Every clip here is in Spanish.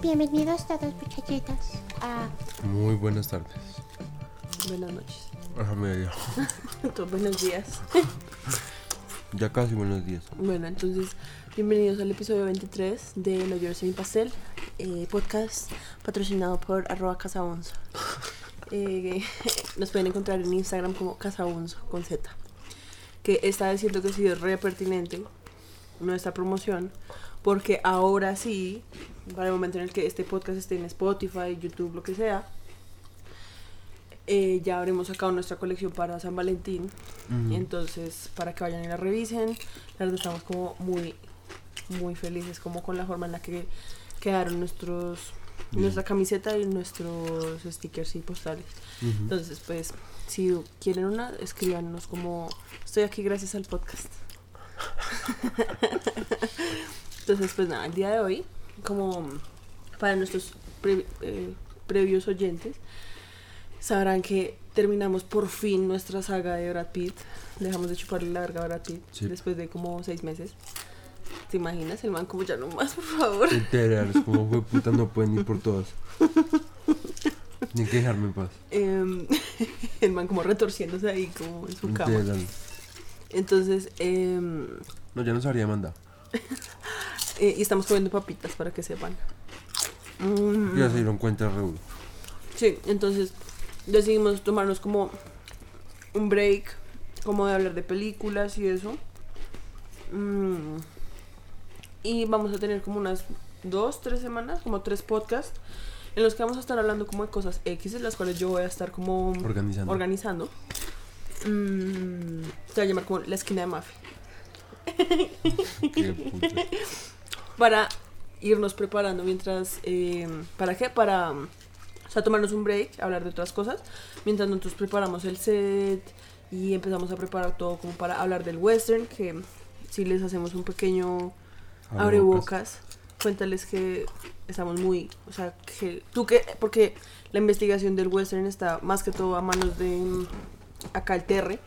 Bienvenidos todos muchachitos a Muy buenas tardes. Buenas noches. Ajá, media. Buenos días. Ya casi buenos días. Bueno, entonces, bienvenidos al episodio 23 de Lo Lloro Mi Pastel, eh, podcast patrocinado por arroba casaonzo. Eh, nos pueden encontrar en Instagram como casaonzo con Z. Que está diciendo que ha sido re pertinente nuestra promoción, porque ahora sí, para el momento en el que este podcast esté en Spotify, YouTube, lo que sea, eh, ya habremos sacado nuestra colección para San Valentín. Entonces, para que vayan y la revisen, la verdad estamos como muy, muy felices como con la forma en la que quedaron nuestros, Bien. nuestra camiseta y nuestros stickers y postales. Entonces, pues, si quieren una, escríbanos como estoy aquí gracias al podcast. Entonces, pues nada, el día de hoy, como para nuestros pre- eh, previos oyentes, sabrán que terminamos por fin nuestra saga de Brad Pitt. Dejamos de chuparle la verga a Brad Pitt Sí. después de como seis meses. ¿Te imaginas? El man como ya no más, por favor. Es como fue puta, no pueden ir por todas. Ni que dejarme en paz. Em, el man como retorciéndose ahí como en su cama. Entonces, em, No, ya nos habría mandado. eh, y estamos comiendo papitas para que sepan. Mm, Ya se dieron cuenta, Raúl. Sí, entonces decidimos tomarnos como un break, como de hablar de películas y eso. Mm, y vamos a tener como unas dos, tres semanas, como tres podcasts, en los que vamos a estar hablando como de cosas X, las cuales yo voy a estar como Organizando. organizando. Mm, se va a llamar como la esquina de Mafe. Qué puta. para irnos preparando mientras eh, para qué para o sea tomarnos un break hablar de otras cosas. Mientras nosotros preparamos el set y empezamos a preparar todo como para hablar del western que si les hacemos un pequeño abre bocas cuéntales que estamos muy o sea que tú que porque la investigación del western está más que todo a manos de mm, acá el Terre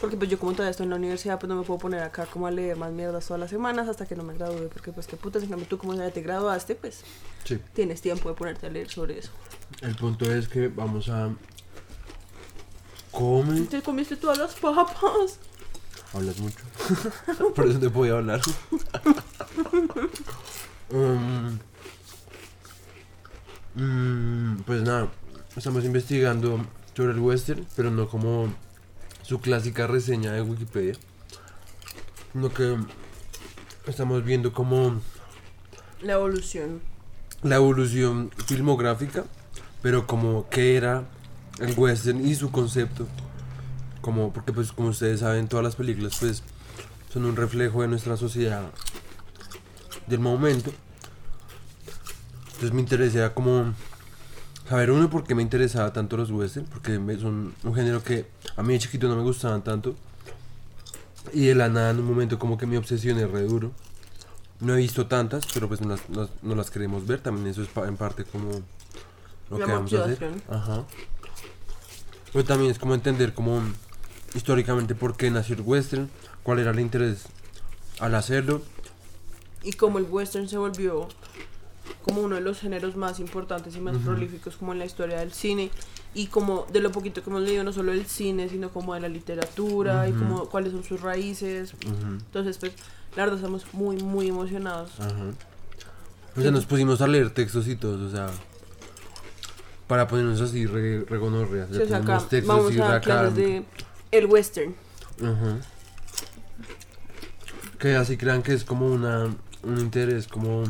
porque pues yo como todavía estoy en la universidad pues no me puedo poner acá como a leer más mierdas todas las semanas hasta que no me gradúe porque pues qué putas en tú como ya te graduaste pues Sí. tienes tiempo de ponerte a leer sobre eso El punto es que vamos a. Come. te comiste todas las papas Hablas mucho. Por eso te podía hablar. Um, mm, pues nada, estamos investigando sobre el western, pero no como su clásica reseña de Wikipedia, sino que estamos viendo como la evolución la evolución filmográfica, pero como qué era el western y su concepto. Como, porque pues como ustedes saben, todas las películas pues son un reflejo de nuestra sociedad del momento. Entonces me interesaba como saber uno por qué me interesaba tanto los western, porque me- son un género que a mí de chiquito no me gustaban tanto. Y de la nada en un momento como que me obsesioné re duro. No he visto tantas, pero pues no las, no, no las queremos ver. También eso es pa- en parte como lo La que vamos a hacer. Ajá. Pero también es como entender como históricamente por qué nació el western, cuál era el interés al hacerlo. y como el western se volvió como uno de los géneros más importantes y más prolíficos como en la historia del cine y como de lo poquito que hemos leído no solo del cine sino como de la literatura y como cuáles son sus raíces entonces pues la verdad estamos muy muy emocionados. O sea, nos pusimos a leer textos y todo, o sea, para ponernos así re, re gonorreas. Sí, Ya o sea, acá textos vamos y a acá- clases de el western. Que así crean que es como una un interés como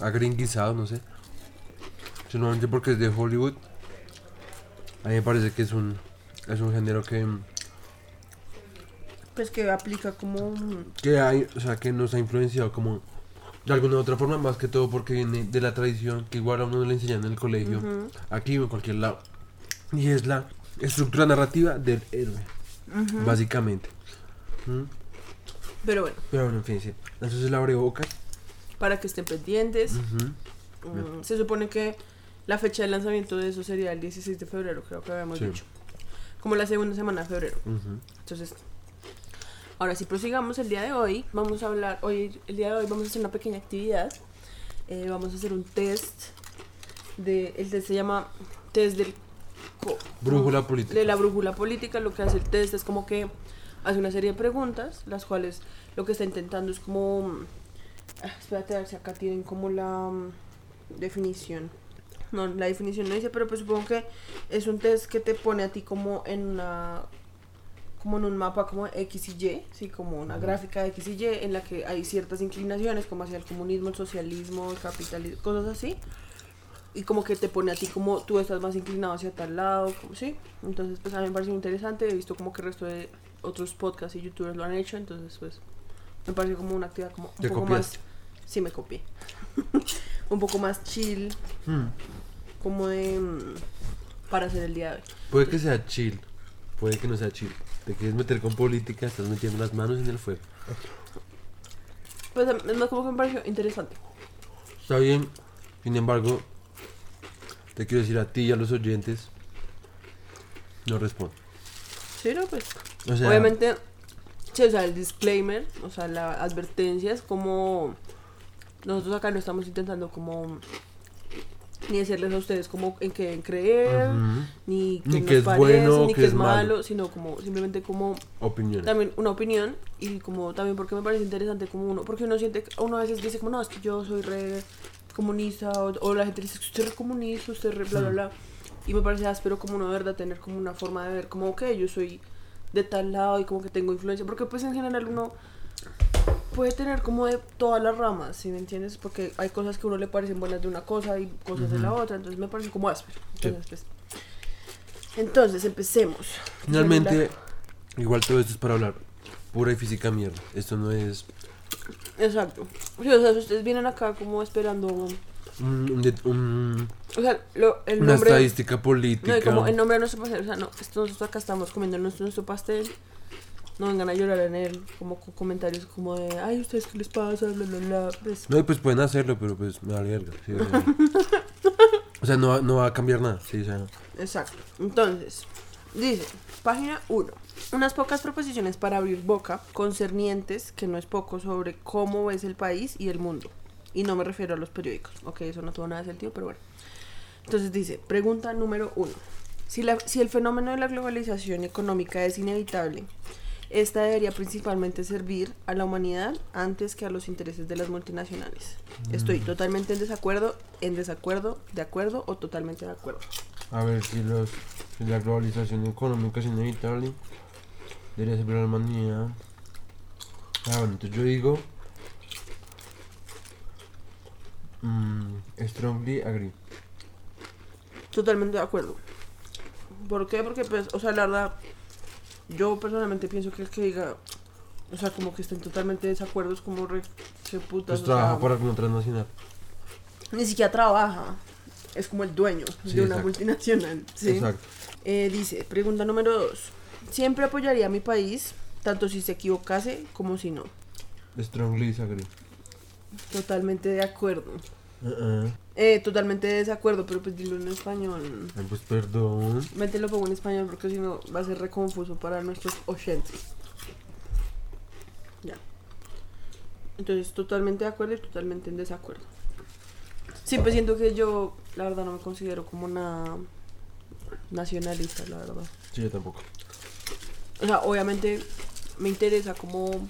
agringuizado, no sé. Solamente porque es de Hollywood. A mí me parece que es un es un género que, pues que aplica como que hay, o sea, que nos ha influenciado como de alguna u otra forma, más que todo porque viene de la tradición que igual a uno le enseñan en el colegio, aquí o en cualquier lado. Y es la estructura narrativa del héroe, Ujú. básicamente. ¿Mm? Pero bueno, Pero bueno, en fin, sí. Entonces la abrebocas. Para que estén pendientes. Ujú. Mm, se supone que la fecha de lanzamiento de eso sería el 16 de febrero, creo que habíamos Sí. dicho. Como la segunda semana de febrero. Ujú. Entonces, ahora si prosigamos el día de hoy, vamos a hablar, hoy, el día de hoy vamos a hacer una pequeña actividad. Eh, vamos a hacer un test. De, el test se llama test del... Brújula política. de la brújula política, lo que hace el test es como que hace una serie de preguntas, las cuales lo que está intentando es como... ah, espérate a ver si acá tienen como la mm, definición. No, la definición no dice, pero pues supongo que es un test que te pone a ti como en una... como en un mapa como X y Y, sí, como una gráfica de X y Y en la que hay ciertas inclinaciones como hacia el comunismo, el socialismo, el capitalismo, cosas así y como que te pone a ti como tú estás más inclinado hacia tal lado, como sí. Entonces, pues a mí me parece muy interesante. He visto como que el resto de otros podcasts y youtubers lo han hecho, entonces pues me parece como una actividad como un ¿Te poco copiaste? más sí me copié. un poco más chill, Mm. como de mm, para hacer el día de hoy. Puede que sea chill, puede que no sea chill. Te quieres meter con política, estás metiendo las manos en el fuego. Pues es más como que me pareció interesante. Está bien, sin embargo, te quiero decir a ti y a los oyentes, no respondo. Sí, no, pues. O sea, Obviamente, sí, o sea, el disclaimer, o sea, la advertencia es como nosotros acá no estamos intentando como ni decirles a ustedes como en qué creer, ujú, ni qué Ni nos que es parece, bueno, ni que es es malo, malo. sino como simplemente como opiniones. también una opinión y como también porque me parece interesante como uno, porque uno siente, uno a veces dice como no, es que yo soy re comunista o, o la gente dice que usted es re comunista, usted es re bla bla bla y me parece áspero como uno de verdad tener como una forma de ver como ok, yo soy de tal lado y como que tengo influencia, porque pues en general uno puede tener como de todas las ramas, ¿sí me entiendes? Porque hay cosas que a uno le parecen buenas de una cosa y cosas de la otra, entonces me parece como áspero. Sí. Entonces, pues, entonces empecemos. Finalmente, igual todo esto es para hablar pura y física mierda. Esto no es Exacto. O sea, ustedes vienen acá como esperando. Un- un de- un- O sea, lo, el una nombre. estadística política. No, como el nombre de nuestro pastel. O sea, no, nosotros acá estamos comiendo nuestro, nuestro pastel. No vengan a llorar en él, como con comentarios como de, ay, ¿ustedes qué les pasa? Bla, bla, bla. Pues, No, pues pueden hacerlo, pero pues me vale verga. sí, o sea, no, va- no va a cambiar nada. Sí, o sea, Exacto. Entonces, dice, página 1. Unas pocas proposiciones para abrir boca concernientes, que no es poco, sobre cómo ves el país y el mundo. Y no me refiero a los periódicos. Ok, eso no tuvo nada de sentido, pero bueno. Entonces dice, pregunta número 1. Si, la- si el fenómeno de la globalización económica es inevitable, esta debería principalmente servir a la humanidad antes que a los intereses de las multinacionales. Estoy totalmente en desacuerdo, en desacuerdo, de acuerdo o totalmente de acuerdo. a ver si, los, si la globalización económica es inevitable, debería ser para la humanidad. Ah, bueno, entonces yo digo. Mm, strongly agree. Totalmente de acuerdo. ¿Por qué? Porque, pues, o sea, la verdad, yo personalmente pienso que el que diga, o sea, como que estén totalmente de desacuerdo es como re, qué putas, Pues o trabaja sea, para alguna transnacional. Ni siquiera trabaja, es como el dueño Sí, de una exacto. multinacional. ¿sí? Exacto. Eh, dice, pregunta número dos. Siempre apoyaría a mi país, tanto si se equivocase como si no. Strongly disagree. Totalmente de acuerdo. Uh-uh. Eh, totalmente de desacuerdo, pero pues dilo en español. Ay, pues perdón. Vente lo pongo en español porque si no va a ser re confuso para nuestros oyentes. Ya. Entonces, totalmente de acuerdo y totalmente en desacuerdo. Sí, pues siento que yo, la verdad, no me considero como una nacionalista, la verdad. Sí, yo tampoco. O sea, obviamente me interesa como...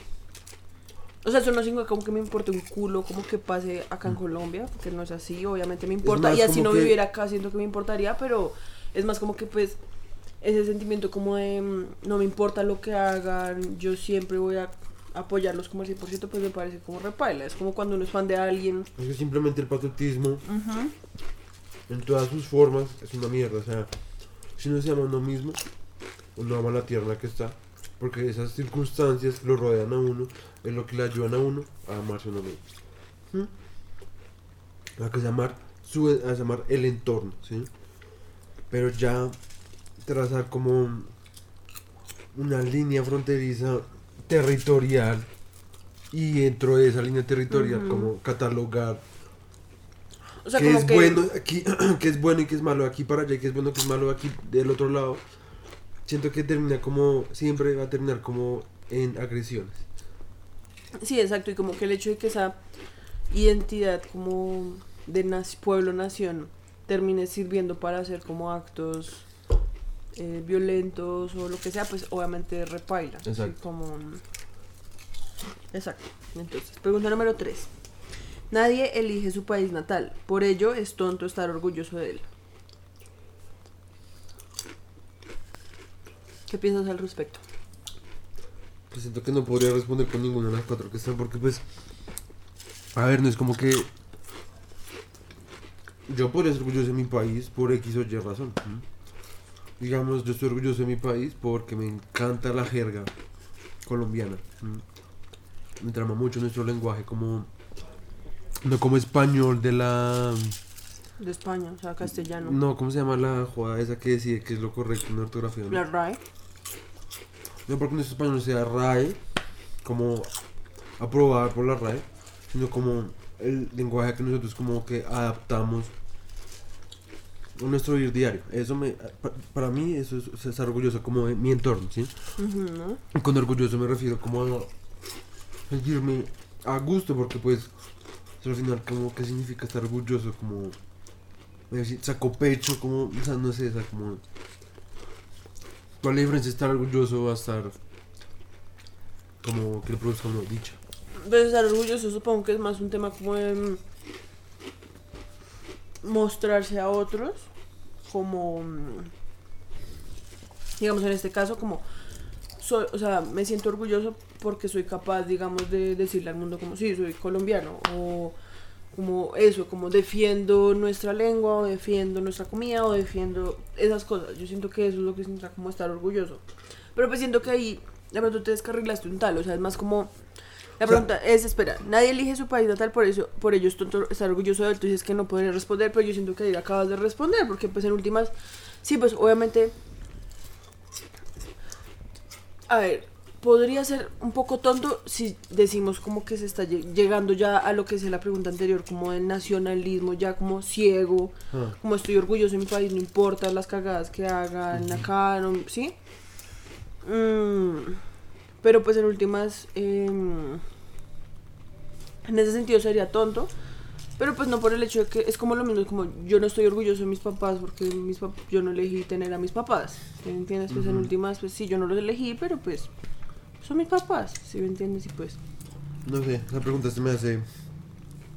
O sea, eso no significa como que me importe un culo como que pase acá en Colombia, porque no es así, obviamente me importa. Y así no que- viviera acá, siento que me importaría, pero es más como que pues ese sentimiento como de mm, no me importa lo que hagan, yo siempre voy a apoyarlos como al 100%, pues me parece como repaila. Es como cuando uno es fan de alguien. Es que simplemente el patriotismo, en todas sus formas, es una mierda. O sea, si no se ama a uno mismo, uno ama la tierra en la que está. Porque esas circunstancias lo rodean a uno, es lo que le ayudan a uno a amarse a uno mismo. La que se llamar, su, a llamar el entorno, ¿sí? Pero ya trazar como una línea fronteriza territorial y dentro de esa línea territorial como catalogar O sea, que como es que. bueno aquí, que es bueno y que es malo aquí para allá, y que es bueno que es malo aquí del otro lado. Siento que termina como, siempre va a terminar como en agresiones. Sí, exacto. Y como que el hecho de que esa identidad como de nac- pueblo-nación termine sirviendo para hacer como actos eh, violentos o lo que sea, pues obviamente repaila. ¿sí? Exacto. Como... Exacto. Entonces, pregunta número 3. Nadie elige su país natal, por ello es tonto estar orgulloso de él. ¿Qué piensas al respecto? Pues siento que no podría responder con ninguna de las cuatro que están porque pues... A ver, no es como que... Yo podría ser orgulloso de mi país por X o Y razón. Digamos, yo estoy orgulloso de mi país porque me encanta la jerga colombiana. Me trama mucho nuestro lenguaje como... No como español de la... De España, o sea, castellano. No, ¿cómo se llama la jugada esa que decide que es lo correcto en ortografía? ¿no? La RAE. No porque nuestro español sea RAE, como aprobada por la RAE, sino como el lenguaje que nosotros como que adaptamos a nuestro vivir diario. Eso me, pa- para mí eso es, es estar orgulloso como de mi entorno, ¿sí? Y con orgulloso me refiero como a sentirme a gusto porque pues al final como que significa estar orgulloso como saco pecho como o sea no sé esa como cuál es la diferencia estar orgulloso a estar como que le produzca una dicha. Pues estar orgulloso supongo que es más un tema como de mostrarse a otros como mm, digamos en este caso como o sea, me siento orgulloso porque soy capaz, digamos, de decirle al mundo como sí, soy colombiano o como eso, como defiendo nuestra lengua o defiendo nuestra comida o defiendo esas cosas. Yo siento que eso es lo que significa como estar orgulloso. Pero pues siento que ahí de pronto te descarrilaste un tal, o sea, es más como la O sea- pregunta es, espera, nadie elige su país natal, por eso, por ello es tonto estar orgulloso de él, tú dices que no podría responder, pero yo siento que ahí acabas de responder, porque pues en últimas, sí, pues obviamente, a ver, podría ser un poco tonto si decimos como que se está lle- llegando ya a lo que es la pregunta anterior, como del nacionalismo, ya como ciego, Ah. como estoy orgulloso de mi país, no importa las cagadas que hagan acá, no- ¿sí? Mm, pero pues en últimas, em, en ese sentido sería tonto, pero pues no por el hecho de que es como lo mismo, es como yo no estoy orgulloso de mis papás porque mis pap- yo no elegí tener a mis papás, ¿sí me entiendes? Pues en últimas, pues sí, yo no los elegí, pero pues son mis papás, ¿sí me entiendes? Y pues, no sé esa pregunta se me hace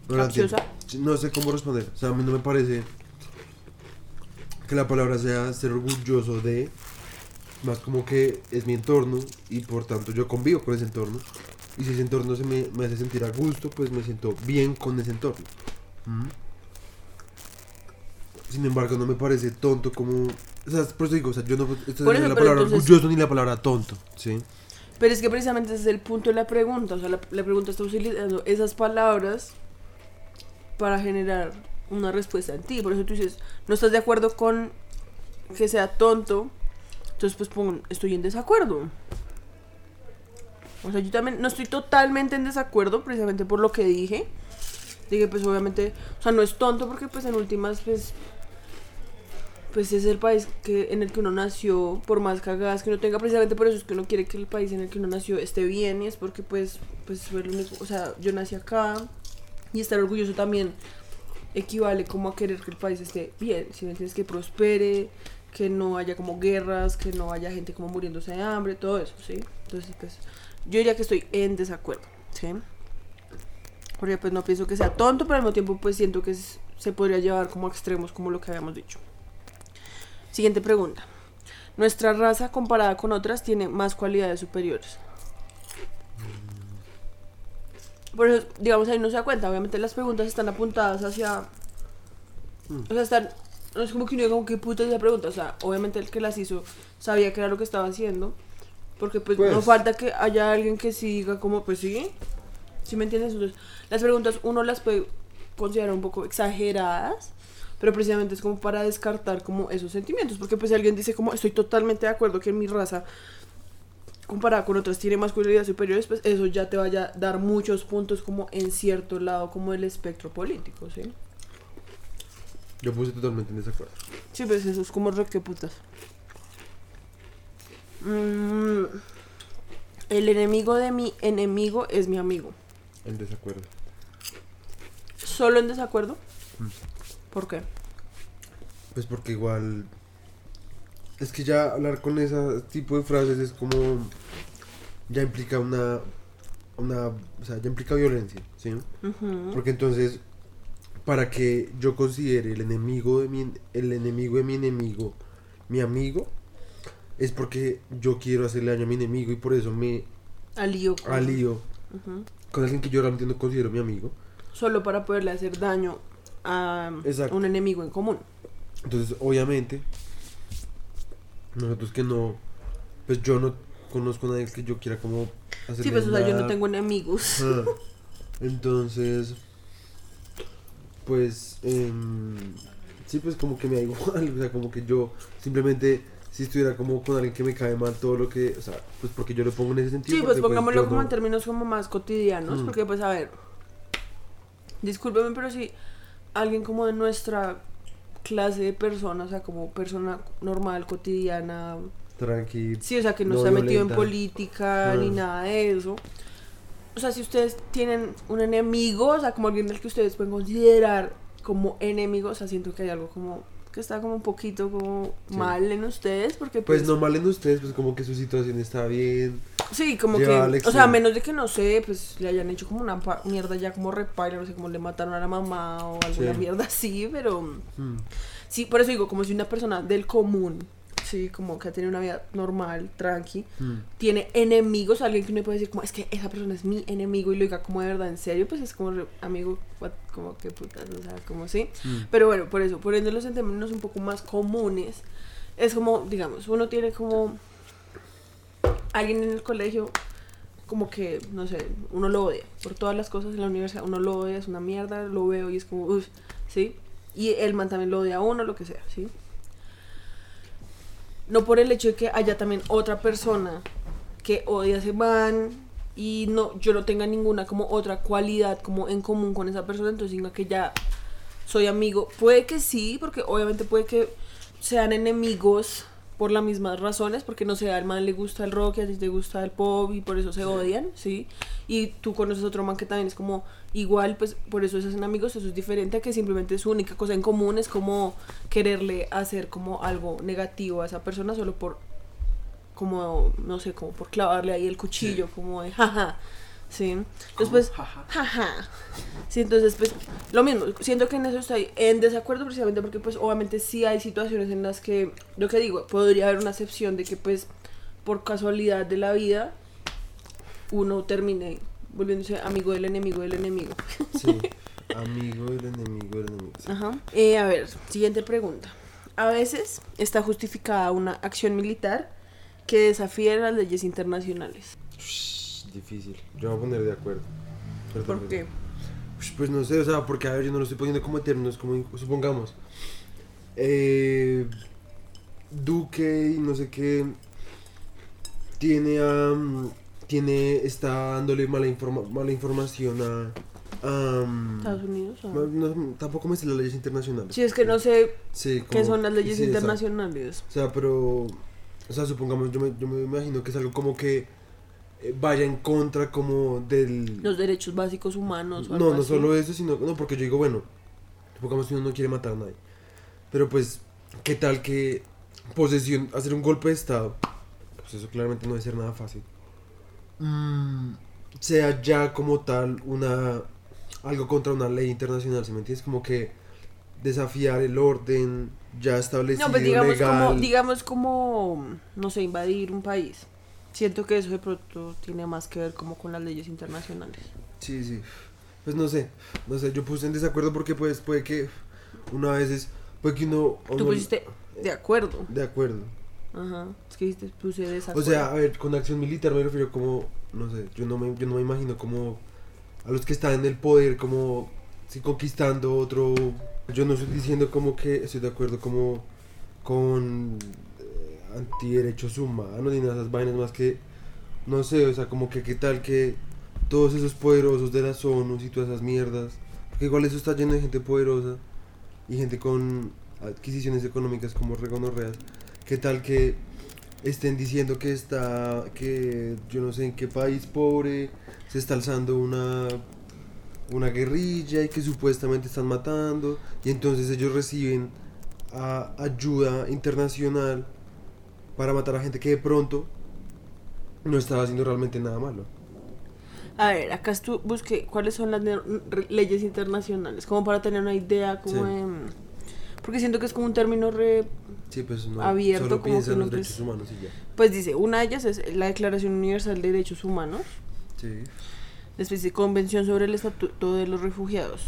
no la Capciosa. entiendo. no sé cómo responder o sea a mí no me parece que la palabra sea ser orgulloso de más como que es mi entorno y por tanto yo convivo con ese entorno y si ese entorno se me, me hace sentir a gusto pues me siento bien con ese entorno ¿Mm? sin embargo no me parece tonto como o sea por eso digo o sea yo no esta Por no es eso, la palabra entonces- orgulloso ni la palabra tonto sí Pero es que precisamente ese es el punto de la pregunta. O sea, la, la pregunta está utilizando esas palabras para generar una respuesta en ti. Por eso tú dices, no estás de acuerdo con que sea tonto. Entonces, pues pon, estoy en desacuerdo. O sea, yo también no estoy totalmente en desacuerdo, precisamente por lo que dije. Dije, pues obviamente, o sea, no es tonto porque pues en últimas, pues pues es el país que en el que uno nació, por más cagadas que uno tenga, precisamente por eso es que uno quiere que el país en el que uno nació esté bien y es porque pues, pues fue lo único- o sea, yo nací acá y estar orgulloso también equivale como a querer que el país esté bien, si me entiendes, que prospere, que no haya como guerras, que no haya gente como muriéndose de hambre, todo eso, ¿sí? Entonces, pues, yo diría que estoy en desacuerdo, ¿sí? Porque pues no pienso que sea tonto, pero al mismo tiempo pues siento que se podría llevar como a extremos como lo que habíamos dicho. Siguiente pregunta. Nuestra raza comparada con otras tiene más cualidades superiores. Por eso, digamos, ahí no se da cuenta. Obviamente las preguntas están apuntadas hacia... O sea, están... No es como que uno diga, qué puta es esa pregunta. O sea, obviamente el que las hizo sabía que era lo que estaba haciendo. Porque pues, no Pues. falta que haya alguien que sí diga como, pues sí. ¿Sí me entiendes? Entonces, las preguntas uno las puede considerar un poco exageradas, pero precisamente es como para descartar como esos sentimientos, porque pues si alguien dice como estoy totalmente de acuerdo que mi raza comparada con otras tiene masculinidades superiores, pues eso ya te vaya a dar muchos puntos como en cierto lado como el espectro político, ¿sí? Yo puse totalmente en desacuerdo. Sí, pues eso es como re que putas. Mm, el enemigo de mi enemigo es mi amigo. En desacuerdo. ¿Solo en desacuerdo? Mm. ¿Por qué? Pues porque igual. Es que ya hablar con ese tipo de frases es como. Ya implica una. Una. O sea, ya implica violencia, ¿sí? Porque entonces. Para que yo considere el enemigo de mi. El enemigo de mi enemigo. Mi amigo. Es porque yo quiero hacerle daño a mi enemigo y por eso me Alío. con- alío con alguien que yo realmente no considero mi amigo. Solo para poderle hacer daño a Exacto. un enemigo en común. Entonces, obviamente, nosotros que no, pues yo no conozco a nadie que yo quiera como hacer. Sí, pues o sea, yo no tengo enemigos. Ah, entonces, pues, em, sí, pues como que me da igual, o sea, como que yo simplemente, si estuviera como con alguien que me cae mal, todo lo que, o sea, pues porque yo lo pongo en ese sentido. Sí, pues porque, pongámoslo como no- en términos como más cotidianos, Mm. porque pues a ver, discúlpeme, pero si alguien como de nuestra clase de persona, o sea, como persona normal, cotidiana, Tranqui. sí, o sea, que no, No se ha metido en política ni Ah. nada de eso. O sea, si ustedes tienen un enemigo, o sea, como alguien del que ustedes pueden considerar como enemigo, o sea, siento que hay algo como que está como un poquito como Sí. mal en ustedes, porque pues, Pues no mal en ustedes, pues como que su situación está bien. Sí, como que, o sea, a menos de que no sé, pues le hayan hecho como una mierda ya como repaila, no sé, como le mataron a la mamá o alguna Sí. mierda así, pero Mm. sí, por eso digo, como si una persona del común, sí, como que ha tenido una vida normal, tranqui, Mm. tiene enemigos, alguien que uno puede decir como, es que esa persona es mi enemigo y lo diga como de verdad, en serio, pues es como, amigo, what- como que putas, o sea, como sí. Mm. Pero bueno, por eso, por ende los términos un poco más comunes, es como, digamos, uno tiene como alguien en el colegio, como que, no sé, uno lo odia. Por todas las cosas en la universidad, uno lo odia, es una mierda, lo veo y es como, uff, ¿sí? Y el man también lo odia a uno, lo que sea, ¿sí? No por el hecho de que haya también otra persona que odia ese man y no, yo no tenga ninguna como otra cualidad como en común con esa persona, entonces diga que ya soy amigo. Puede que sí, porque obviamente puede que sean enemigos por las mismas razones, porque no sé, al man le gusta el rock y a ti te gusta el pop y por eso se odian, ¿sí? Y tú conoces otro man que también es como igual, pues por eso se hacen amigos, eso es diferente a que simplemente su única cosa en común es como quererle hacer como algo negativo a esa persona solo por, como, no sé, como por clavarle ahí el cuchillo, como de, jaja, ¿sí? Después, jaja. Sí, entonces, pues, lo mismo, siento que en eso estoy en desacuerdo precisamente porque, pues, obviamente sí hay situaciones en las que, lo que digo, podría haber una excepción de que, pues, por casualidad de la vida, uno termine volviéndose amigo del enemigo del enemigo. Sí. Amigo del enemigo del enemigo. sí. Ajá. Eh, a ver, siguiente pregunta. A veces está justificada una acción militar que desafíe las leyes internacionales. Difícil. Yo me voy a poner de acuerdo. Perdón, ¿Por qué? Ush, Pues no sé, o sea, porque a ver, yo no lo estoy poniendo como términos, como supongamos. Eh, Duque y no sé qué. Tiene a. tiene. está dándole mala, informa- mala información a. um, Estados Unidos. ah. no, tampoco me sé las leyes internacionales. Sí, es que no sé Sí, qué son las leyes sí, internacionales. O sea, pero. O sea, supongamos, yo me, yo me imagino que es algo como que vaya en contra como del. Los derechos básicos humanos. o No, no así. solo eso, sino. No, porque yo digo, bueno, supongamos que uno no quiere matar a nadie. Pero pues, ¿qué tal que posesión, hacer un golpe de Estado? Pues eso claramente no debe ser nada fácil. Mm, sea ya como tal una. algo contra una ley internacional, ¿se me entiendes? Como que desafiar el orden ya establecido No, pues digamos legal. como, digamos como, no sé, invadir un país. Siento que eso de pronto tiene más que ver como con las leyes internacionales. Sí, sí. Pues no sé, no sé, yo puse en desacuerdo porque pues puede que una vez es, puede que uno... Tú uno- pusiste de acuerdo. De acuerdo. Ajá. Es que dijiste, puse de O desacuerdo. sea, a ver, con acción militar me refiero como, no sé, yo no me, yo no me imagino como a los que están en el poder como si conquistando otro yo no estoy diciendo como que estoy de acuerdo como con antiderechos humanos ni nada esas vainas más que no sé o sea como que qué tal que todos esos poderosos de las ONU y todas esas mierdas porque igual eso está lleno de gente poderosa y gente con adquisiciones económicas como regonorreas qué tal que estén diciendo que está que yo no sé en qué país pobre se está alzando una una guerrilla y que supuestamente están matando y entonces ellos reciben ayuda internacional para matar a gente que de pronto no estaba haciendo realmente nada malo. A ver, acá busqué cuáles son las leyes internacionales, como para tener una idea como Sí. de... Porque siento que es como un término re... Sí, pues no Abierto, solo como que en no los derechos humanos y ya. Pues dice, una de ellas es la Declaración Universal de Derechos Humanos, Sí. después dice Convención sobre el Estatuto de los Refugiados.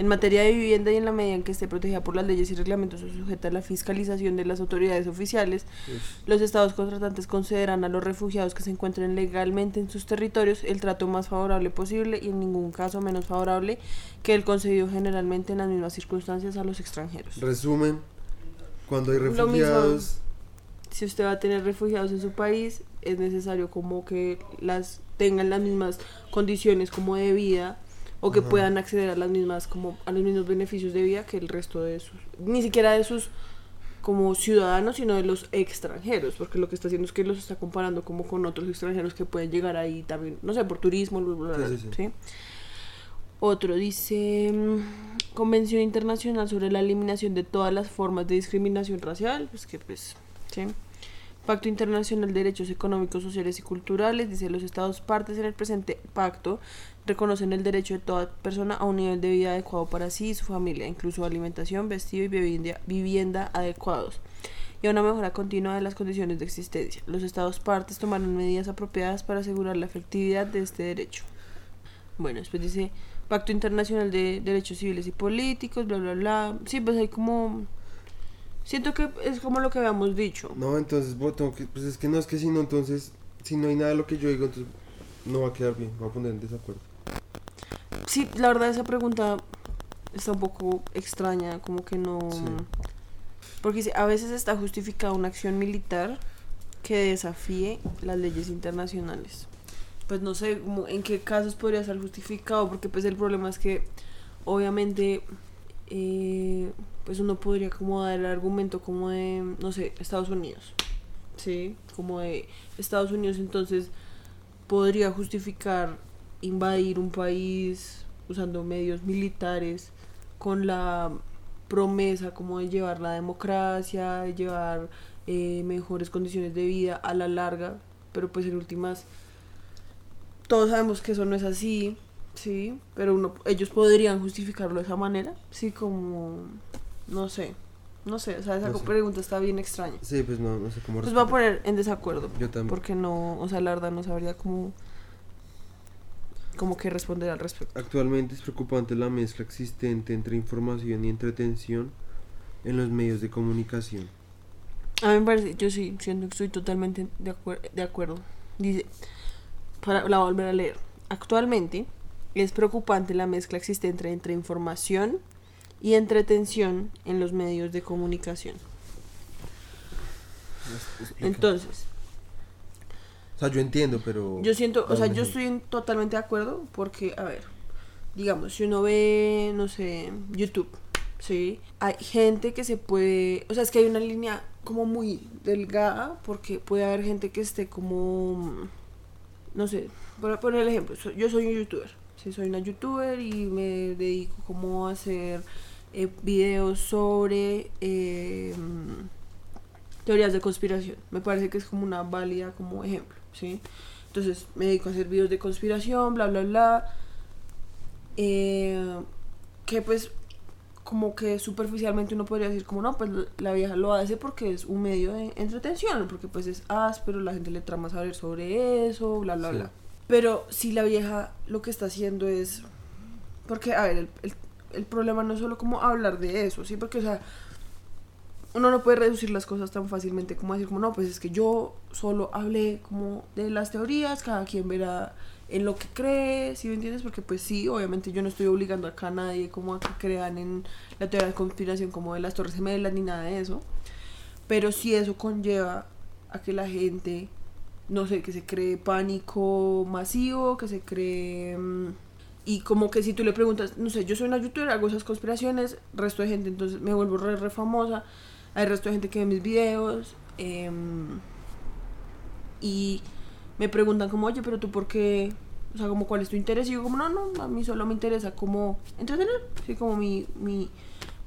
En materia de vivienda y en la medida en que esté protegida por las leyes y reglamentos o sujeta a la fiscalización de las autoridades oficiales, Pues, Los estados contratantes consideran a los refugiados que se encuentren legalmente en sus territorios el trato más favorable posible y en ningún caso menos favorable que el concedido generalmente en las mismas circunstancias a los extranjeros. resumen, cuando hay refugiados, Si usted va a tener refugiados en su país, es necesario como que las tengan las mismas condiciones como de vida o que Ajá. puedan acceder a las mismas como a los mismos beneficios de vida que el resto de sus ni siquiera de sus como ciudadanos, sino de los extranjeros, porque lo que está haciendo es que los está comparando como con otros extranjeros que pueden llegar ahí también, no sé, por turismo, bla, bla, bla, Sí, sí, sí. ¿sí? Otro dice mm, Convención Internacional sobre la eliminación de todas las formas de discriminación racial, pues que pues, ¿sí? Pacto Internacional de Derechos Económicos, Sociales y Culturales, dice los estados partes en el presente pacto reconocen el derecho de toda persona a un nivel de vida adecuado para sí y su familia, incluso alimentación, vestido y vivienda, vivienda adecuados, y a una mejora continua de las condiciones de existencia. Los estados partes tomarán medidas apropiadas para asegurar la efectividad de este derecho. Bueno, después dice Pacto Internacional de Derechos Civiles y Políticos, bla, bla, bla. Sí, pues hay como... Siento que es como lo que habíamos dicho. no, entonces que, pues es que no es que si no, entonces, si no hay nada de lo que yo digo, entonces no va a quedar bien, va a poner en desacuerdo. Sí, la verdad esa pregunta está un poco extraña, como que no... Sí. Porque a veces está justificada una acción militar que desafíe las leyes internacionales. Pues no sé como en qué casos podría ser justificado, porque pues el problema es que obviamente eh, pues uno podría como dar el argumento como de, no sé, Estados Unidos. Sí, como de Estados Unidos entonces podría justificar invadir un país usando medios militares con la promesa como de llevar la democracia, de llevar eh, mejores condiciones de vida a la larga, pero pues en últimas todos sabemos que eso no es así, sí, pero uno, ellos podrían justificarlo de esa manera, sí, como, no sé, no sé, o sea, esa No sé. pregunta está bien extraña. Sí, pues no, no sé cómo Pues va a poner en desacuerdo, Yo también. porque no, o sea, la verdad no sabría cómo, cómo que responder al respecto. Actualmente es preocupante la mezcla existente entre información y entretención en los medios de comunicación. A mí me parece, yo sí, siento que estoy totalmente de, acuer- de acuerdo. Dice, para la volver a leer. Actualmente es preocupante la mezcla existente entre información y entretención en los medios de comunicación. Explica. Entonces, sea, yo entiendo, pero... yo siento, o sea, yo estoy en- totalmente de acuerdo porque, a ver, digamos, si uno ve, no sé, YouTube, ¿sí? Hay gente que se puede, o sea, es que hay una línea como muy delgada porque puede haber gente que esté como, no sé, para poner el ejemplo, yo soy un youtuber, sí, soy una youtuber y me dedico como a hacer eh, videos sobre eh, teorías de conspiración. Me parece que es como una válida como ejemplo, ¿sí? Entonces me dedico a hacer videos de conspiración, bla, bla, bla. Eh, que pues como que superficialmente uno podría decir como no, pues la vieja lo hace porque es un medio de entretención, porque pues es áspero, la gente le trama saber sobre eso, bla, bla, Sí. bla. Pero si la vieja lo que está haciendo es... Porque, a ver, el, el- el problema no es solo como hablar de eso, ¿sí? Porque, o sea, uno no puede reducir las cosas tan fácilmente como decir como no, pues es que yo solo hablé como de las teorías, cada quien verá en lo que cree, ¿sí me entiendes? Porque pues sí, obviamente yo no estoy obligando acá a nadie como a que crean en la teoría de conspiración como de las Torres Gemelas ni nada de eso. Pero sí eso conlleva a que la gente, no sé, que se cree pánico masivo, que se cree... mm, y como que si tú le preguntas, no sé, yo soy una youtuber, hago esas conspiraciones, resto de gente, entonces me vuelvo re, re famosa, hay resto de gente que ve mis videos, em, y me preguntan como, oye, pero tú por qué, o sea, como cuál es tu interés, y yo como, no, no, a mí solo me interesa como entretener, sí, como mi, mi,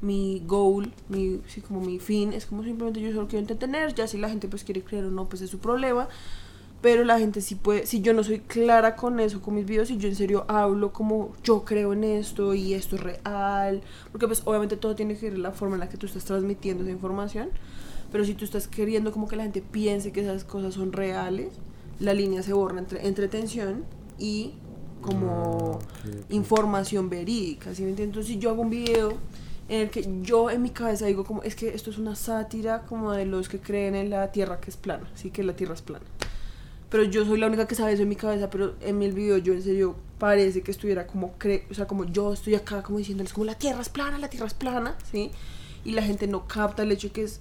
mi goal, mi, sí, como mi fin, es como simplemente yo solo quiero entretener, ya si la gente pues quiere creer o no, pues es su problema, pero la gente sí puede, si yo no soy clara con eso, con mis videos, y yo en serio hablo como yo creo en esto y esto es real, porque pues obviamente todo tiene que ver la forma en la que tú estás transmitiendo esa información, pero si tú estás queriendo como que la gente piense que esas cosas son reales, la línea se borra entre entretención y como Ah, información verídica, ¿sí me entiendes? Entonces si yo hago un video en el que yo en mi cabeza digo como, es que esto es una sátira como de los que creen en la Tierra que es plana, sí que la Tierra es plana pero yo soy la única que sabe eso en mi cabeza, pero en el video yo en serio parece que estuviera como, cre o sea, como yo estoy acá como diciéndoles como la tierra es plana, la tierra es plana, ¿sí? Y la gente no capta el hecho que es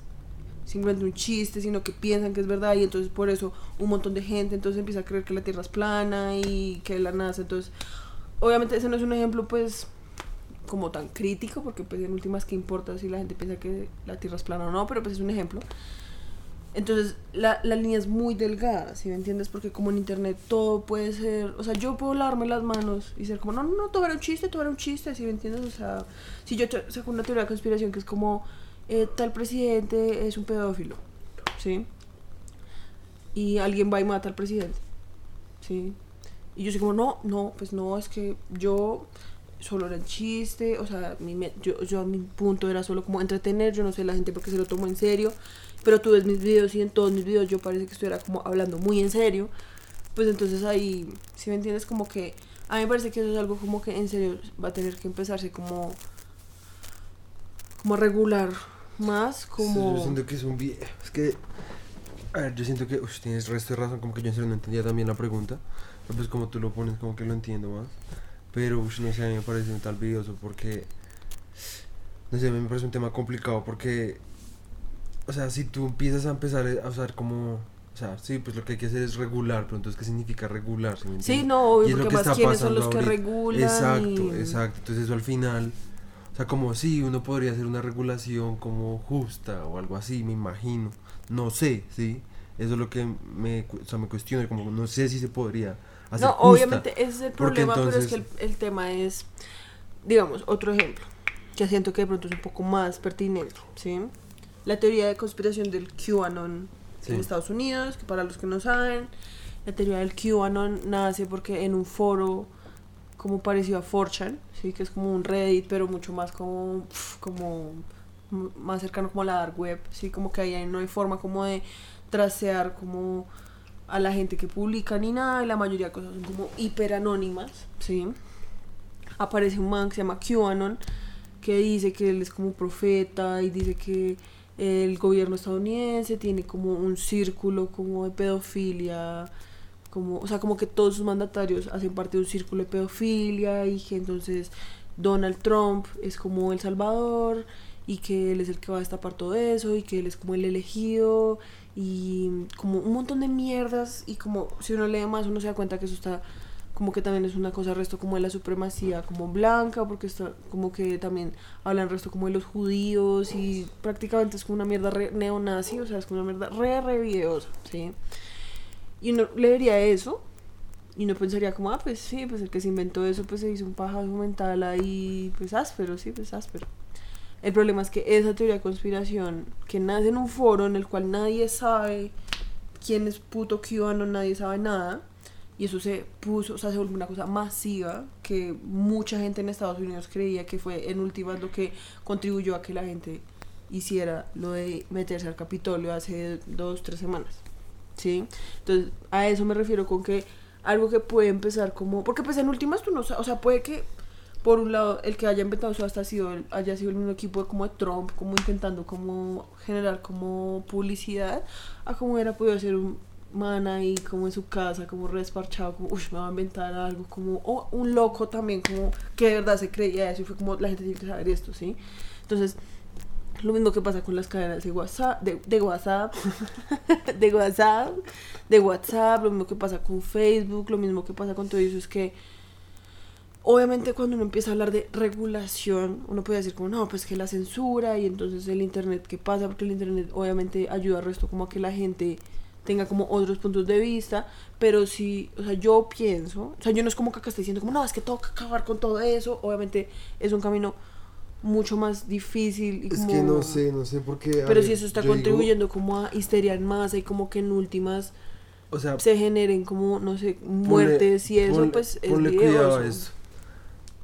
simplemente un chiste, sino que piensan que es verdad y entonces por eso un montón de gente entonces empieza a creer que la tierra es plana y que la NASA, entonces obviamente ese no es un ejemplo pues como tan crítico porque pues en últimas qué importa si la gente piensa que la tierra es plana o no, pero pues es un ejemplo. Entonces, la, la línea es muy delgada, si me entiendes? Porque como en internet todo puede ser, o sea, yo puedo lavarme las manos y ser como, no, no, no, todo un chiste, todo un chiste, si me entiendes? O sea, si yo saco una teoría de conspiración que es como, eh, tal presidente es un pedófilo, ¿sí? Y alguien va y mata al presidente, ¿sí? Y yo soy como, no, no, pues no, es que yo solo era un chiste, o sea, mi me- yo, yo mi punto era solo como entretener, yo no sé la gente porque se lo tomó en serio, pero tú ves mis videos y en todos mis videos yo parece que estuviera como hablando muy en serio, pues entonces ahí, si me entiendes, como que a mí me parece que eso es algo como que en serio va a tener que empezarse como, como a regular más, como... Yo siento que es un video. Es que. A ver, yo siento que. Tienes resto de razón. Como que yo en serio no entendía también la pregunta. Pero pues como tú lo pones, como que lo entiendo más. Pero, uf, no sé, a mí me parece un tal videoso porque. No sé, a mí me parece un tema complicado porque. O sea, si tú empiezas a empezar a usar como. O sea, sí, pues lo que hay que hacer es regular. Pero entonces, ¿qué significa regular? ¿Sí, no, obvio, Y es lo que más está quiénes son los pasando que ahorita. regulan. Exacto, y- exacto. Entonces eso al final, o sea, como sí, uno podría hacer una regulación como justa o algo así, me imagino. No sé, sí. Eso es lo que me, o sea, me cuestiono, como no sé si se podría No, justa. obviamente ese es el problema, pero es que el, el tema es, digamos, otro ejemplo, que siento que de pronto es un poco más pertinente, ¿sí? La teoría de conspiración del QAnon Sí. en Estados Unidos, que para los que no saben, la teoría del QAnon nace porque en un foro como parecido a 4chan, ¿sí? Que es como un Reddit, pero mucho más como, como más cercano como a la dark web, ¿sí? Como que ahí no hay forma como de tracear como a la gente que publica ni nada, y la mayoría de cosas son como hiper anónimas, ¿sí? Aparece un man que se llama QAnon, que dice que él es como profeta y dice que el gobierno estadounidense tiene como un círculo como de pedofilia, como, o sea, como que todos sus mandatarios hacen parte de un círculo de pedofilia y que entonces Donald Trump es como el salvador y que él es el que va a destapar todo eso y que él es como el elegido y como un montón de mierdas y como si uno lee más uno se da cuenta que eso está como que también es una cosa resto como de la supremacía como blanca porque está como que también hablan resto como de los judíos y prácticamente es como una mierda re neonazi o sea es como una mierda re re videosa sí y uno leería eso y uno pensaría como ah pues sí pues el que se inventó eso pues se hizo un pajazo mental ahí pues áspero sí pues áspero el problema es que esa teoría de conspiración que nace en un foro en el cual nadie sabe quién es puto QAnon, nadie sabe nada. Y eso se puso, o sea, se volvió una cosa masiva que mucha gente en Estados Unidos creía que fue en últimas lo que contribuyó a que la gente hiciera lo de meterse al Capitolio hace dos, tres semanas. ¿Sí? Entonces, a eso me refiero con que algo que puede empezar como. Porque, pues, en últimas tú no sabes. O sea, puede que, por un lado, el que haya inventado eso hasta sido haya sido el mismo equipo como de Trump, como intentando como generar como publicidad, a como hubiera podido ser un man ahí como en su casa, como resparchado, como, uff, me va a inventar algo, como, o un loco también, como que de verdad se creía eso y fue como, la gente tiene que saber esto, ¿sí? Entonces, lo mismo que pasa con las cadenas de WhatsApp, de, de WhatsApp, de WhatsApp, de WhatsApp, lo mismo que pasa con Facebook, lo mismo que pasa con todo eso, es que obviamente cuando uno empieza a hablar de regulación, uno puede decir como, no, pues que la censura y entonces el Internet, ¿qué pasa? Porque el Internet obviamente ayuda al resto como a que la gente tenga como otros puntos de vista, pero si, o sea, yo pienso, o sea, yo no es como que acá estoy diciendo como, no, es que toca acabar con todo eso, obviamente es un camino mucho más difícil y Es como... que no sé, no sé por qué. Pero si eso está digo, contribuyendo como a histeria en masa y como que en últimas o sea, se generen como, no sé, ponle- muertes y eso, ponle- pues es ponle cuidado a videoso.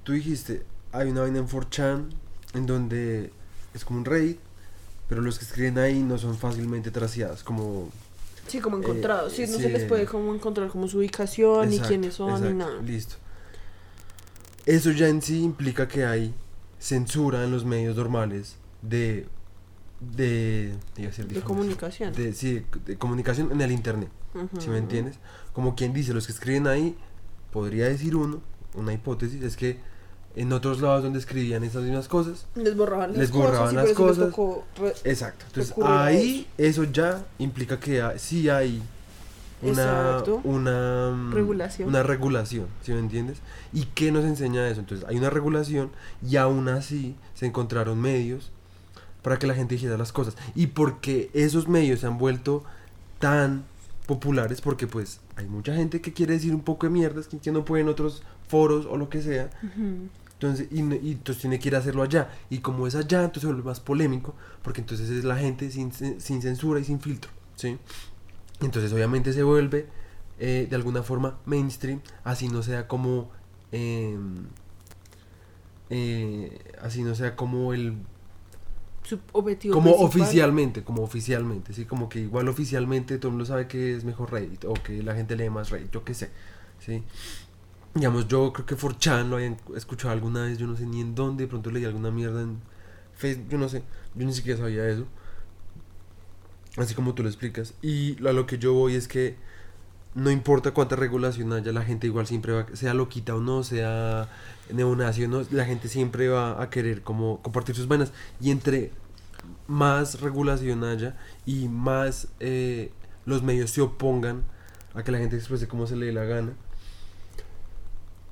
Tú dijiste, hay una vaina en 4chan en donde es como un raid, pero los que escriben ahí no son fácilmente traciados, como... Sí, como encontrados. sí, no sí. se les puede como encontrar como su ubicación, ni quiénes son, ni nada. Listo. Eso ya en sí implica que hay censura en los medios normales de... De, decir De comunicación. De, sí, de comunicación en el internet. ¿Sí me entiendes? Como quien dice, los que escriben ahí, podría decir uno, una hipótesis, es que en otros lados donde escribían esas mismas cosas, Les borraban las Les cosas. borraban y las eso les cosas. tocó exacto. Entonces ahí eso ya implica que sí hay una, una Regulación. Una regulación, ¿sí me entiendes? ¿Y qué nos enseña eso? Entonces hay una regulación y aún así se encontraron medios para que la gente dijera las cosas. Y porque esos medios se han vuelto tan populares, porque pues hay mucha gente que quiere decir un poco de mierdas que, no puede en otros foros o lo que sea. Ujú. Entonces, y, y entonces tiene que ir a hacerlo allá. Y como es allá, entonces se vuelve más polémico, porque entonces es la gente sin, sin censura y sin filtro, ¿sí? Entonces obviamente se vuelve eh, de alguna forma mainstream, así no sea como... em, eh, así no sea como el objetivo como principal. oficialmente como oficialmente sí como que igual oficialmente todo el mundo sabe que es mejor Reddit o que la gente lee más Reddit yo qué sé sí digamos yo creo que 4chan lo habían escuchado alguna vez yo no sé ni en dónde de pronto leí alguna mierda en Facebook yo no sé yo ni siquiera sabía eso así como tú lo explicas y a lo que yo voy es que no importa cuánta regulación haya, la gente igual siempre va, sea loquita o no, sea neonazi o no, la gente siempre va a querer como compartir sus vainas. Y entre más regulación haya y más eh, los medios se opongan a que la gente exprese como se le dé la gana,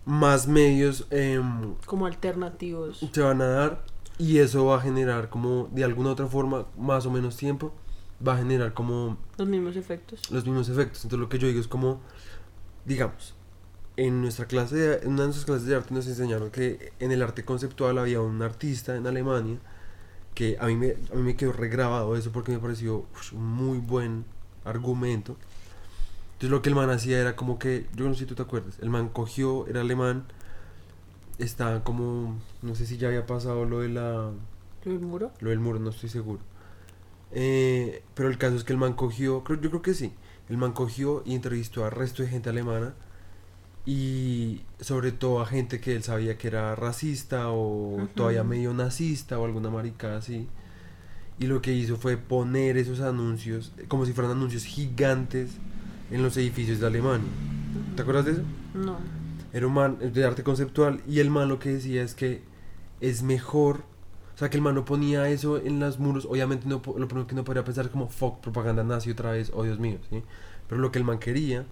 más medios em, Como alternativos. se van a dar y eso va a generar como de alguna otra forma, más o menos tiempo, va a generar como Los mismos efectos. los mismos efectos. Entonces lo que yo digo es como, digamos, en nuestra clase, de, en una de nuestras clases de arte nos enseñaron que en el arte conceptual había un artista en Alemania que a mí me, a mí me quedó regrabado eso porque me pareció un muy buen argumento. Entonces lo que el man hacía era como que, yo no sé si tú te acuerdas, el man cogió, era alemán, estaba como, no sé si ya había pasado lo de la ¿Lo del muro? lo del muro, no estoy seguro. Eh, pero el caso es que el man cogió, creo, yo creo que sí. El man cogió y entrevistó a resto de gente alemana y sobre todo a gente que él sabía que era racista o todavía medio nazista o alguna maricada así. Y lo que hizo fue poner esos anuncios como si fueran anuncios gigantes en los edificios de Alemania. ¿Te acuerdas de eso? No. Era un man de arte conceptual y el man lo que decía es que es mejor, o sea que el man no ponía eso en los muros, obviamente no, lo primero que no podría pensar es como fuck, propaganda nazi otra vez, oh Dios mío, ¿sí? Pero lo que el man quería,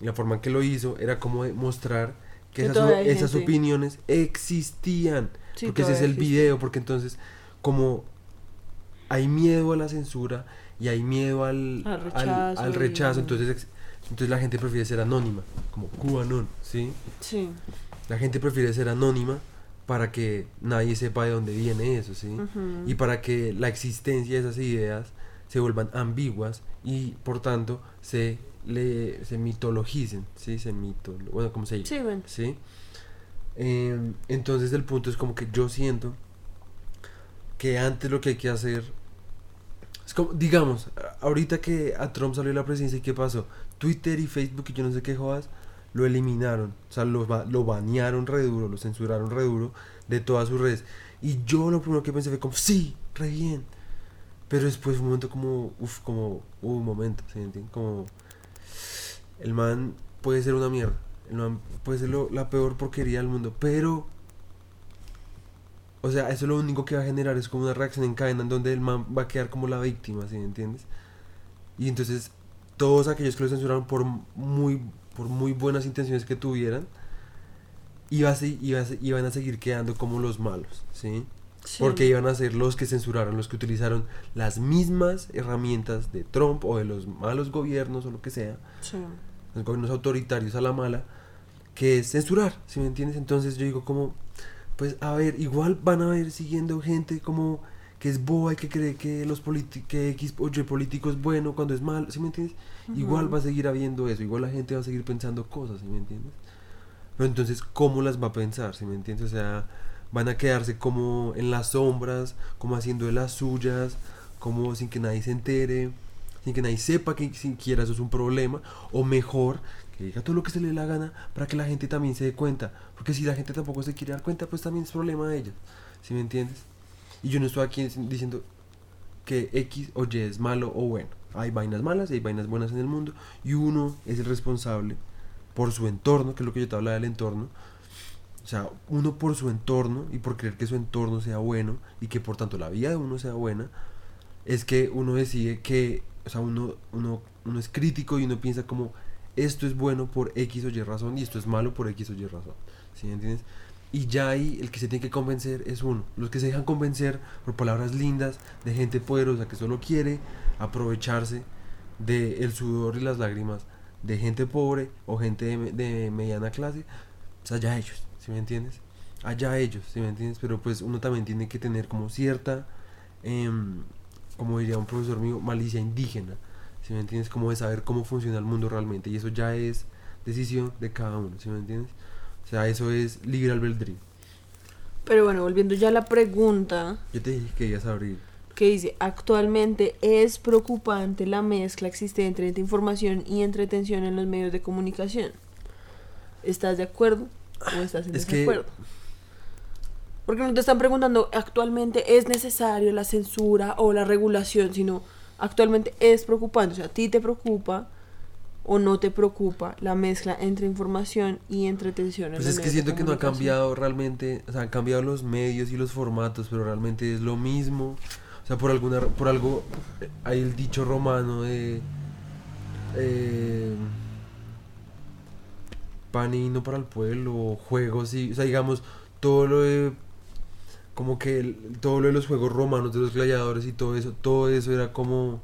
y la forma en que lo hizo, era como mostrar que, Que esas, esas opiniones existían, Sí, porque ese es el existe. video, porque entonces como hay miedo a la censura y hay miedo al, Al rechazo al y- rechazo, entonces, entonces la gente prefiere ser anónima, como QAnon, ¿sí? Sí. La gente prefiere ser anónima para que nadie sepa de dónde viene eso, ¿sí? Y para que la existencia de esas ideas se vuelvan ambiguas y por tanto se le se mitologicen, ¿sí? Se mito, bueno, como se dice, Sí, ven. ¿sí? Em, entonces el punto es como que yo siento que antes lo que hay que hacer es como, digamos, ahorita que a Trump salió la presidencia, ¿y qué pasó? Twitter y Facebook y yo no sé qué jodas, lo eliminaron, o sea, lo, lo banearon re duro, lo censuraron re duro de todas sus redes. Y yo lo primero que pensé fue como, sí, re bien. Pero después fue un momento como, uff, como, hubo un momento, ¿sí entienden? Como, el man puede ser una mierda. El man puede ser lo- la peor porquería del mundo. Pero. O sea, eso lo único que va a generar es como una reacción en cadena en donde el man va a quedar como la víctima, ¿sí me entiendes? Y entonces, todos aquellos que lo censuraron por muy, por muy buenas intenciones que tuvieran, iba a iban a seguir quedando como los malos, ¿sí? Sí. Porque iban a ser los que censuraron, los que utilizaron las mismas herramientas de Trump o de los malos gobiernos o lo que sea, Sí. los gobiernos autoritarios a la mala, que es censurar, ¿sí me entiendes? Entonces yo digo como, pues a ver, igual van a ver siguiendo gente como que es boba y que cree que los que X o Y político es bueno cuando es malo, ¿sí me entiendes? Igual va a seguir habiendo eso, igual la gente va a seguir pensando cosas, ¿sí me entiendes? Pero entonces, ¿cómo las va a pensar? ¿Sí me entiendes? O sea, van a quedarse como en las sombras, como haciendo de las suyas, como sin que nadie se entere, sin que nadie sepa que siquiera eso es un problema, o mejor, que diga todo lo que se le dé la gana para que la gente también se dé cuenta, porque si la gente tampoco se quiere dar cuenta, pues también es problema de ellos, ¿sí me entiendes? Y yo no estoy aquí diciendo que X o Y es malo o bueno. Hay vainas malas y hay vainas buenas en el mundo. Y uno es el responsable por su entorno, que es lo que yo te hablaba del entorno. O sea, uno por su entorno y por creer que su entorno sea bueno y que por tanto la vida de uno sea buena, es que uno decide que, o sea, uno, uno, uno es crítico y uno piensa como esto es bueno por X o Y razón y esto es malo por X o Y razón. ¿Sí me entiendes? Y ya ahí el que se tiene que convencer es uno. Los que se dejan convencer por palabras lindas de gente poderosa que solo quiere aprovecharse del el sudor y las lágrimas de gente pobre o gente de, me- de mediana clase, pues allá ellos, ¿sí me entiendes? Allá ellos, ¿sí me entiendes? Pero pues uno también tiene que tener como cierta, em, como diría un profesor mío, malicia indígena, ¿sí me entiendes? Como de saber cómo funciona el mundo realmente. Y eso ya es decisión de cada uno, ¿sí me entiendes? O sea, eso es libre albedrío. Pero bueno, volviendo ya a la pregunta Yo te dije que ibas a abrir. que dice, actualmente es preocupante la mezcla existente entre información y entretención en los medios de comunicación. ¿Estás de acuerdo o estás en Es que- desacuerdo? Porque no te están preguntando actualmente es necesario la censura o la regulación, sino actualmente es preocupante. O sea, a ti te preocupa o no te preocupa la mezcla entre información y entretención. en Pues es que siento que no ha cambiado realmente, o sea, han cambiado los medios y los formatos, pero realmente es lo mismo. O sea, por alguna por algo eh, hay el dicho romano de eh, pan y vino para el pueblo, juegos y, o sea, digamos, todo lo de como que el- todo lo de los juegos romanos de los gladiadores y todo eso, todo eso era como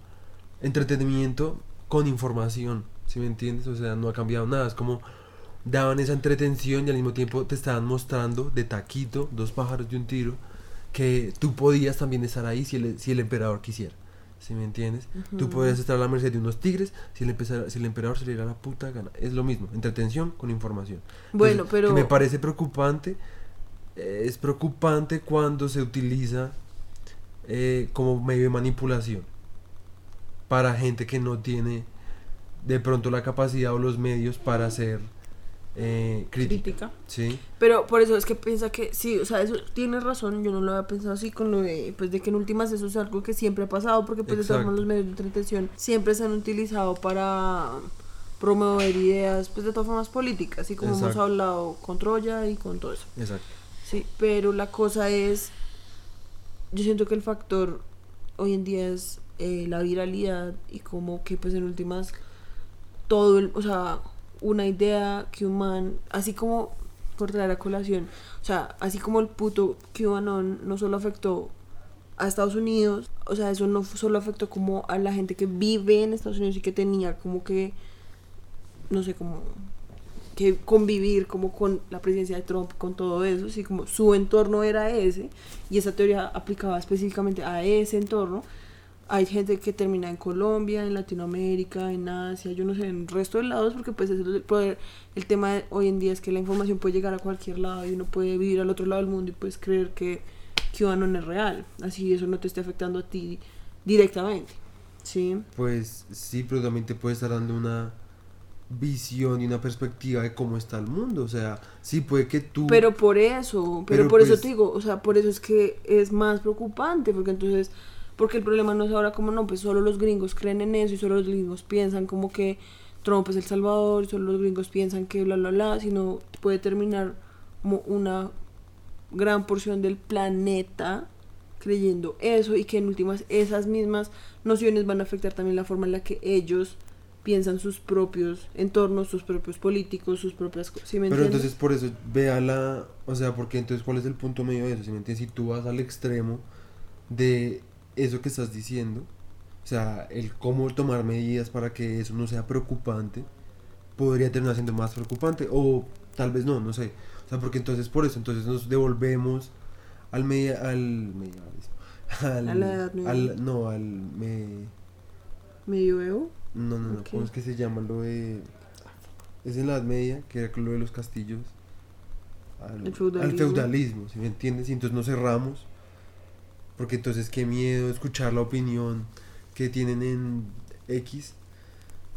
entretenimiento con información, ¿sí me entiendes? O sea, no ha cambiado nada, es como daban esa entretención y al mismo tiempo te estaban mostrando de taquito, dos pájaros de un tiro, que tú podías también estar ahí si el, si el emperador quisiera. ¿Sí me entiendes? Tú podías estar a la merced de unos tigres si el, si el emperador se le diera la puta gana. Es lo mismo, entretención con información. Bueno, Entonces, pero... Que me parece preocupante. Eh, es preocupante cuando se utiliza eh, como medio de manipulación para gente que no tiene de pronto la capacidad o los medios para hacer eh, crítica. crítica. ¿sí? Pero por eso es que piensa que sí, o sea, eso tienes razón, yo no lo había pensado así con lo de, pues de que en últimas eso es algo que siempre ha pasado, porque pues de Exacto. modos los medios de entretención siempre se han utilizado para promover ideas, pues de todas formas políticas, así como hemos hablado con Troya y con todo eso. Exacto. Sí, pero la cosa es, yo siento que el factor hoy en día es eh, la viralidad y como que pues en últimas todo, el, o sea, una idea que un man, así como por traer a colación, o sea, así como el puto QAnon no solo afectó a Estados Unidos, o sea, eso no solo afectó como a la gente que vive en Estados Unidos y que tenía como que, no sé, como que convivir como con la presidencia de Trump, con todo eso, así como su entorno era ese, y esa teoría aplicaba específicamente a ese entorno. Hay gente que termina en Colombia, en Latinoamérica, en Asia, yo no sé, en el resto de lados, porque pues el, tema hoy en día es que la información puede llegar a cualquier lado y uno puede vivir al otro lado del mundo y puedes creer que QAnon es real, así eso no te esté afectando a ti directamente, ¿sí? Pues sí, pero también te puede estar dando una visión y una perspectiva de cómo está el mundo. O sea, sí puede que tú... Pero por eso, pero, Pero por eso pues- te digo, o sea, por eso es que es más preocupante, porque entonces, porque el problema no es ahora como no, pues solo los gringos creen en eso y solo los gringos piensan como que Trump es el Salvador, solo los gringos piensan que bla, bla, bla, sino puede terminar como una gran porción del planeta creyendo eso y que en últimas esas mismas nociones van a afectar también la forma en la que ellos piensan sus propios entornos, sus propios políticos, sus propias cosas. ¿sí me Pero entiendes? entonces por eso vea la, o sea, porque entonces cuál es el punto medio de eso, si me entiendes, si tú vas al extremo de eso que estás diciendo, o sea, el cómo tomar medidas para que eso no sea preocupante, podría terminar siendo más preocupante o tal vez no, no sé. O sea, porque entonces por eso, entonces nos devolvemos al media, al medievalismo, al, A la Edad Media. al- no, al me, Medioevo. No, no, no, Ok. ¿cómo es que se llama lo de es en la Edad Media, que era lo de los castillos al, El al feudalismo. ¿sí me entiendes? Y entonces nos cerramos porque entonces qué miedo escuchar la opinión que tienen en X,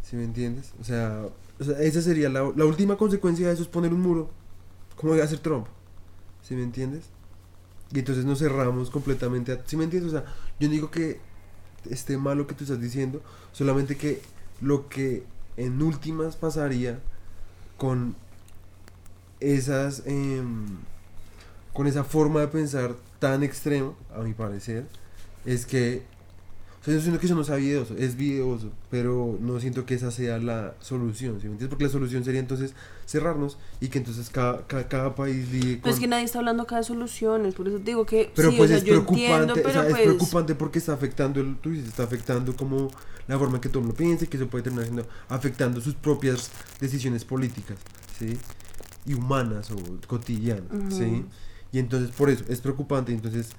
¿sí me entiendes? O sea, o sea, esa sería la, la última consecuencia de eso es poner un muro, como debe hacer Trump, ¿sí me entiendes? Y entonces nos cerramos completamente, a, ¿sí me entiendes? O sea, yo no digo que esté mal lo que tú estás diciendo, solamente que lo que en últimas pasaría con esas em, con esa forma de pensar tan extrema, a mi parecer, es que o sea, yo siento que eso no sea videoso, es videoso, pero no siento que esa sea la solución, ¿sí me entiendes? Porque la solución sería entonces cerrarnos y que entonces cada, cada, cada país lidie Pero es con- que nadie está hablando acá de soluciones, por eso te digo que pero sí, pues o sea, es yo preocupante, entiendo, o pero sea, pues... es preocupante porque está afectando, el, tú dices, está afectando como la forma en que todo el mundo piensa y que eso puede terminar siendo, afectando sus propias decisiones políticas, ¿sí? Y humanas o cotidianas, ¿sí? Ujú. Y entonces por eso es preocupante, entonces,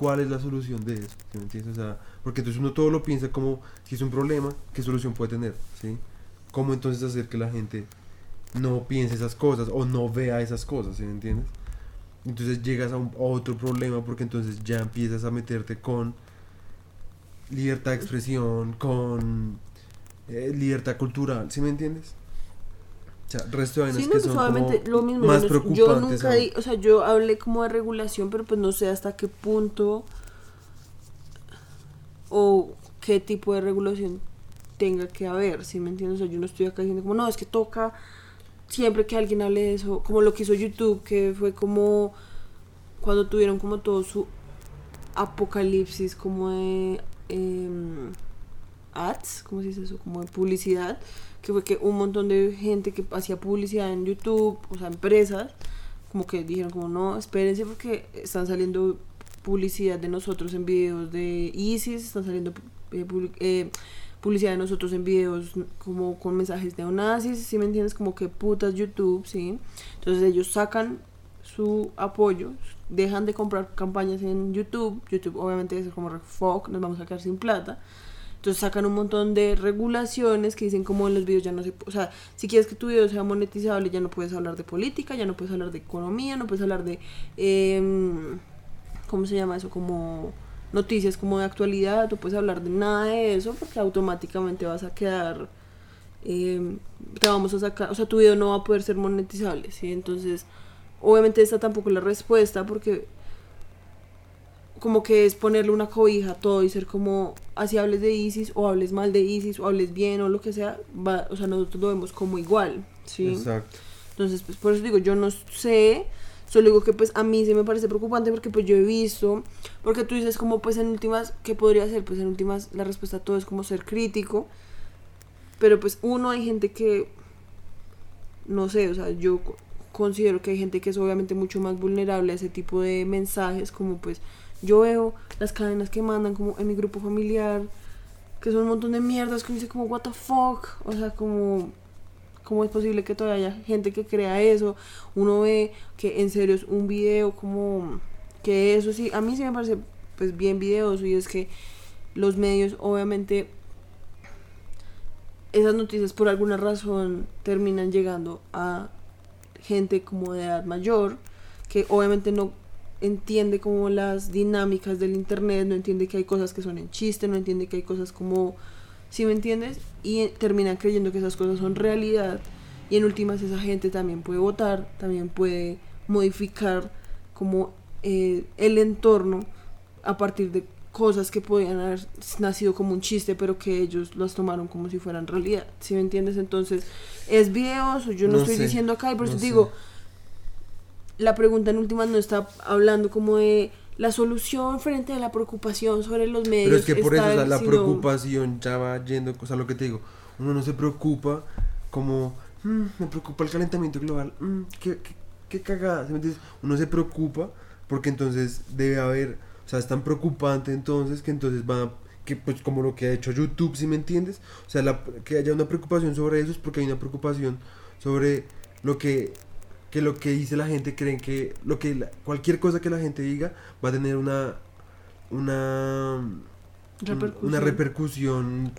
¿cuál es la solución de eso? ¿Sí me entiendes? O sea, porque entonces uno todo lo piensa como si es un problema, ¿qué solución puede tener? ¿Sí? ¿Cómo entonces hacer que la gente no piense esas cosas o no vea esas cosas, ¿sí me entiendes? Entonces llegas a, otro problema porque entonces ya empiezas a meterte con libertad de expresión, con eh, libertad cultural, ¿sí me entiendes? O sea, resto de vainas Sí, no, que pues son como lo mismo. más no- yo preocupantes nunca, di- o sea, yo hablé como de regulación, pero pues no sé hasta qué punto o qué tipo de regulación tenga que haber, ¿sí me entiendes? O sea, yo no estoy acá diciendo como, no, es que toca siempre que alguien hable de eso, como lo que hizo YouTube, que fue como cuando tuvieron como todo su apocalipsis como de em, ads, ¿cómo se dice eso? Como de publicidad, que fue que un montón de gente que hacía publicidad en YouTube, o sea, empresas, como que dijeron como no, espérense porque están saliendo publicidad de nosotros en videos de ISIS, están saliendo eh, publi- eh, publicidad de nosotros en videos como con mensajes neonazis, si me entiendes? Como que putas YouTube, ¿sí? Entonces ellos sacan su apoyo, dejan de comprar campañas en YouTube, YouTube obviamente es como fuck, nos vamos a quedar sin plata. Entonces sacan un montón de regulaciones que dicen como en los videos ya no se... O sea, si quieres que tu video sea monetizable ya no puedes hablar de política, ya no puedes hablar de economía, no puedes hablar de... em, ¿Cómo se llama eso? Como noticias como de actualidad, no puedes hablar de nada de eso porque automáticamente vas a quedar... em, te vamos a sacar... O sea, tu video no va a poder ser monetizable, ¿sí? Entonces, obviamente esta tampoco es la respuesta porque como que es ponerle una cobija a todo y ser como así hables de ISIS o hables mal de ISIS o hables bien o lo que sea, va, o sea, nosotros lo vemos como igual, ¿sí? Exacto. Entonces, pues por eso digo, yo no sé, solo digo que pues a mí sí me parece preocupante porque pues yo he visto, porque tú dices como pues en últimas, ¿qué podría ser? Pues en últimas la respuesta a todo es como ser crítico, pero pues uno hay gente que, no sé, o sea, yo co- considero que hay gente que es obviamente mucho más vulnerable a ese tipo de mensajes, como pues yo veo las cadenas que mandan como en mi grupo familiar, que son un montón de mierdas, que uno dice como, what the fuck, o sea, como, ¿cómo es posible que todavía haya gente que crea eso? Uno ve que en serio es un video como, que eso sí, a mí sí me parece pues bien videoso y es que los medios obviamente esas noticias por alguna razón terminan llegando a gente como de edad mayor que obviamente no entiende como las dinámicas del internet, no entiende que hay cosas que son en chiste, no entiende que hay cosas como, ¿sí me entiendes? Y terminan creyendo que esas cosas son realidad y en últimas esa gente también puede votar, también puede modificar como eh, el entorno a partir de cosas que podían haber nacido como un chiste, pero que ellos las tomaron como si fueran realidad. ¿Sí me entiendes? Entonces, es videos, yo no, No estoy sé, diciendo acá, y por no eso sé. digo, la pregunta en últimas no está hablando como de la solución frente a la preocupación sobre los medios. Pero es que por eso o sea, la sino- preocupación ya va yendo, o sea, lo que te digo, uno no se preocupa como, "Mm, me preocupa el calentamiento global, mm, qué, qué, qué cagada, ¿sí me entiendes? Uno se preocupa porque entonces debe haber, o sea, es tan preocupante entonces que entonces va, que pues como lo que ha hecho YouTube, ¿sí me entiendes? O sea, la- que haya una preocupación sobre eso es porque hay una preocupación sobre lo que que lo que dice la gente creen que lo que la- cualquier cosa que la gente diga va a tener una una Repercusión. una repercusión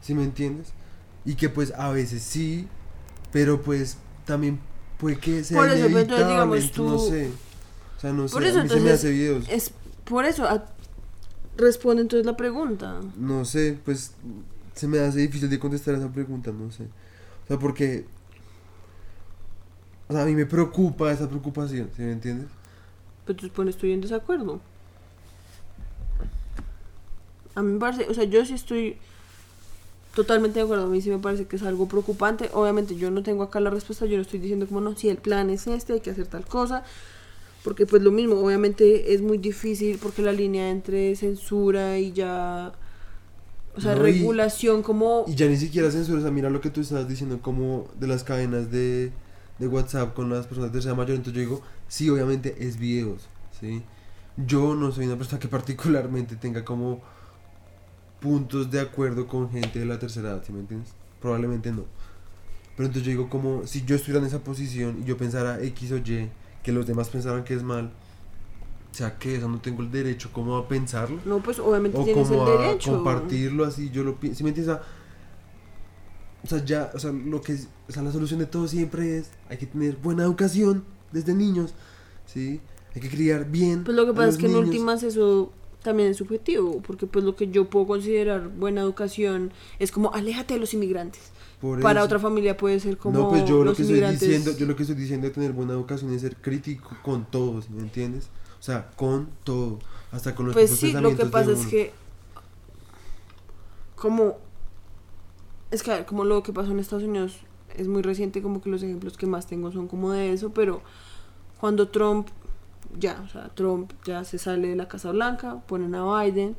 si me entiendes y que pues a veces sí pero pues también puede que sea Por eso, pero entonces, digamos, entonces, no tú- sé o sea no sé Por a eso, mí se me entonces, hace videos Es por eso, a- responde entonces la pregunta. no sé pues se me hace difícil de contestar esa pregunta no sé o sea porque o sea a mí me preocupa esa preocupación ¿sí me entiendes? Pero tú pones estoy en desacuerdo. A mí me parece, o sea, yo sí estoy totalmente de acuerdo. A mí sí me parece que es algo preocupante. Obviamente yo no tengo acá la respuesta, yo no estoy diciendo como no, si el plan es este, hay que hacer tal cosa. Porque pues lo mismo, obviamente es muy difícil porque la línea entre censura y ya... O sea, No, y- regulación como... Y ya ni siquiera censura, o sea, mira lo que tú estabas diciendo como de las cadenas de, de WhatsApp con las personas de tercera mayor, entonces yo digo, sí, obviamente es videos, ¿sí? Yo no soy una persona que particularmente tenga como puntos de acuerdo con gente de la tercera edad, ¿sí me entiendes? Probablemente no. Pero entonces yo digo como, si yo estuviera en esa posición y yo pensara X o Y, que los demás pensaran que es mal, o sea, que eso no tengo el derecho como a pensarlo No, pues obviamente o tienes el a derecho. compartirlo así yo lo pienso ¿sí me entiendes? o sea, ya o sea lo que es, o sea la solución de todo siempre es hay que tener buena educación desde niños sí hay que criar bien Pues lo que pasa es que en últimas eso también es subjetivo, porque pues lo que yo puedo considerar buena educación es como aléjate de los inmigrantes. Por Para eso. otra familia puede ser como no pues yo lo que estoy diciendo yo lo que estoy diciendo de tener buena educación es ser crítico con todos ¿me entiendes? o sea con todo hasta con los pues sí, lo que pasa es que como es que a ver, como lo que pasó en Estados Unidos es muy reciente, como que los ejemplos que más tengo son como de eso, pero cuando Trump ya, o sea, Trump ya se sale de la Casa Blanca, ponen a Biden,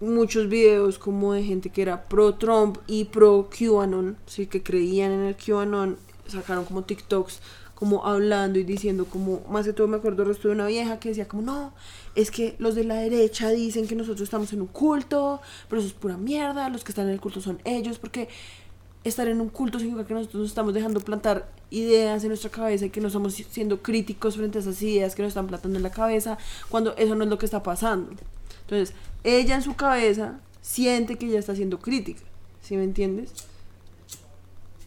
muchos videos como de gente que era pro Trump y pro QAnon, sí que creían en el QAnon, sacaron como TikToks como hablando y diciendo como, más que todo me acuerdo resto de una vieja que decía como, no, es que los de la derecha dicen que nosotros estamos en un culto, pero eso es pura mierda, los que están en el culto son ellos, porque estar en un culto significa que nosotros nos estamos dejando plantar ideas en nuestra cabeza y que no estamos siendo críticos frente a esas ideas que nos están plantando en la cabeza, cuando eso no es lo que está pasando. Entonces, ella en su cabeza siente que ella está siendo crítica, ¿sí me entiendes?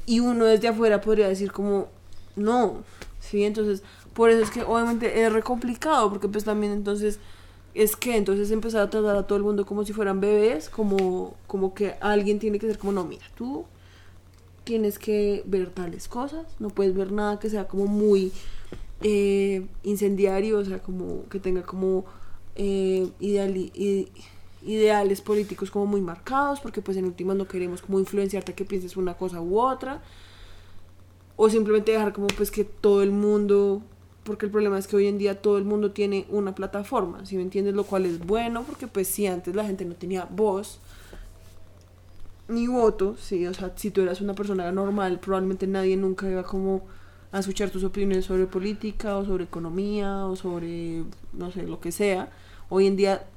Y uno desde afuera podría decir como, no, ¿sí? Entonces, por eso es que obviamente es re complicado, porque pues también entonces es que entonces empezar a tratar a todo el mundo como si fueran bebés, como, como que alguien tiene que ser como, no, mira, tú tienes que ver tales cosas, no puedes ver nada que sea como muy eh, incendiario, o sea, como que tenga como eh, ideali- i- ideales políticos como muy marcados, porque pues en últimas no queremos como influenciarte a que pienses una cosa u otra, o simplemente dejar como pues que todo el mundo, porque el problema es que hoy en día todo el mundo tiene una plataforma, si me entiendes, lo cual es bueno, porque pues si antes la gente no tenía voz, ni voto, sí, o sea, si tú eras una persona normal, probablemente nadie nunca iba como a escuchar tus opiniones sobre política o sobre economía o sobre, no sé, lo que sea. Hoy en día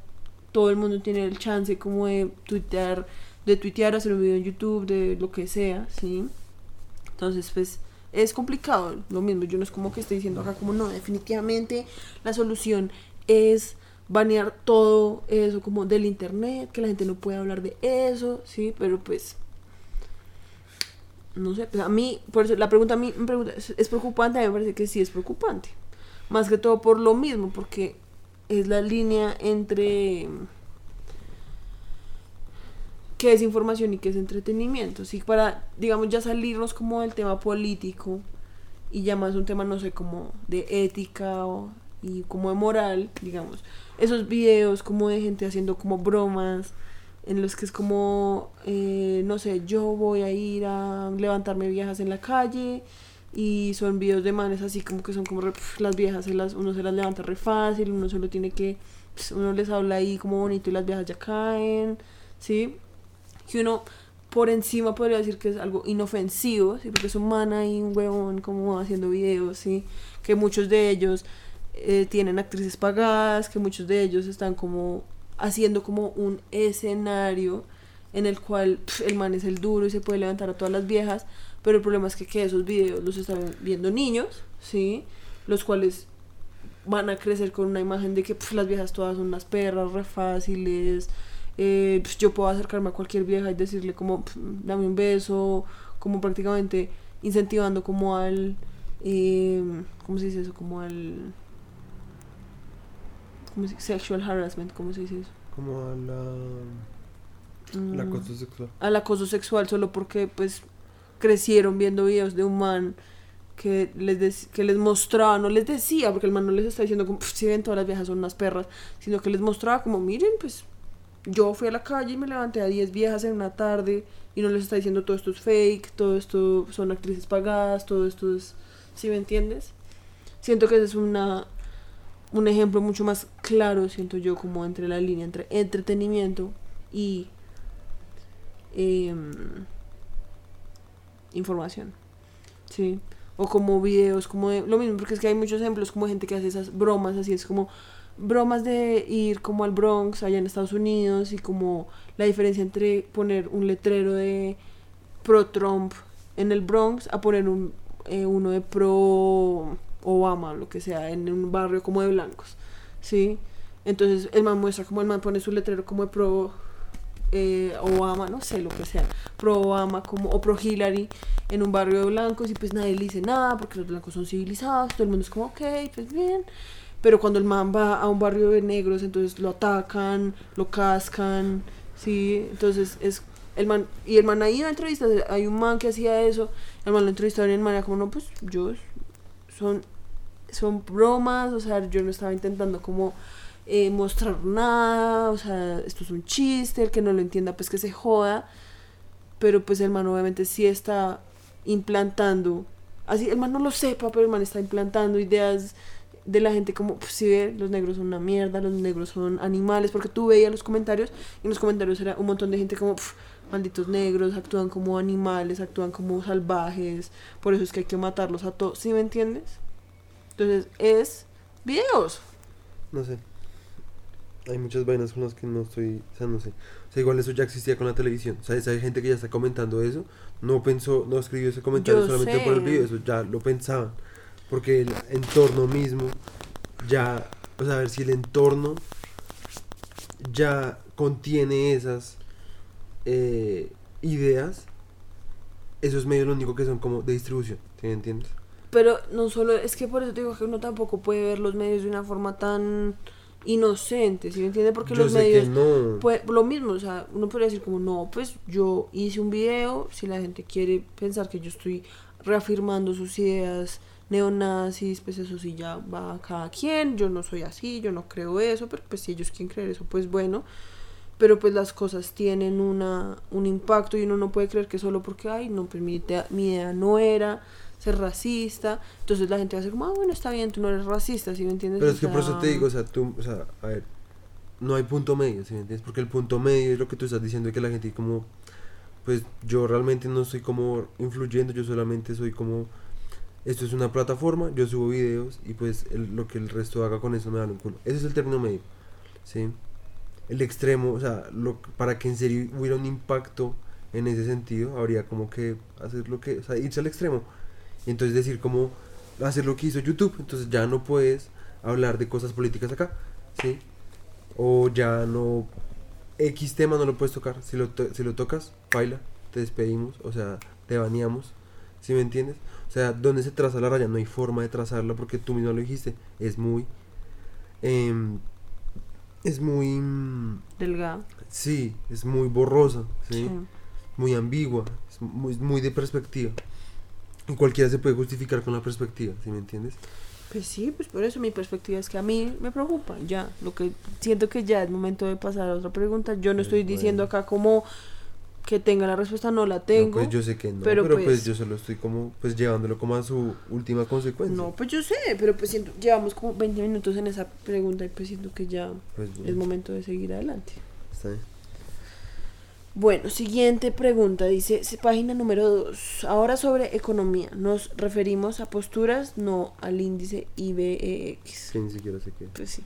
todo el mundo tiene el chance como de tuitear, de tuitear, hacer un video en YouTube, de lo que sea, ¿sí? Entonces, pues, es complicado, lo mismo, yo no es como que esté diciendo acá como, no, definitivamente la solución es banear todo eso como del internet, que la gente no puede hablar de eso, sí, pero pues no sé, pues a mí, por eso la pregunta a mí me pregunta, ¿es, preocupante? A mí me parece que sí es preocupante. Más que todo por lo mismo, porque es la línea entre qué es información y qué es entretenimiento. Sí, para, digamos, ya salirnos como del tema político y ya más un tema, no sé, como de ética o y como de moral, digamos. Esos videos como de gente haciendo como bromas, en los que es como, eh, no sé, yo voy a ir a levantarme viejas en la calle y son videos de manes así como que son como las viejas, se las, uno se las levanta re fácil, uno solo tiene que, uno les habla ahí como bonito y las viejas ya caen, ¿sí? Que uno por encima podría decir que es algo inofensivo, ¿sí? Porque es un man ahí, un huevón como haciendo videos, ¿sí? Que muchos de ellos eh, tienen actrices pagadas, que muchos de ellos están como haciendo como un escenario en el cual el man es el duro y se puede levantar a todas las viejas, pero el problema es que, que esos videos los están viendo niños, ¿sí? Los cuales van a crecer con una imagen de que las viejas todas son unas perras re fáciles, eh, pf, yo puedo acercarme a cualquier vieja y decirle como dame un beso, como prácticamente incentivando como al, eh, ¿cómo se dice eso? Como al... ¿cómo se- Sexual harassment, ¿cómo se dice eso? Como a la. El Mm, acoso sexual. al acoso sexual solo porque pues crecieron viendo videos de un man que les, que les mostraba, no les decía, porque el man no les está diciendo como, "Pf, si ven todas las viejas son unas perras, sino que les mostraba como, miren, pues yo fui a la calle y me levanté a 10 viejas en una tarde y no les está diciendo todo esto es fake, todo esto son actrices pagadas, todo esto es, ¿sí me entiendes? Siento que es una, un ejemplo mucho más claro, siento yo, como entre la línea entre entretenimiento y em, información. Sí. O como videos, como lo mismo, porque es que hay muchos ejemplos como gente que hace esas bromas, así es como bromas de ir como al Bronx allá en Estados Unidos y como la diferencia entre poner un letrero de pro Trump en el Bronx a poner un, eh, uno de pro Obama, lo que sea, en un barrio como de blancos, ¿sí? Entonces el man muestra como el man pone su letrero como de pro eh, Obama, no sé, lo que sea, pro Obama como, o pro Hillary en un barrio de blancos y pues nadie le dice nada porque los blancos son civilizados, todo el mundo es como, ok, pues bien. Pero cuando el man va a un barrio de negros, entonces lo atacan, lo cascan, ¿sí? Entonces es el man, y el man ahí en la entrevista, hay un man que hacía eso, el man lo entrevistaron y el man era como, no, pues yo, son, son bromas, o sea, yo no estaba intentando como eh, mostrar nada, o sea, esto es un chiste, el que no lo entienda pues que se joda, pero pues el man obviamente sí está implantando, así el man no lo sepa, pero el man está implantando ideas de la gente como, pues si ve, los negros son una mierda, los negros son animales, porque tú veías los comentarios y en los comentarios era un montón de gente como, "Pf, malditos negros, actúan como animales, actúan como salvajes, por eso es que hay que matarlos a todos, ¿sí me entiendes? Entonces es videos. No sé. Hay muchas vainas con las que no estoy. O sea, no sé. O sea, igual eso ya existía con la televisión. O sea, esa gente que ya está comentando eso. No pensó, no escribió ese comentario Yo solamente sé. por el video. Eso ya lo pensaban. Porque el entorno mismo ya. O sea, a ver si el entorno ya contiene esas eh, ideas. Esos medios lo único que son como de distribución. ¿Sí me entiendes? Pero no solo, es que por eso te digo que uno tampoco puede ver los medios de una forma tan inocente, ¿sí me entiende? Porque Yo los sé medios, que no. pues lo mismo, o sea, uno podría decir como, no, pues yo hice un video, si la gente quiere pensar que yo estoy reafirmando sus ideas neonazis, pues eso sí ya va a cada quien, yo no soy así, yo no creo eso, pero pues si ellos quieren creer eso, pues bueno, pero pues las cosas tienen una, un impacto y uno no puede creer que solo porque, ay, no, pues mi idea, mi idea no era ser racista, entonces la gente va a ser como, ah, bueno, está bien, tú no eres racista, ¿sí me entiendes? Pero O es que por eso te digo, o sea, tú, o sea, a ver, no hay punto medio, ¿sí me entiendes? Porque el punto medio es lo que tú estás diciendo que la gente como, pues yo realmente no estoy como influyendo, yo solamente soy como, esto es una plataforma, yo subo videos y pues el- lo que el resto haga con eso me da un culo. Ese es el término medio, ¿sí? El extremo, o sea, lo, para que en serio hubiera un impacto en ese sentido, habría como que hacer lo que, o sea, irse al extremo. Y entonces decir como hacer lo que hizo YouTube, entonces ya no puedes hablar de cosas políticas acá, ¿sí? O ya no X tema no lo puedes tocar, si lo si lo tocas, baila, te despedimos, o sea, te baneamos, ¿sí me entiendes? O sea, donde se traza la raya, no hay forma de trazarla porque tú mismo lo dijiste, es muy em, es muy mm, Delgado. sí, es muy borrosa, ¿sí? sí. muy ambigua, es muy, muy de perspectiva. Y cualquiera se puede justificar con la perspectiva, ¿sí me entiendes? Pues sí, pues por eso mi perspectiva es que a mí me preocupa, ya. Lo que siento que ya es momento de pasar a otra pregunta. Yo no Pues estoy diciendo acá como que tenga la respuesta, no la No, tengo. pues yo sé que no, pero pero, pues, pues- yo solo estoy como pues llevándolo como a su última consecuencia. No, pues yo sé, pero pues siento, llevamos como 20 minutos en esa pregunta y pues siento que ya Pues es momento de seguir adelante. está bien. Bueno, siguiente pregunta, dice, página número 2. Ahora sobre economía, nos referimos a posturas, no al índice IBEX. Que ni siquiera sé qué. Pues sí.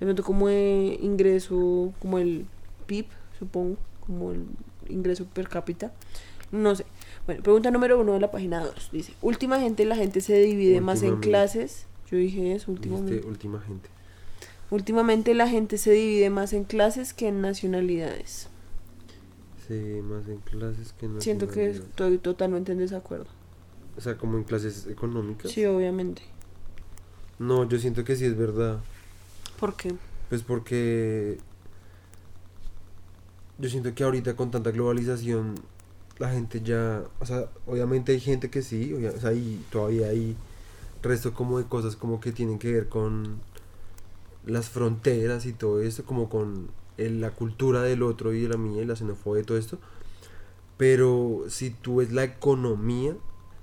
De pronto como eh, ingreso, como el PIB, supongo, como el ingreso per cápita. No sé. Bueno, pregunta número uno de la página 2. Dice, últimamente la gente se divide más en clases. Yo dije eso, últimamente. Última gente. Últimamente la gente se divide más en clases que en nacionalidades. Sí, más en clases que en Siento que nacionalidades. estoy totalmente en desacuerdo. O sea, como en clases económicas. Sí, obviamente. No, yo siento que sí es verdad. ¿Por qué? Pues porque yo siento que ahorita con tanta globalización la gente ya, o sea, obviamente hay gente que sí, o sea, y todavía hay resto como de cosas como que tienen que ver con las fronteras y todo esto, como con la cultura del otro y de la mía y la xenofobia y todo esto. Pero si tú ves la economía,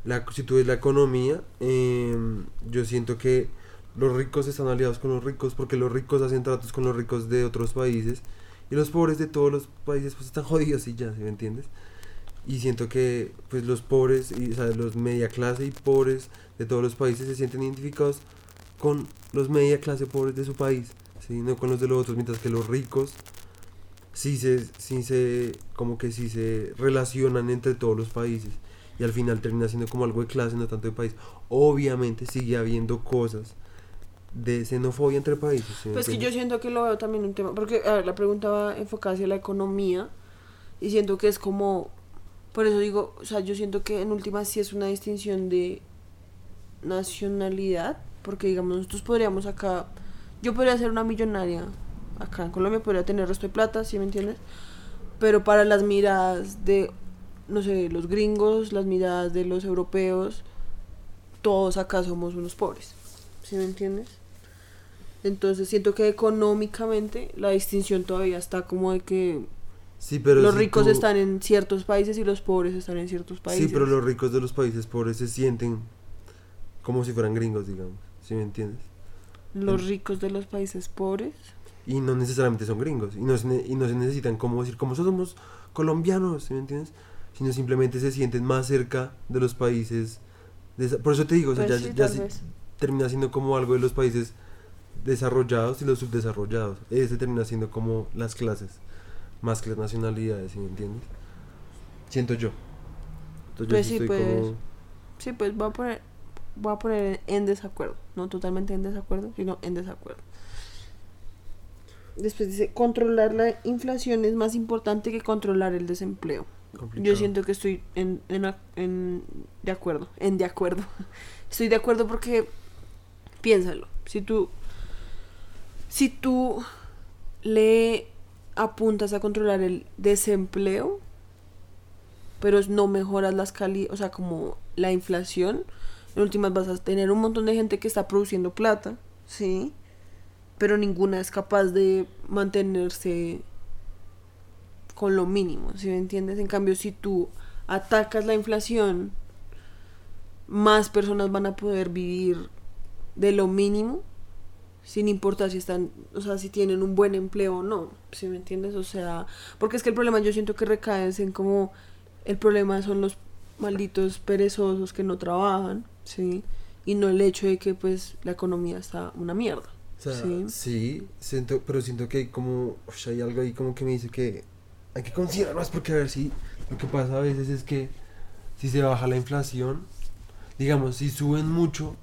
la, si tú ves la economía, em, yo siento que los ricos están aliados con los ricos porque los ricos hacen tratos con los ricos de otros países y los pobres de todos los países pues están jodidos y ya, ¿sí me entiendes? Y siento que pues los pobres, y, o sea, los media clase y pobres de todos los países se sienten identificados con los media clase pobres de su país, ¿sí? no con los de los otros, mientras que los ricos sí se, sí se, como que sí se relacionan entre todos los países y al final termina siendo como algo de clase, no tanto de país. Obviamente sigue habiendo cosas de xenofobia entre países. ¿sí me Pues que yo siento que lo veo también un tema, porque a ver, la pregunta va enfocada hacia la economía y siento que es como, por eso digo, o sea, yo siento que en últimas sí es una distinción de nacionalidad, porque digamos nosotros podríamos acá, yo podría ser una millonaria acá en Colombia, podría tener resto de plata, ¿sí me entiendes? Pero para las miradas de, no sé, los gringos, las miradas de los europeos, todos acá somos unos pobres, ¿sí me entiendes? Entonces siento que económicamente la distinción todavía está como de que Sí, pero los si ricos tú- están en ciertos países y los pobres están en ciertos países. Sí, pero los ricos de los países pobres se sienten como si fueran gringos, digamos. ¿Sí me entiendes? Los ricos de los países pobres. Y no necesariamente son gringos. Y no se, y no se necesitan como decir, como somos colombianos, ¿sí me entiendes? Sino simplemente se sienten más cerca de los países. de esa- por eso te digo, o sea, Pues ya, sí, ya tal se- vez. termina siendo como algo de los países desarrollados y los subdesarrollados. Ese termina siendo como las clases, más que las nacionalidades, ¿sí me entiendes? Siento yo. Entonces Pues yo sí, estoy pues. como... Sí, pues voy a poner voy a poner en desacuerdo, no totalmente en desacuerdo, sino en desacuerdo. Después dice, controlar la inflación es más importante que controlar el desempleo. Yo siento que estoy en, en, en- de acuerdo, en de acuerdo. Estoy de acuerdo porque piénsalo, si tú si tú le apuntas a controlar el desempleo, pero no mejoras las cali, o sea, como la inflación, en últimas vas a tener un montón de gente que está produciendo plata, ¿sí? Pero ninguna es capaz de mantenerse con lo mínimo, ¿sí me entiendes? En cambio, si tú atacas la inflación, más personas van a poder vivir de lo mínimo, sin importar si están, o sea, si tienen un buen empleo o no, ¿sí me entiendes? O sea, porque es que el problema yo siento que recae en como el problema son los malditos perezosos que no trabajan, ¿sí? Y no el hecho de que pues la economía está una mierda. O sea, Sí. sí, siento, pero siento que hay como, hay algo ahí como que me dice que hay que considerar más porque a ver si lo que pasa a veces es que si se baja la inflación, digamos, si suben mucho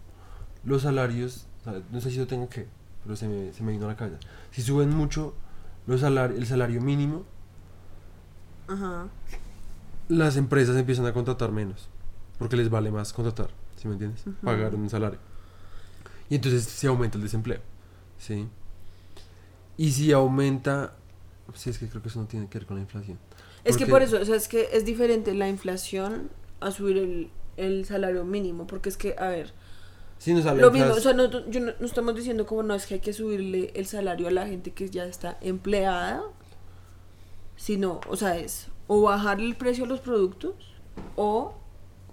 los salarios, no sé si yo tengo que, pero se me, se me vino a la cabeza, si suben mucho los salari- el salario mínimo, Ajá. las empresas empiezan a contratar menos, porque les vale más contratar, ¿sí me entiendes? Pagar un salario. Y entonces se aumenta el desempleo, ¿sí? Y si aumenta, sí, es que creo que eso no tiene que ver con la inflación. Es que por eso, o sea, es que es diferente la inflación a subir el, el salario mínimo, porque es que, a ver, Sí, nos Lo mismo, o sea, no, yo no, no estamos diciendo como no es que hay que subirle el salario a la gente que ya está empleada, sino, o sea, es o bajarle el precio a los productos o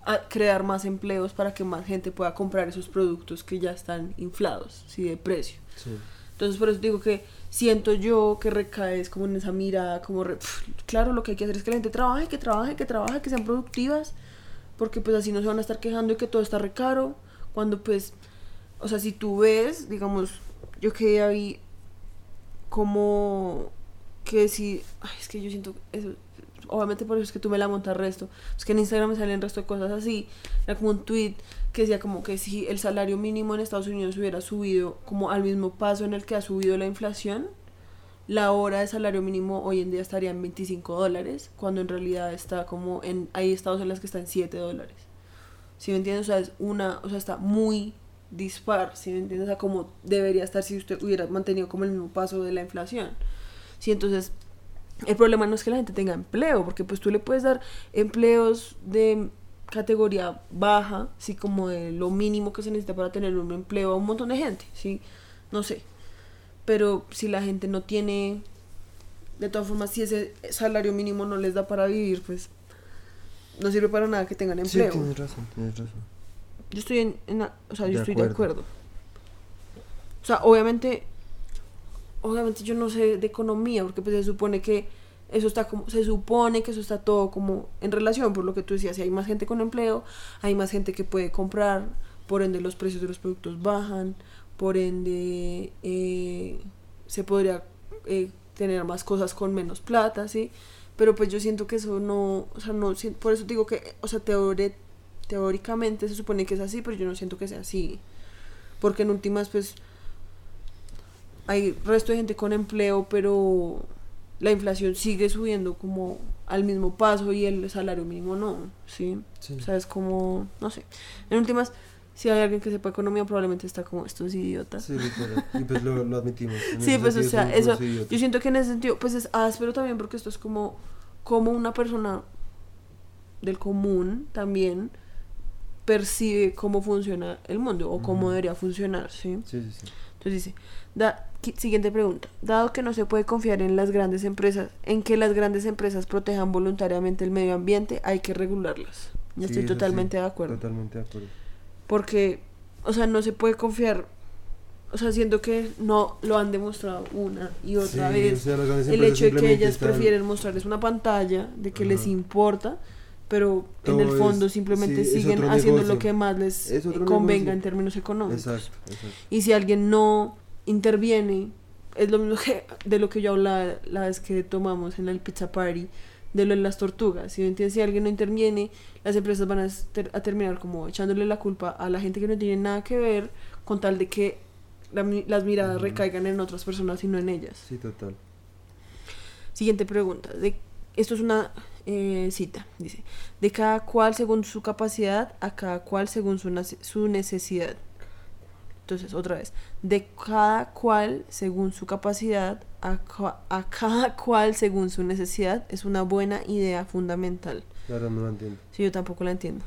a crear más empleos para que más gente pueda comprar esos productos que ya están inflados, sí, de precio. Sí. Entonces, por eso digo que siento yo que recaes como en esa mirada, como, re- pf, claro, lo que hay que hacer es que la gente trabaje, que trabaje, que trabaje, que sean productivas, porque pues así no se van a estar quejando de que todo está re caro, cuando pues, o sea, si tú ves, digamos, yo que ahí como que si, ay, es que yo siento, eso, obviamente por eso es que tú me la montas resto, es que en Instagram me salen resto de cosas así, era como un tweet que decía como que si el salario mínimo en Estados Unidos hubiera subido como al mismo paso en el que ha subido la inflación, la hora de salario mínimo hoy en día estaría en 25 dólares, cuando en realidad está como en, hay estados en los que está en 7 dólares. ¿Sí me entiendes? O sea, es una, o sea, está muy dispar, ¿sí me entiendes? O sea, como debería estar si usted hubiera mantenido como el mismo paso de la inflación. Sí, entonces, el problema no es que la gente tenga empleo, porque pues tú le puedes dar empleos de categoría baja, sí, como de lo mínimo que se necesita para tener un empleo a un montón de gente, sí, no sé. Pero si la gente no tiene, de todas formas, si ese salario mínimo no les da para vivir, pues no sirve para nada que tengan Sí, empleo. tienes razón, tienes razón. Yo estoy en, en la- o sea, yo De estoy de acuerdo. acuerdo. O sea, obviamente, obviamente yo no sé de economía, porque pues se supone que eso está como, se supone que eso está todo como en relación, por lo que tú decías, si hay más gente con empleo, hay más gente que puede comprar, por ende los precios de los productos bajan, por ende eh, se podría eh, tener más cosas con menos plata, ¿sí? Pero pues yo siento que eso no, o sea, no, por eso digo que, o sea, teore- teóricamente se supone que es así, pero yo no siento que sea así. Porque en últimas, pues, hay resto de gente con empleo, pero la inflación sigue subiendo como al mismo paso y el salario mínimo no, ¿sí? Sí. O sea, es como, no sé. En últimas, si hay alguien que sepa economía, probablemente está como estos idiotas. Sí, literal. Y pues lo, lo admitimos. Sí, pues o sea, eso, yo siento que en ese sentido, pues es áspero también porque esto es como, como una persona del común también percibe cómo funciona el mundo o cómo debería funcionar, ¿sí? Sí, sí, sí. Entonces dice, da- siguiente pregunta, dado que no se puede confiar en las grandes empresas, en que las grandes empresas protejan voluntariamente el medio ambiente, hay que regularlas. Sí, estoy sí, totalmente de acuerdo. Totalmente de acuerdo. Porque, o sea, no se puede confiar. O sea, siento que no lo han demostrado una y otra Sí, vez. o sea, el hecho de que ellas están- prefieren mostrarles una pantalla, de que les importa, pero en el fondo es- simplemente sí, siguen haciendo negocio. lo que más les eh, convenga negocio. en términos económicos. Exacto, exacto. Y si alguien no interviene, es lo mismo que de lo que yo hablaba la vez que tomamos en el pizza party, de lo de las tortugas. Si, me entiendes? si alguien no interviene, las empresas van a, ter- a terminar como echándole la culpa a la gente que no tiene nada que ver, con tal de que la las miradas recaigan en otras personas y no en ellas. Sí, total. Siguiente pregunta. De, esto es una eh, cita. Dice, de cada cual según su capacidad, a cada cual según su, su necesidad. Entonces, otra vez. De cada cual según su capacidad, a, a cada cual según su necesidad, es una buena idea fundamental. La verdad no lo entiendo. Sí, yo tampoco la entiendo.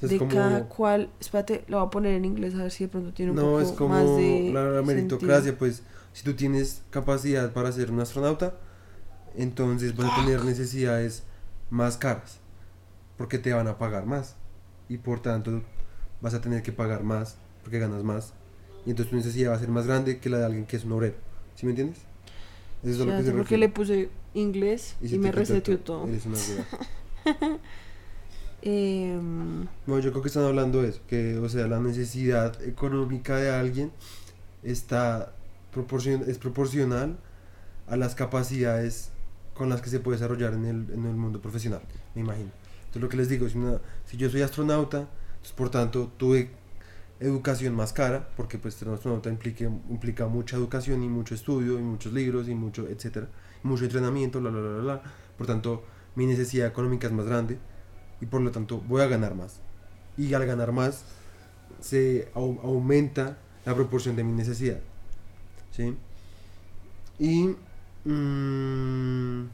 De como- cada cual, espérate, lo voy a poner en inglés a ver si de pronto tiene un No, poco es como más de la, la sentido. meritocracia, pues si tú tienes capacidad para ser un astronauta, entonces vas a tener necesidades más caras, porque te van a pagar más, y por tanto vas a tener que pagar más, porque ganas más, y entonces tu necesidad va a ser más grande que la de alguien que es un obrero, ¿sí me entiendes? Eso es a lo Ya que se refiere. le puse inglés y, se me reseteó todo. Eres una hueva. Em, No, yo creo que están hablando de eso, que o sea, la necesidad económica de alguien está proporcion es proporcional a las capacidades con las que se puede desarrollar en el, en el mundo profesional, me imagino. Entonces lo que les digo, si, una- si yo soy astronauta, pues, por tanto tuve educación más cara, porque pues astronauta implique, implica mucha educación y mucho estudio y muchos libros y mucho, etcétera, mucho entrenamiento, la, la, la, la. Por tanto, mi necesidad económica es más grande y por lo tanto voy a ganar más. Y al ganar más se au- aumenta la proporción de mi necesidad. ¿Sí? Y... mm,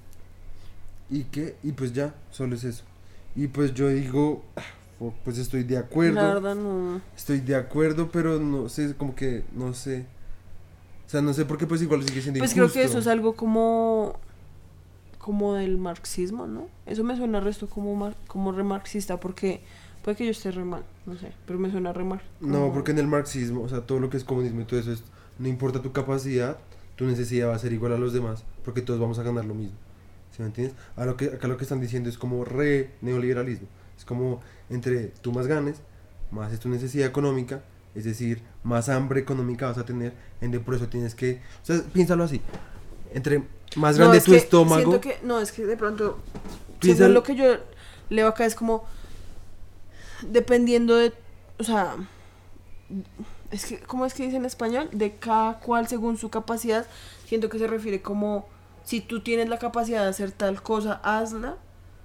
¿Y qué? Y pues ya, solo es eso. Y pues yo digo, pues estoy de acuerdo. La verdad no. Estoy de acuerdo, pero no sé, como que, no sé. O sea, no sé por qué pues igual sigue siendo Pues creo injusto. que eso es algo como como del marxismo, ¿no? Eso me suena resto como mar- como remarxista porque puede que yo esté re mal, no sé, pero me suena re mal. No, porque en el marxismo, o sea, todo lo que es comunismo y todo eso es, no importa tu capacidad, tu necesidad va a ser igual a los demás, porque todos vamos a ganar lo mismo. ¿Sí me entiendes? A lo que, acá lo que están diciendo es como re neoliberalismo. Es como entre tú más ganes, más es tu necesidad económica, es decir, más hambre económica vas a tener, ende por eso tienes que, o sea, piénsalo así. Entre más No, grande es tu que estómago, siento que no, es que de pronto según lo que yo leo acá es como dependiendo de, o sea, es que ¿cómo es que dice en español? De cada cual según su capacidad. Siento que se refiere como si tú tienes la capacidad de hacer tal cosa, hazla.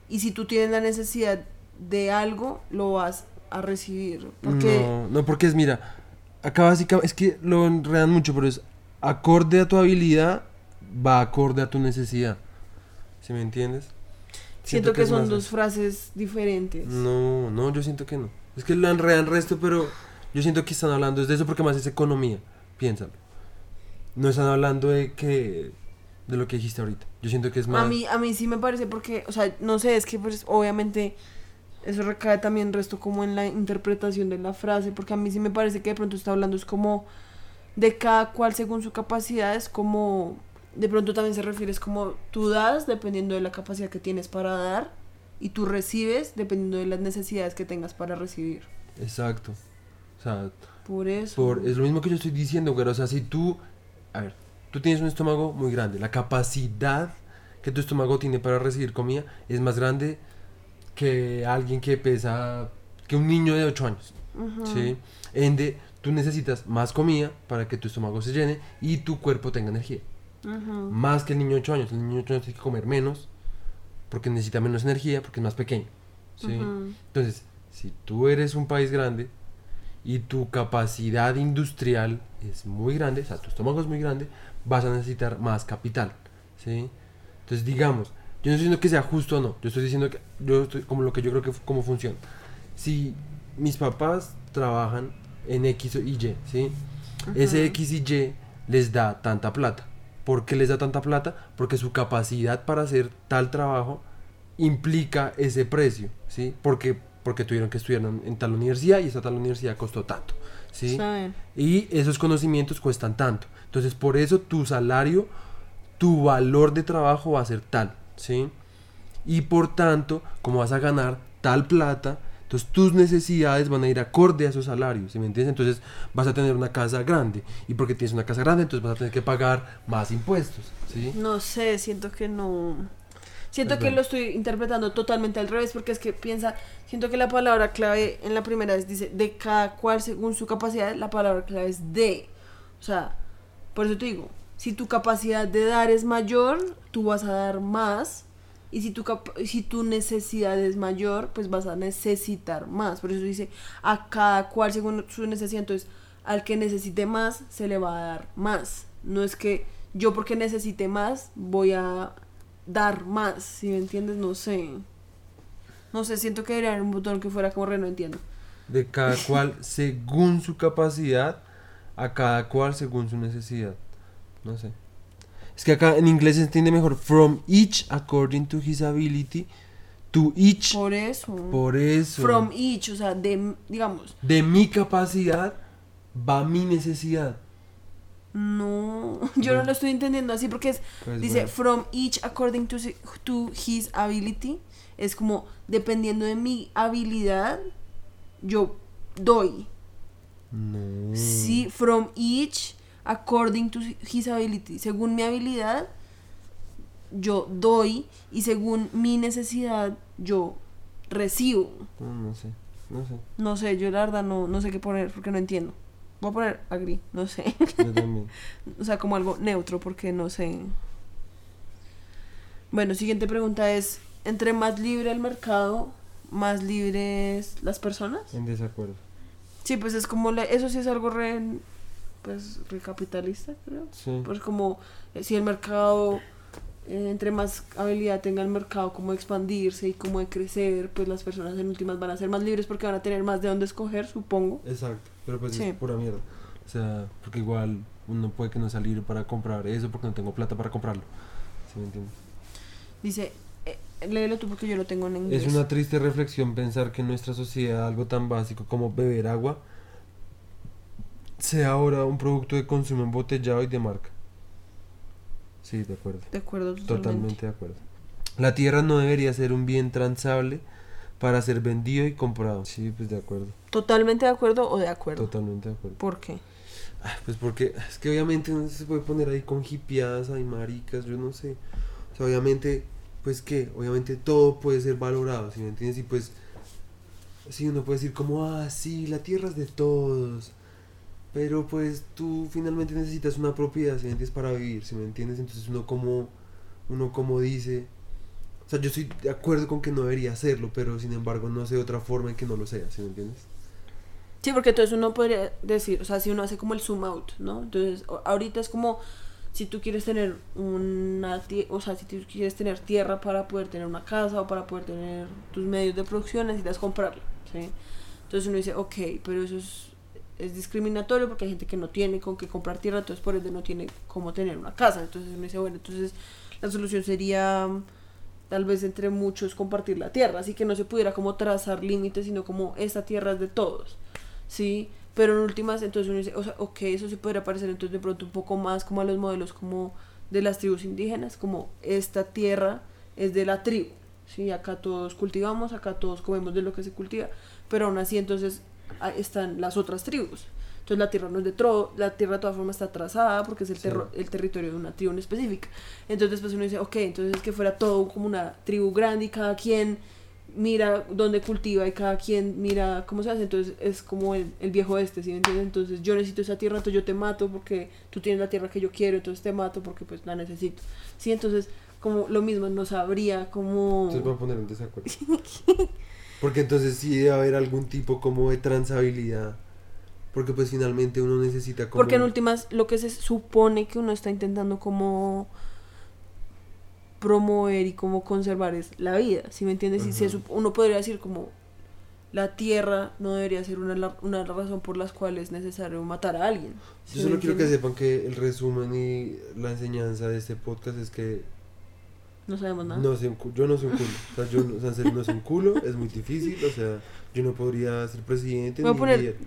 Y si tú tienes la necesidad de algo, lo vas a recibir. Porque No, no, porque es, mira, acá básicamente, es que lo enredan mucho, pero es acorde a tu habilidad, va acorde a tu necesidad. ¿Sí me entiendes? siento, que, son más dos frases diferentes. No, no, yo siento que no. Es que lo enredan resto, pero yo siento que están hablando es de eso porque más es economía, piénsalo. No están hablando de que de lo que dijiste ahorita. Yo siento que es más A mí, a mí sí me parece porque, o sea, no sé, es que pues obviamente eso recae también resto como en la interpretación de la frase, porque a mí sí me parece que de pronto está hablando es como de cada cual según su capacidad, es como, de pronto también se refiere, es como tú das dependiendo de la capacidad que tienes para dar y tú recibes dependiendo de las necesidades que tengas para recibir. Exacto. O sea, Por eso. Por, es lo mismo que yo estoy diciendo, güey. O sea, si tú, a ver, tú tienes un estómago muy grande, la capacidad que tu estómago tiene para recibir comida es más grande que alguien que pesa, que un niño de 8 años. Ujú. ¿Sí? Ende, tú necesitas más comida para que tu estómago se llene y tu cuerpo tenga energía. Más que el niño de 8 años. El niño de 8 años tiene que comer menos porque necesita menos energía porque es más pequeño. ¿sí? Entonces, si tú eres un país grande y tu capacidad industrial es muy grande, o sea, tu estómago es muy grande, vas a necesitar más capital, ¿sí? Entonces, digamos, yo no estoy diciendo que sea justo o no, yo estoy diciendo que, yo estoy como lo que yo creo que, cómo funciona. Si mis papás trabajan en X y Y, ¿sí? Ese X y Y les da tanta plata. ¿Por qué les da tanta plata? Porque su capacidad para hacer tal trabajo implica ese precio, ¿sí? Porque, porque tuvieron que estudiar en, en tal universidad y esa tal universidad costó tanto, ¿sí? Y esos conocimientos cuestan tanto. Entonces, por eso tu salario, tu valor de trabajo va a ser tal, ¿sí? Y por tanto, como vas a ganar tal plata, entonces tus necesidades van a ir acorde a esos salarios, ¿sí me entiendes? Entonces vas a tener una casa grande. Y porque tienes una casa grande, entonces vas a tener que pagar más impuestos, ¿sí? No sé, siento que no. Siento que lo estoy interpretando totalmente al revés, porque es que piensa, siento que la palabra clave en la primera vez dice de cada cual según su capacidad, la palabra clave es de. O sea, por eso te digo, si tu capacidad de dar es mayor, tú vas a dar más. Y si tu, si tu necesidad es mayor, pues vas a necesitar más. Por eso dice a cada cual según su necesidad. Entonces, al que necesite más, se le va a dar más. No es que yo porque necesite más, voy a dar más. Si me entiendes, no sé. No sé, siento que debería haber un botón que fuera como re, no entiendo. De cada cual según su capacidad, a cada cual según su necesidad. No sé. Es que acá en inglés se entiende mejor. From each according to his ability. To each. Por eso. Por eso. From each, o sea, de, digamos, De mi capacidad va mi necesidad. no, yo no lo estoy entendiendo así porque es, Pues dice, bueno. from each according to, to his ability, es como, dependiendo de mi habilidad, yo doy. No. Sí, from each according to his ability. Según mi habilidad, yo doy y según mi necesidad, yo recibo. No, no sé. No sé. No sé, yo la verdad no, no sé qué poner porque no entiendo. Voy a poner agree, no sé. Yo también. o sea, como algo neutro porque no sé. Bueno, siguiente pregunta es, entre más libre el mercado, más libres las personas. En desacuerdo. Sí, pues es como, la- eso sí es algo re, pues, re capitalista, creo. Sí. Pues como, eh, si el mercado eh, entre más habilidad tenga el mercado como de expandirse y como de crecer, pues las personas en últimas van a ser más libres porque van a tener más de dónde escoger, supongo. Exacto, pero pues Sí. es pura mierda. O sea, porque igual uno puede que no salir para comprar eso porque no tengo plata para comprarlo. ¿Sí me entiendes? Dice, eh, léelo tú porque yo lo tengo en inglés. Es una triste reflexión pensar que en nuestra sociedad algo tan básico como beber agua sea ahora un producto de consumo embotellado y de marca. Sí, de acuerdo. De acuerdo, totalmente. Totalmente de acuerdo. La tierra no debería ser un bien transable para ser vendido y comprado. Sí, pues de acuerdo. Totalmente de acuerdo o de acuerdo. Totalmente de acuerdo. ¿Por qué? Pues porque es que obviamente no se puede poner ahí con hipiadas, hay maricas, yo no sé. O sea, obviamente, pues que, obviamente todo puede ser valorado, ¿sí me entiendes? Y pues, sí, uno puede decir como, ah, sí, la tierra es de todos. Pero pues tú finalmente necesitas una propiedad, ¿sí? Para vivir, ¿sí me entiendes? Entonces uno como, uno como dice, o sea, yo estoy de acuerdo con que no debería hacerlo, pero sin embargo no sé otra forma en que no lo sea, ¿sí me entiendes? Sí, porque entonces uno podría decir, o sea, si uno hace como el zoom out, ¿no? Entonces, ahorita es como si tú quieres tener una o sea, si tú quieres tener tierra para poder tener una casa o para poder tener tus medios de producción, necesitas comprarla, ¿sí? Entonces uno dice, ok, pero eso es, es discriminatorio porque hay gente que no tiene con qué comprar tierra, entonces por ende no tiene cómo tener una casa. Entonces uno dice, bueno, entonces la solución sería tal vez entre muchos compartir la tierra, así que no se pudiera como trazar límites, sino como esta tierra es de todos. ¿sí? Pero en últimas, entonces uno dice, o sea, ok, eso sí podría parecer entonces de pronto un poco más como a los modelos como de las tribus indígenas, como esta tierra es de la tribu, ¿sí? Acá todos cultivamos, acá todos comemos de lo que se cultiva, pero aún así entonces están las otras tribus. Entonces la tierra no es de todo, la tierra de todas formas está trazada porque es el, Sí. el territorio de una tribu en específica. Entonces después uno dice, ok, entonces que fuera todo como una tribu grande y cada quien mira dónde cultiva y cada quien mira cómo se hace. Entonces es como el, el viejo este, ¿sí me entiendes? Entonces yo necesito esa tierra, entonces yo te mato porque tú tienes la tierra que yo quiero, entonces te mato porque pues la necesito. Sí, entonces como lo mismo, no sabría cómo... Entonces voy a poner en desacuerdo. Porque entonces sí debe haber algún tipo como de transabilidad. Porque pues finalmente uno necesita como... Porque en últimas lo que se supone que uno está intentando como promover y como conservar es la vida, ¿sí me entiendes? Y se Ajá. sup- uno podría decir como la tierra no debería ser una, una razón por las cuales es necesario matar a alguien. ¿sí Yo solo quiero que sepan que el resumen y la enseñanza de este podcast es que No sabemos nada. no yo no soy un culo. O sea, yo no, o sea, en serio no soy un culo, es muy difícil. O sea, yo no podría ser presidente. Voy a ni poner líder.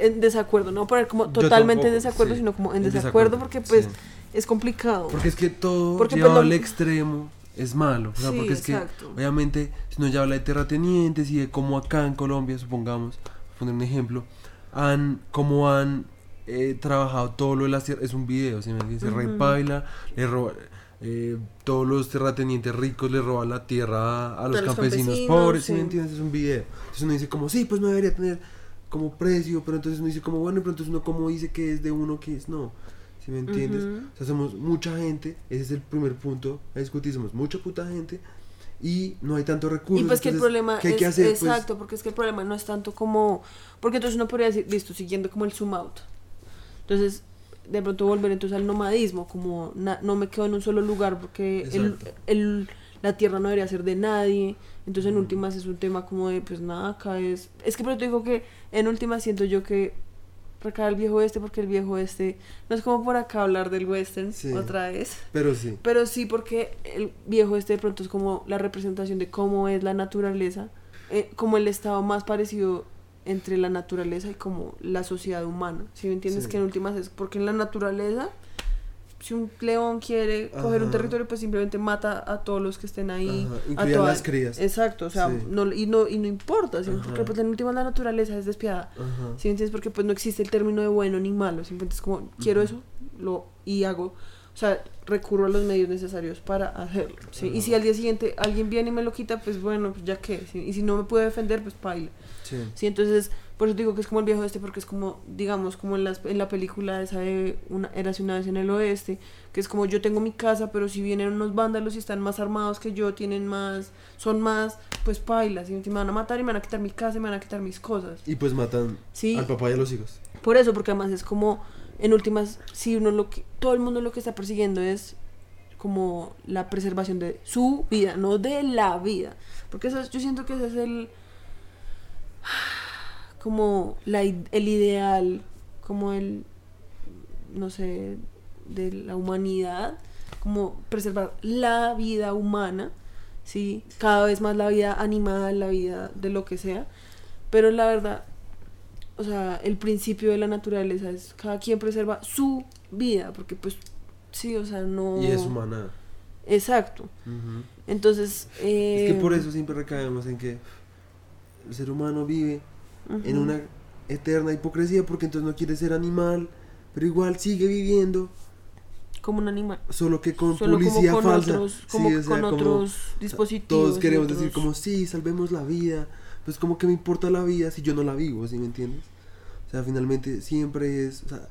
En desacuerdo, no poner como totalmente en tampoco, desacuerdo, sí. sino como en En desacuerdo, desacuerdo, porque pues sí. es complicado. Porque es que todo Porque, llevado pues, lo- al extremo es malo. O sea, Sí, porque es que exacto. obviamente si uno ya habla de terratenientes y de cómo acá en Colombia, supongamos, poner un ejemplo, han, cómo han eh, trabajado todo lo de las tierras, es un video, ¿sí me entiendes? Rey Ujú. Paila, le roba, eh, todos los terratenientes ricos le roban la tierra a los A los campesinos, campesinos, pobres, ¿sí me sí. entiendes? Es un video. Entonces uno dice como, sí, pues no debería tener como precio, pero entonces uno dice como, bueno, pero entonces uno como dice que es de uno, que es no. ¿Sí me entiendes? Ujú. O sea, somos mucha gente, ese es el primer punto a discutir, somos mucha puta gente y no hay tanto recursos. Y pues que el problema ¿qué hay es que hacer? Pues, exacto, porque es que el problema no es tanto como porque entonces uno podría decir, listo, siguiendo como el zoom out. Entonces, de pronto volver entonces al nomadismo, como na- no me quedo en un solo lugar porque el, Exacto. el- la tierra no debería ser de nadie. Entonces, en últimas es un tema como de, pues nada, acá es... Es que pero te digo que en últimas siento yo que recae el viejo este porque el viejo este no es como por acá hablar del western Sí. otra vez. pero sí. Pero sí, porque el viejo este de pronto es como la representación de cómo es la naturaleza, eh, como el estado más parecido entre la naturaleza y como la sociedad humana. Si me entiendes Sí. que en últimas es porque en la naturaleza, si un león quiere coger un territorio, pues simplemente mata a todos los que estén ahí. A todas- las crías. Exacto, o sea, Sí. no, y, no, y no importa, ¿sí? Porque pues en últimas la naturaleza es despiadada. ¿Sí me entiendes? Porque pues no existe el término de bueno ni malo, simplemente es como quiero eso, lo y hago, o sea, recurro a los medios necesarios para hacerlo, ¿sí? Y si al día siguiente alguien viene y me lo quita, pues bueno, pues ya qué, ¿sí? y si no me puede defender, pues paila. Sí. Sí, entonces, por eso digo que es como el viejo este, porque es como, digamos, como en, las, en la película esa de una, Érase una vez en el oeste, que es como yo tengo mi casa, pero si vienen unos vándalos y están más armados que yo, tienen más, son más, pues paila, ¿sí? me van a matar y me van a quitar mi casa y me van a quitar mis cosas. Y pues matan Sí. al papá y a los hijos. Por eso, porque además es como, en últimas, si uno lo que, todo el mundo lo que está persiguiendo es como la preservación de su vida, no de la vida. Porque eso es- yo siento que ese es el como la, el ideal, como el no sé, de la humanidad, como preservar la vida humana, sí, cada vez más la vida animal, la vida de lo que sea, pero la verdad, o sea, el principio de la naturaleza es cada quien preserva su vida, porque pues sí, o sea, no... Y es humana. Exacto. Entonces... Es que eh, por eso siempre recaemos en que el ser humano vive en una eterna hipocresía porque entonces no quiere ser animal, pero igual sigue viviendo, Como un animal. solo que con Solo como publicidad con falsa. otros, Sí, como o sea, con como- otros dispositivos. Todos queremos otros- decir como, sí, salvemos la vida. Pues como que me importa la vida si yo no la vivo, ¿sí me entiendes? O sea, finalmente siempre es, o sea,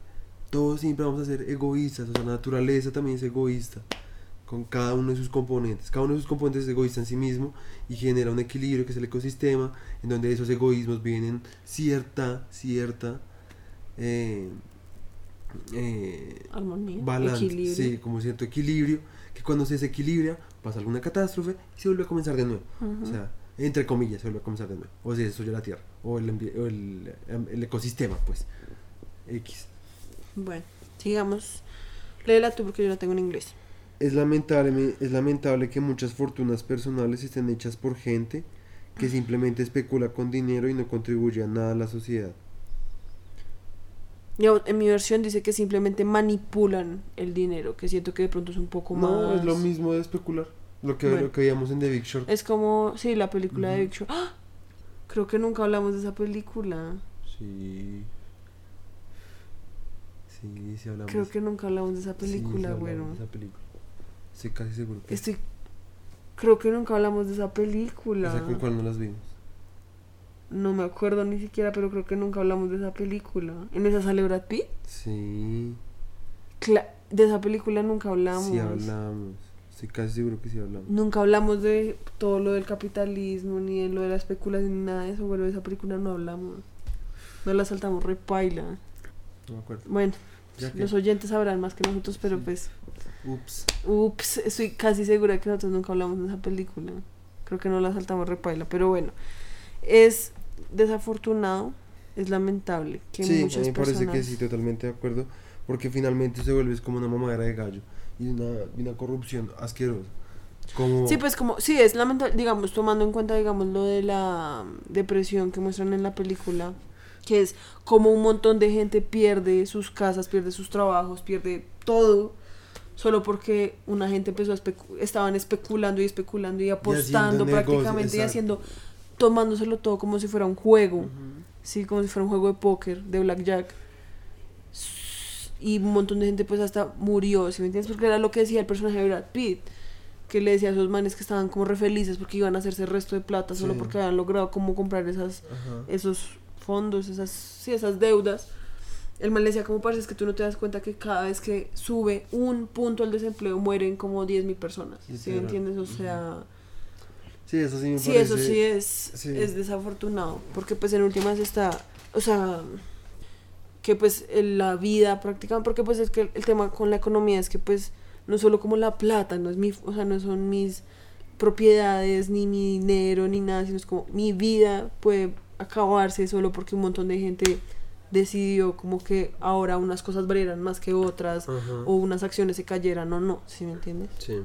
todos siempre vamos a ser egoístas, o sea, la naturaleza también es egoísta con cada uno de sus componentes. Cada uno de sus componentes es egoísta en sí mismo y genera un equilibrio que es el ecosistema, en donde esos egoísmos vienen cierta, cierta eh, eh, Armonía, balance, equilibrio. sí, como cierto equilibrio, que cuando se desequilibria pasa alguna catástrofe y se vuelve a comenzar de nuevo. O sea, entre comillas, se vuelve a comenzar de nuevo. O sea, destruye la Tierra, o el, o el, em, el ecosistema, pues. X. Bueno, sigamos. Léela tú porque yo la tengo en inglés. Es lamentable, es lamentable que muchas fortunas personales estén hechas por gente que simplemente especula con dinero y no contribuye a nada a la sociedad. Yo, en mi versión dice que simplemente manipulan el dinero, que siento que de pronto es un poco No, más... es lo mismo de especular. Lo que, Bueno. lo que veíamos en The Big Short. Es como, sí, la película de Ujú. Big Short. ¡Ah! Creo que nunca hablamos de esa película. Sí. Sí, sí hablamos. Creo que nunca hablamos de esa Sí, sí película, bueno. de esa película. Estoy casi seguro que Estoy... Creo que nunca hablamos de esa película. O sea, ¿con cuál no las vimos? No me acuerdo ni siquiera, pero creo que nunca hablamos de esa película. ¿En esa sale Brad Pitt? Sí. Cla- de esa película nunca hablamos. Sí hablamos. Estoy casi seguro que sí hablamos. Nunca hablamos de todo lo del capitalismo, ni de lo de la especulación, ni nada de eso. Bueno, de esa película no hablamos. No la saltamos repaila. No me acuerdo. Bueno, los oyentes sabrán más que nosotros, pero Sí. pues, Ups. ups, estoy casi segura que nosotros nunca hablamos de esa película. Creo que no la saltamos repaila, pero bueno. Es desafortunado, es lamentable que Sí, a muchas mí me parece personas... que sí, totalmente de acuerdo. Porque finalmente se vuelve como una mamadera de gallo. Y una, una corrupción asquerosa. Como. Sí, pues como, sí, es lamentable, digamos, tomando en cuenta, digamos, lo de la depresión que muestran en la película, que es como un montón de gente pierde sus casas, pierde sus trabajos, pierde todo, solo porque una gente empezó a especu- estaban especulando y especulando y apostando negocio, prácticamente y exacto. haciendo, tomándoselo todo como si fuera un juego, Ujú. sí, como si fuera un juego de póker, de blackjack. Y un montón de gente pues hasta murió, ¿sí me entiendes? Porque era lo que decía el personaje de Brad Pitt, que le decía a esos manes que estaban como re felices porque iban a hacerse el resto de plata solo Sí. porque habían logrado como comprar esas, Ajá. esos fondos, esas, sí, esas deudas. El man le decía, como parece es que tú no te das cuenta que cada vez que sube un punto el desempleo mueren como 10.000 personas, ¿sí me Literal. entiendes? O sea... Sí, eso sí me Sí, parece. eso sí es, sí. es desafortunado, porque pues en últimas está, o sea, que pues en la vida prácticamente, porque pues es que el tema con la economía es que pues no solo como la plata, no es mi, o sea, no son mis propiedades, ni mi dinero, ni nada, sino es como mi vida puede acabarse solo porque un montón de gente decidió como que ahora unas cosas valieran más que otras, Ajá. o unas acciones se cayeran o no, ¿sí me entiendes? Sí.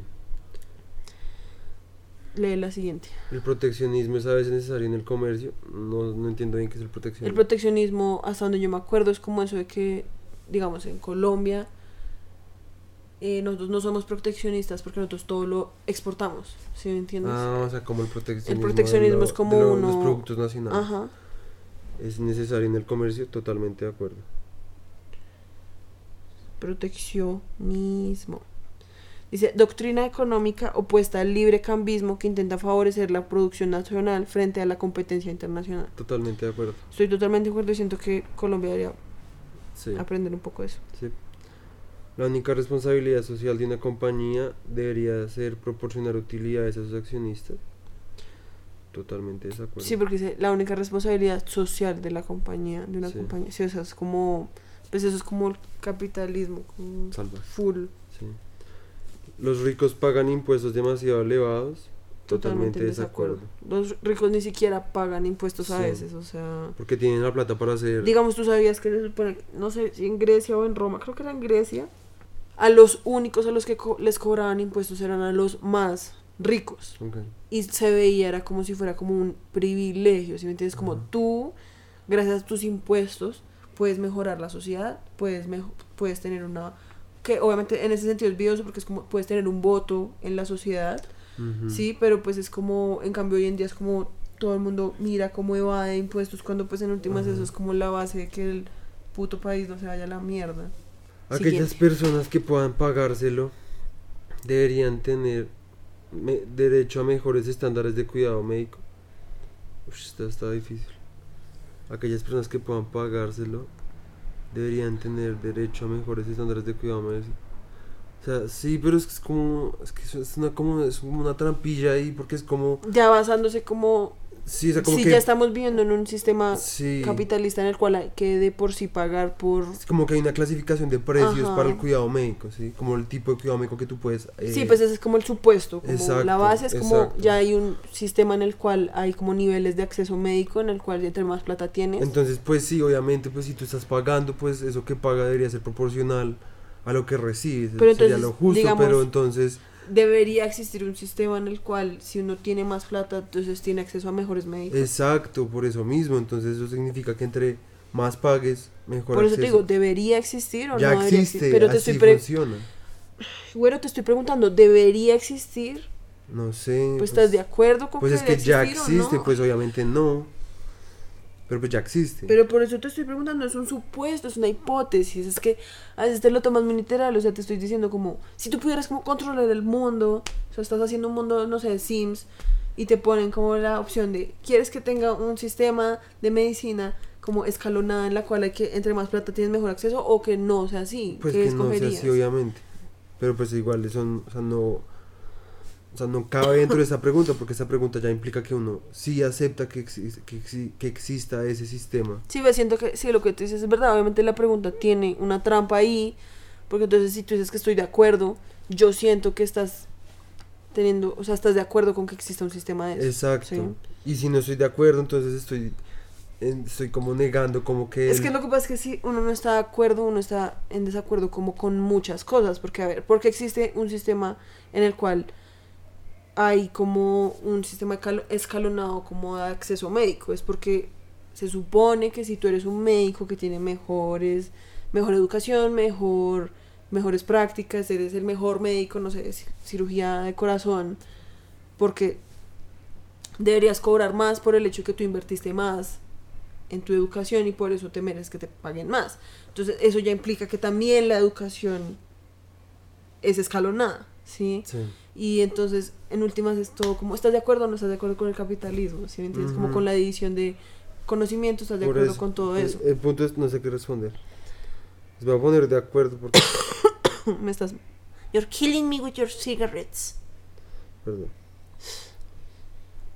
Lee la siguiente. El proteccionismo es a veces necesario en el comercio. No, no entiendo bien qué es el proteccionismo. El proteccionismo, hasta donde yo me acuerdo, es como eso de que, digamos, en Colombia, eh, nosotros no somos proteccionistas porque nosotros todo lo exportamos, ¿sí me entiendes? Ah, o sea, como el proteccionismo. El proteccionismo de es como de lo- uno- Los productos nacionales. Ajá. Es necesario en el comercio, totalmente de acuerdo. Proteccionismo. Dice, doctrina económica opuesta al libre cambismo que intenta favorecer la producción nacional frente a la competencia internacional. Totalmente de acuerdo. Estoy totalmente de acuerdo y siento que Colombia debería Sí. aprender un poco de eso. sí. La única responsabilidad social de una compañía debería ser proporcionar utilidades a sus accionistas. Totalmente de acuerdo. Sí, porque la única responsabilidad social de la compañía, de una Sí. compañía. Sí, o sea, es como, pues eso es como el capitalismo, como full. Sí. Los ricos pagan impuestos demasiado elevados. Totalmente, en desacuerdo. Los ricos ni siquiera pagan impuestos a Sí. veces, o sea... Porque tienen la plata para hacer. Digamos, tú sabías que se supone, no sé si en Grecia o en Roma, creo que era en Grecia, a los únicos a los que co- les cobraban impuestos eran a los más ricos. Ok. Y se veía, era como si fuera como un privilegio, ¿sí me entiendes? Como tú, gracias a tus impuestos, puedes mejorar la sociedad, puedes, mejo- puedes tener una... Que obviamente en ese sentido es vidioso porque es como puedes tener un voto en la sociedad. Sí, pero pues es como, en cambio hoy en día es como todo el mundo mira cómo evade impuestos cuando pues en últimas eso es como la base de que el puto país no se vaya a la mierda. Aquellas Siguiente. personas que puedan pagárselo deberían tener derecho a mejores estándares de cuidado médico. Ush, esto está difícil. Aquellas personas que puedan pagárselo deberían tener derecho a mejores estándares de cuidado médico. O sea, sí, pero es que es como es que es una como es una trampilla ahí porque es como Ya basándose como, sí, o sea, como si que ya estamos viviendo en un sistema sí. capitalista en el cual hay que de por sí pagar por... Es como que hay una clasificación de precios Ajá. para el cuidado médico, ¿sí? Como el tipo de cuidado médico que tú puedes... eh, Sí, pues ese es como el supuesto, como la exacto, base es como exacto. ya hay un sistema en el cual hay como niveles de acceso médico en el cual entre más plata tienes. Entonces, pues sí, obviamente, pues si tú estás pagando, pues eso que paga debería ser proporcional a lo que recibes. Pero sería entonces, lo justo, digamos, pero entonces... Debería existir un sistema en el cual si uno tiene más plata, entonces tiene acceso a mejores médicos. Exacto, por eso mismo. Entonces eso significa que entre más pagues, mejor Por eso te digo, ¿debería existir o ya no debería existe, existir? Pero te así estoy, funciona. Te estoy preguntando, ¿debería existir? No sé. Pues, ¿estás de acuerdo con Pues que es que ya existe, no? pues obviamente no. Pero pues ya existe. Pero por eso te estoy preguntando, es un supuesto, es una hipótesis, es que a veces te lo tomas muy literal, o sea, te estoy diciendo como, si tú pudieras como controlar el mundo, o sea, estás haciendo un mundo, no sé, de Sims, y te ponen como la opción de, ¿quieres que tenga un sistema de medicina como escalonada en la cual hay que, entre más plata tienes mejor acceso, o que no sea así? Pues ¿Qué que no sea así, obviamente. Pero pues igual eso, n- o sea, no, o sea, no cabe dentro de esa pregunta porque esa pregunta ya implica que uno sí acepta que, que, exi- que exista ese sistema. Sí, ves, siento que sí, lo que tú dices es verdad. Obviamente la pregunta tiene una trampa ahí, porque entonces si tú dices que estoy de acuerdo, yo siento que estás teniendo, o sea, estás de acuerdo con que exista un sistema de eso. Exacto. sí. Y si no estoy de acuerdo, entonces estoy, estoy como negando como que... Es el- que lo que pasa es que si uno no está de acuerdo, uno está en desacuerdo como con muchas cosas, porque a ver, porque existe un sistema en el cual hay como un sistema escalo- escalonado como de acceso médico, es porque se supone que si tú eres un médico que tiene mejores, mejor educación, mejor, mejores prácticas, eres el mejor médico, no sé, ci- cirugía de corazón, porque deberías cobrar más por el hecho que tú invertiste más en tu educación y por eso te mereces que te paguen más. Entonces, eso ya implica que también la educación es escalonada, ¿sí? Sí. Y entonces, en últimas, es todo como, ¿estás de acuerdo o no estás de acuerdo con el capitalismo? ¿Sí me entiendes? Como con la división de conocimiento, ¿estás de Por acuerdo eso, con todo el- eso? El punto es, no sé qué responder. Les voy a poner de acuerdo porque... me estás... You're killing me with your cigarettes. Perdón.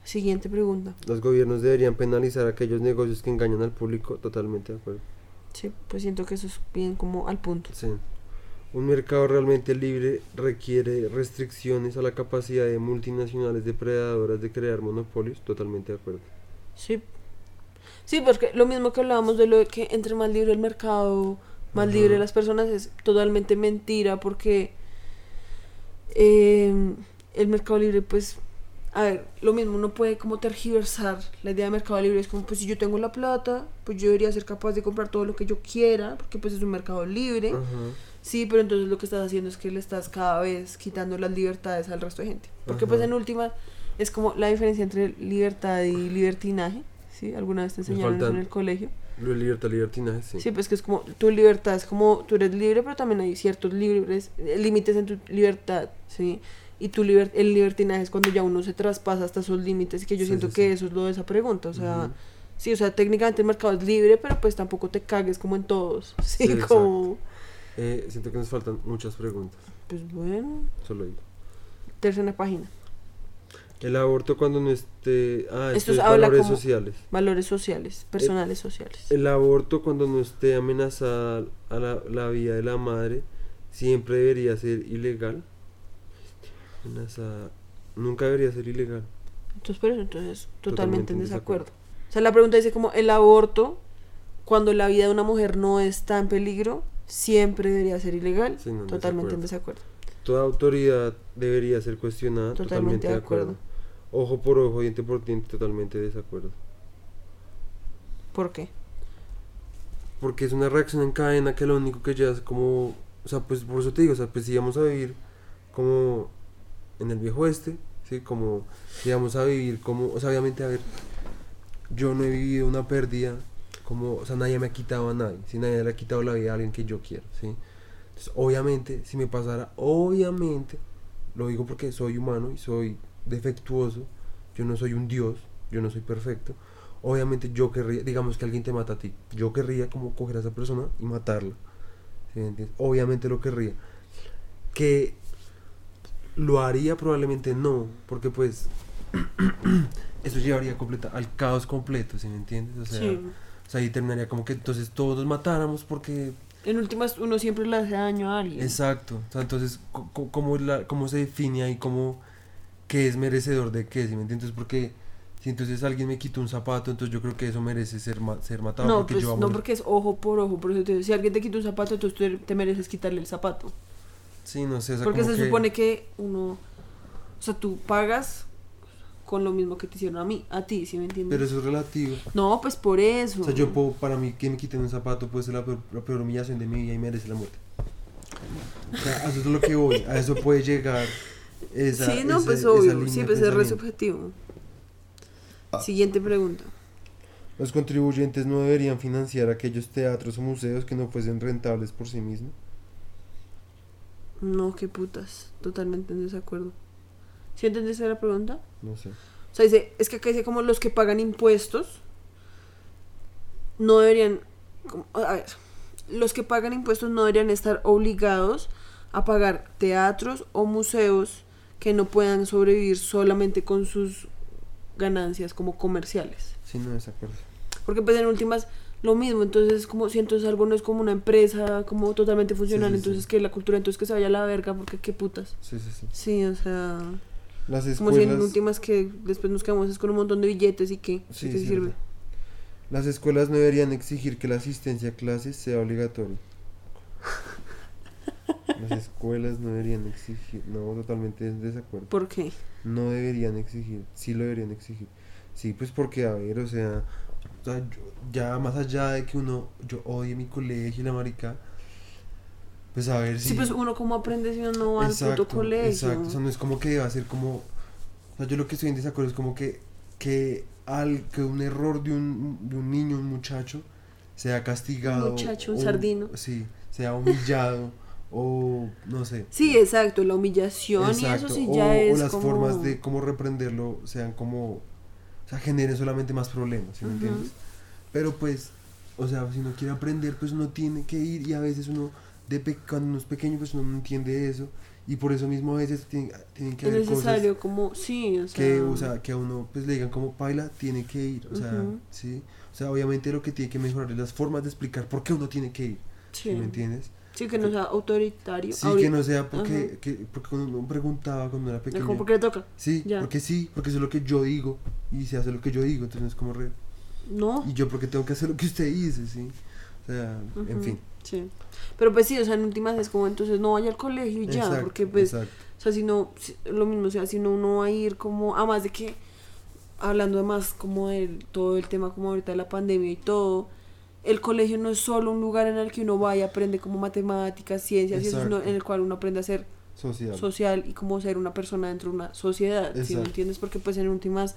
Siguiente pregunta. Los gobiernos deberían penalizar aquellos negocios que engañan al público. Totalmente de acuerdo. Sí, pues siento que eso es bien como al punto. Sí. Un mercado realmente libre requiere restricciones a la capacidad de multinacionales depredadoras de crear monopolios. Totalmente de acuerdo. Sí. Sí, porque lo mismo que hablábamos de lo de que entre más libre el mercado, más Ajá. libre las personas, es totalmente mentira porque eh, el mercado libre, pues, a ver, lo mismo, uno puede como tergiversar la idea de mercado libre, es como, pues si yo tengo la plata, pues yo debería ser capaz de comprar todo lo que yo quiera, porque pues es un mercado libre. Ajá. Sí, pero entonces lo que estás haciendo es que le estás cada vez quitando las libertades al resto de gente. Porque pues en última es como la diferencia entre libertad y libertinaje. ¿Sí? ¿Alguna vez te enseñaron eso en el colegio? Libertad, libertinaje, sí. Sí, pues que es como tu libertad es como tú eres libre, pero también hay ciertos libres, eh, límites en tu libertad, ¿sí? Y tu liber- el libertinaje es cuando ya uno se traspasa hasta esos límites, que yo Sí, siento sí, que sí. eso es lo de esa pregunta, o sea, sí, o sea, técnicamente el mercado es libre, pero pues tampoco te cagues como en todos, sí, Sí, como, Eh, siento que nos faltan muchas preguntas. pues bueno, Solo digo. tercera página. El aborto cuando no esté... Ah, Esto esto es valores sociales. Valores sociales, personales sociales. El aborto cuando no esté amenazada a la, la vida de la madre siempre debería ser ilegal. En esa- Nunca debería ser ilegal. Entonces, por eso, entonces, totalmente, Totalmente en en desacuerdo. desacuerdo. O sea, la pregunta dice como el aborto, cuando la vida de una mujer no está en peligro, siempre debería ser ilegal. Sí, no, totalmente en desacuerdo. Toda autoridad debería ser cuestionada. Totalmente Totalmente, de acuerdo. Ojo por ojo, diente por diente, totalmente de desacuerdo. ¿Por qué? Porque es una reacción en cadena que lo único que ya es como. O sea, pues por eso te digo, o sea, pues si vamos a vivir como en el viejo oeste, ¿sí? Como si vamos a vivir como. O sea, obviamente, a ver, yo no he vivido una pérdida como. O sea, nadie me ha quitado a nadie, si nadie le ha quitado la vida a alguien que yo quiero, ¿sí? Obviamente, si me pasara, obviamente, lo digo porque soy humano y soy defectuoso, yo no soy un dios, yo no soy perfecto. Obviamente yo querría, digamos que alguien te mata a ti, yo querría como coger a esa persona y matarla. Obviamente lo querría. Que lo haría probablemente no, porque pues eso llevaría completa, al caos completo, ¿sí me entiendes? O sea, Sí. O sea, ahí terminaría como que entonces todos nos matáramos porque En últimas, uno siempre le hace daño a alguien. Exacto. O sea, entonces, ¿cómo, la, ¿cómo se define ahí cómo qué es merecedor de qué? ¿Sí me entiendes? Porque si entonces alguien me quita un zapato, entonces yo creo que eso merece ser, ma- ser matado no, porque pues, yo no, porque es ojo por ojo. Por eso te digo, si alguien te quita un zapato, entonces tú te mereces quitarle el zapato. Sí, no sé. o sea, Porque se que- supone que uno. O sea, tú pagas con lo mismo que te hicieron a mí, a ti, ¿sí me entiendes? Pero eso es relativo. No, pues por eso. O sea, yo puedo, para mí, que me quiten un zapato puede ser la peor, la peor humillación de mi vida y merece la muerte. O sea, a eso es lo que voy. A eso puede llegar esa sí, no, pues esa obvio. Sí, pues es re subjetivo. Ah. Siguiente pregunta. Los contribuyentes no deberían financiar aquellos teatros o museos que no fuesen rentables por sí mismos. No, qué putas. Totalmente en desacuerdo. ¿Sí entendiste la pregunta? No sé. O sea, dice, es que acá dice como los que pagan impuestos no deberían, como- a ver, los que pagan impuestos no deberían estar obligados a pagar teatros o museos que no puedan sobrevivir solamente con sus ganancias como comerciales. Sí, no desacuerdo. Porque pues en últimas lo mismo, entonces como si entonces algo no es como una empresa como totalmente funcional, sí, sí. entonces que la cultura entonces que se vaya a la verga porque qué putas. Sí, sí, sí. Sí, o sea, Las como si en escuelas, últimas que después nos quedamos es con un montón de billetes y qué, Sí, ¿qué te sirve? las escuelas no deberían exigir que la asistencia a clases sea obligatoria. Las escuelas no deberían exigir, no, totalmente en desacuerdo. ¿Por qué? No deberían exigir, sí lo deberían exigir. Sí, pues porque, a ver, o sea, o sea, yo- ya más allá de que uno, yo odie mi colegio y la marica, pues a ver si... Sí, pues uno como aprende si uno no va al puto colegio. Exacto, o sea, no es como que va a ser como, o sea, yo lo que estoy en desacuerdo es como que, que, al, que un error de un, de un niño, un muchacho, sea castigado. muchacho, un o- sardino. Sí, sea humillado, o no sé. Sí, exacto, la humillación y eso Exacto, sí o, ya o es las como... formas de cómo reprenderlo sean como, o sea, generen solamente más problemas, ¿sí me Ujú. entiendes? Pero pues, o sea, si uno quiere aprender, pues uno tiene que ir y a veces uno, de pe- cuando uno es pequeño, pues uno no entiende eso y por eso mismo a veces tienen, tienen que Es haber necesario cosas como, sí, o sea... que, o sea, que a uno pues le digan como paila, tiene que ir, o sea, sí, o sea, obviamente lo que tiene que mejorar es las formas de explicar por qué uno tiene que ir, sí. ¿sí me entiendes? Sí, que no sea autoritario. Sí, que no sea porque, que, porque uno preguntaba cuando era Es pequeño. como porque le toca. Sí, Ya. porque sí, porque eso es lo que yo digo y se hace lo que yo digo, entonces es como re... No. Y yo porque tengo que hacer lo que usted dice, sí. O sea, en fin. Sí. Pero pues sí, o sea, en últimas es como entonces no vaya al colegio y ya, Exacto, porque pues, exacto. o sea, si no, si- lo mismo, o sea, si no uno va a ir como, además de que, hablando además como de todo el tema como ahorita de la pandemia y todo, el colegio no es solo un lugar en el que uno va y aprende como matemáticas, ciencias, y eso, Exacto. en el cual uno aprende a ser Social. social y como ser una persona dentro de una sociedad, ¿sí me entiendes? Porque pues en últimas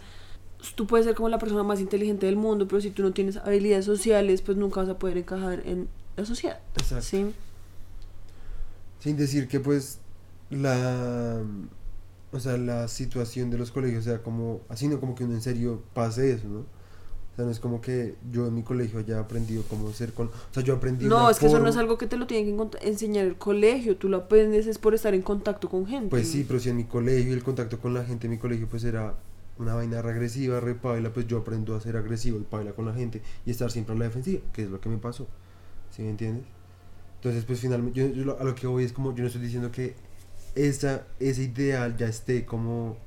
tú puedes ser como la persona más inteligente del mundo, pero si tú no tienes habilidades sociales, pues nunca vas a poder encajar en la sociedad, Exacto. ¿sí? Sin decir que pues la o sea, la situación de los colegios sea como así no como que uno en serio pase eso, ¿no? O sea, no es como que yo en mi colegio haya aprendido cómo ser con, o sea, yo aprendí No, es que eso no es algo que te lo tiene que enseñar el colegio, tú lo aprendes es por estar en contacto con gente. Pues sí, pero si en mi colegio y el contacto con la gente en mi colegio pues era una vaina regresiva, re paila, pues yo aprendo a ser agresivo y paila con la gente y estar siempre a la defensiva, que es lo que me pasó. ¿Sí me entiendes? Entonces, pues finalmente, yo, a lo que voy es como, yo no estoy diciendo que esa, ese ideal ya esté como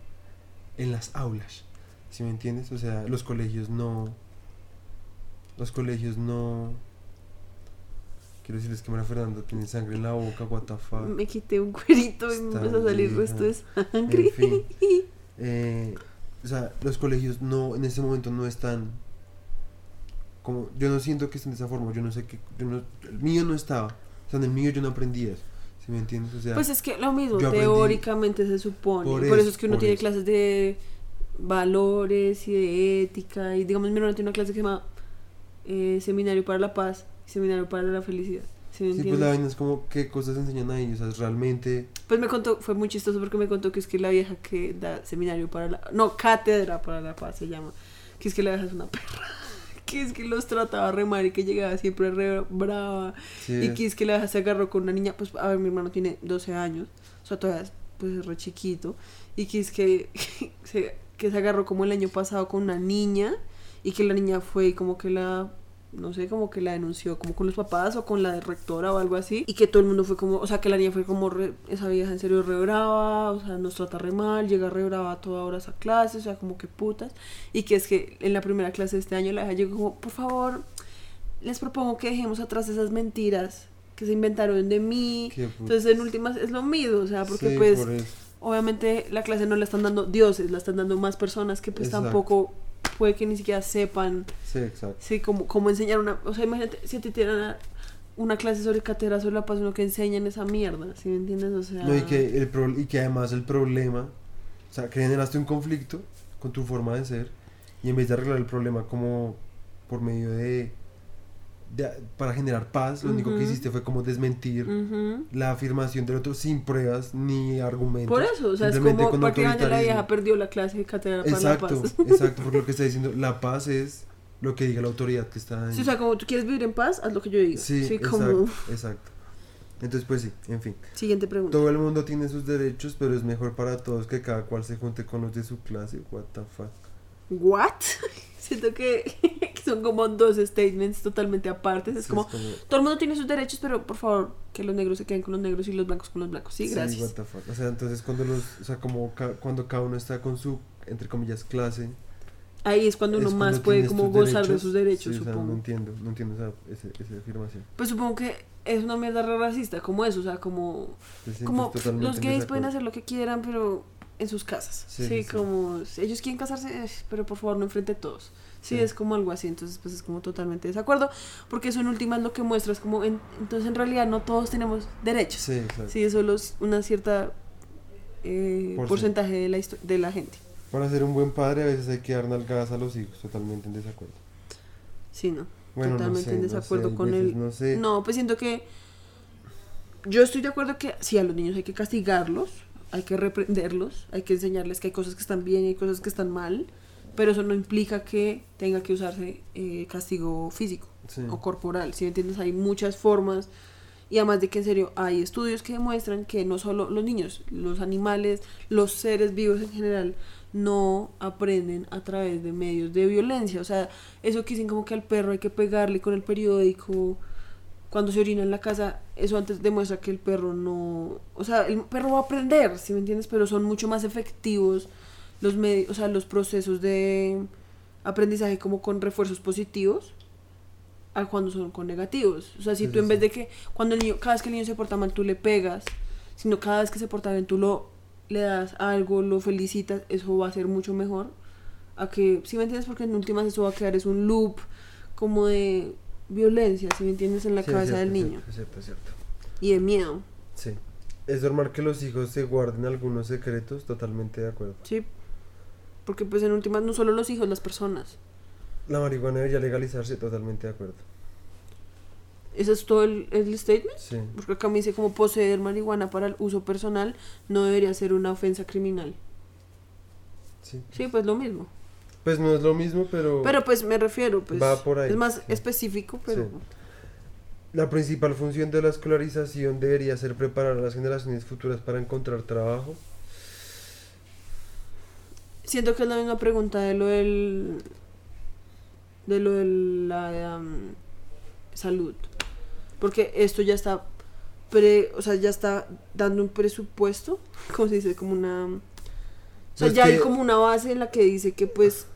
en las aulas. ¿Sí me entiendes? O sea, los colegios no. Los colegios no. Quiero decirles que María Fernanda tiene sangre en la boca, what the fuck. Me quité un cuerito y me empezó a salir vieja. resto de sangre. En fin. Eh, o sea, los colegios no, en ese momento no están. Como, yo no siento que estén de esa forma. Yo no sé qué. yo no- el mío no estaba. O sea, en el mío yo no aprendía eso. ¿Sí me entiendes? O sea, Pues es que lo mismo, aprendí- teóricamente se supone. Por Por, eso, es que uno tiene eso. clases de valores y de ética. Y digamos, mi hermano tiene una clase que se llama eh, Seminario para la Paz y Seminario para la Felicidad. ¿Sí me sí, pues la vaina es como qué cosas enseñan ahí. O sea, realmente. Pues me contó, fue muy chistoso porque me contó que es que la vieja que da seminario para la... No, cátedra para la paz se llama. Que es que la vieja es una perra. Que es que los trataba re mal y que llegaba siempre re brava. Sí, Y que es que la se agarró con una niña, pues a ver, mi hermano tiene 12 años, o sea, todavía es pues re chiquito. Y que es que se, que se agarró como el año pasado con una niña y que la niña fue y como que la no sé, como que la denunció como con los papás o con la rectora o algo así. Y que todo el mundo fue como, o sea, que la niña fue como, re- esa vieja en serio re brava, o sea, nos trata re mal, llega re brava a todas horas a clase, o sea, como que putas. Y que es que en la primera clase de este año la vieja llegó como, por favor, les propongo que dejemos atrás esas mentiras que se inventaron de mí. Entonces, en últimas es lo mismo, o sea, porque Sí, pues por obviamente la clase no la están dando dioses, la están dando más personas que pues Exacto. tampoco puede que ni siquiera sepan Sí, exacto. sí cómo, cómo enseñar una, o sea, imagínate si te dieran una, clase sobre cátedra sobre la paz, lo que enseñan esa mierda, ¿sí me entiendes? O sea, No, y, que el pro- y que además el problema, o sea, que generaste un conflicto con tu forma de ser y en vez de arreglar el problema como por medio de, de- para generar paz, lo único que hiciste fue como desmentir la afirmación del otro sin pruebas ni argumentos. Por eso, o sea, es como prácticamente la vieja perdió la clase de cátedra para la paz. exacto, porque lo que está diciendo, la paz es lo que diga la autoridad que está ahí. Sí, o sea, como tú quieres vivir en paz, haz lo que yo diga. Sí, Sí, exacto, como... exacto. Entonces, pues sí, en fin. Siguiente pregunta. Todo el mundo tiene sus derechos, pero es mejor para todos que cada cual se junte con los de su clase. What the fuck. ¿What? Siento que que son como dos statements totalmente apartes. Es Sí, como, todo el mundo tiene sus derechos, pero por favor, que los negros se queden con los negros y los blancos con los blancos. Sí, Sí, gracias. what the fuck. O sea, entonces cuando los, o sea, como ca- cuando cada uno está con su, entre comillas, clase. Ahí es cuando uno es más puede como gozar de sus derechos, Sí, o sea, supongo. no entiendo, no entiendo esa, ese- esa afirmación. Pues supongo que es una mierda racista, como eso, o sea, como, como los gays pueden hacer lo que quieran, pero en sus casas. Sí, Sí, sí, como si ellos quieren casarse, pero por favor no enfrente a todos. Sí, Sí. es como algo así, entonces pues es como totalmente desacuerdo, porque eso en últimas lo que muestra es como, en- entonces en realidad no todos tenemos derechos. Sí, es solo una cierta eh, Por porcentaje de la, de la gente. Para ser un buen padre a veces hay que dar nalgadas a los hijos, totalmente en desacuerdo. Sí, no. Bueno, no Totalmente sé, en no sé, desacuerdo con veces, el- No sé. No, pues siento que yo estoy de acuerdo que sí, a los niños hay que castigarlos, hay que reprenderlos, hay que enseñarles que hay cosas que están bien y hay cosas que están mal, pero eso no implica que tenga que usarse eh, castigo físico Sí. o corporal, si me entiendes? Hay muchas formas y además de que en serio hay estudios que demuestran que no solo los niños, los animales, los seres vivos en general no aprenden a través de medios de violencia, o sea, eso que dicen como que al perro hay que pegarle con el periódico cuando se orina en la casa, eso antes demuestra que el perro no, o sea, el perro va a aprender, si me entiendes? Pero son mucho más efectivos los medios, o sea, los procesos de aprendizaje como con refuerzos positivos a cuando son con negativos. O sea, si Sí, tú sí, en vez sí. de que cuando el niño, cada vez que el niño se porta mal, tú le pegas, sino cada vez que se porta bien, tú lo le das algo, lo felicitas, eso va a ser mucho mejor a que, si me entiendes, porque en últimas eso va a quedar es un loop como de violencia, si me entiendes, en la Sí, cabeza cierto, del niño cierto, Es cierto, es cierto. y de miedo, Sí. Es normal que los hijos se guarden algunos secretos, totalmente de acuerdo. ¿sí? Porque pues en últimas no solo los hijos, las personas. La marihuana debería legalizarse, totalmente de acuerdo. ¿Ese es todo el, el statement? Sí. Porque acá me dice como poseer marihuana para el uso personal no debería ser una ofensa criminal. sí. Sí, pues lo mismo. Pues no es lo mismo, pero, Pero pues me refiero, pues Va por ahí, es más sí. específico, pero Sí. la principal función de la escolarización debería ser preparar a las generaciones futuras para encontrar trabajo. siento que es la misma pregunta de lo del de lo de la um, salud. Porque esto ya está pre, o sea, ya está dando un presupuesto, ¿cómo se dice? Como una... O sea, Pues ya hay como una base en la que dice que pues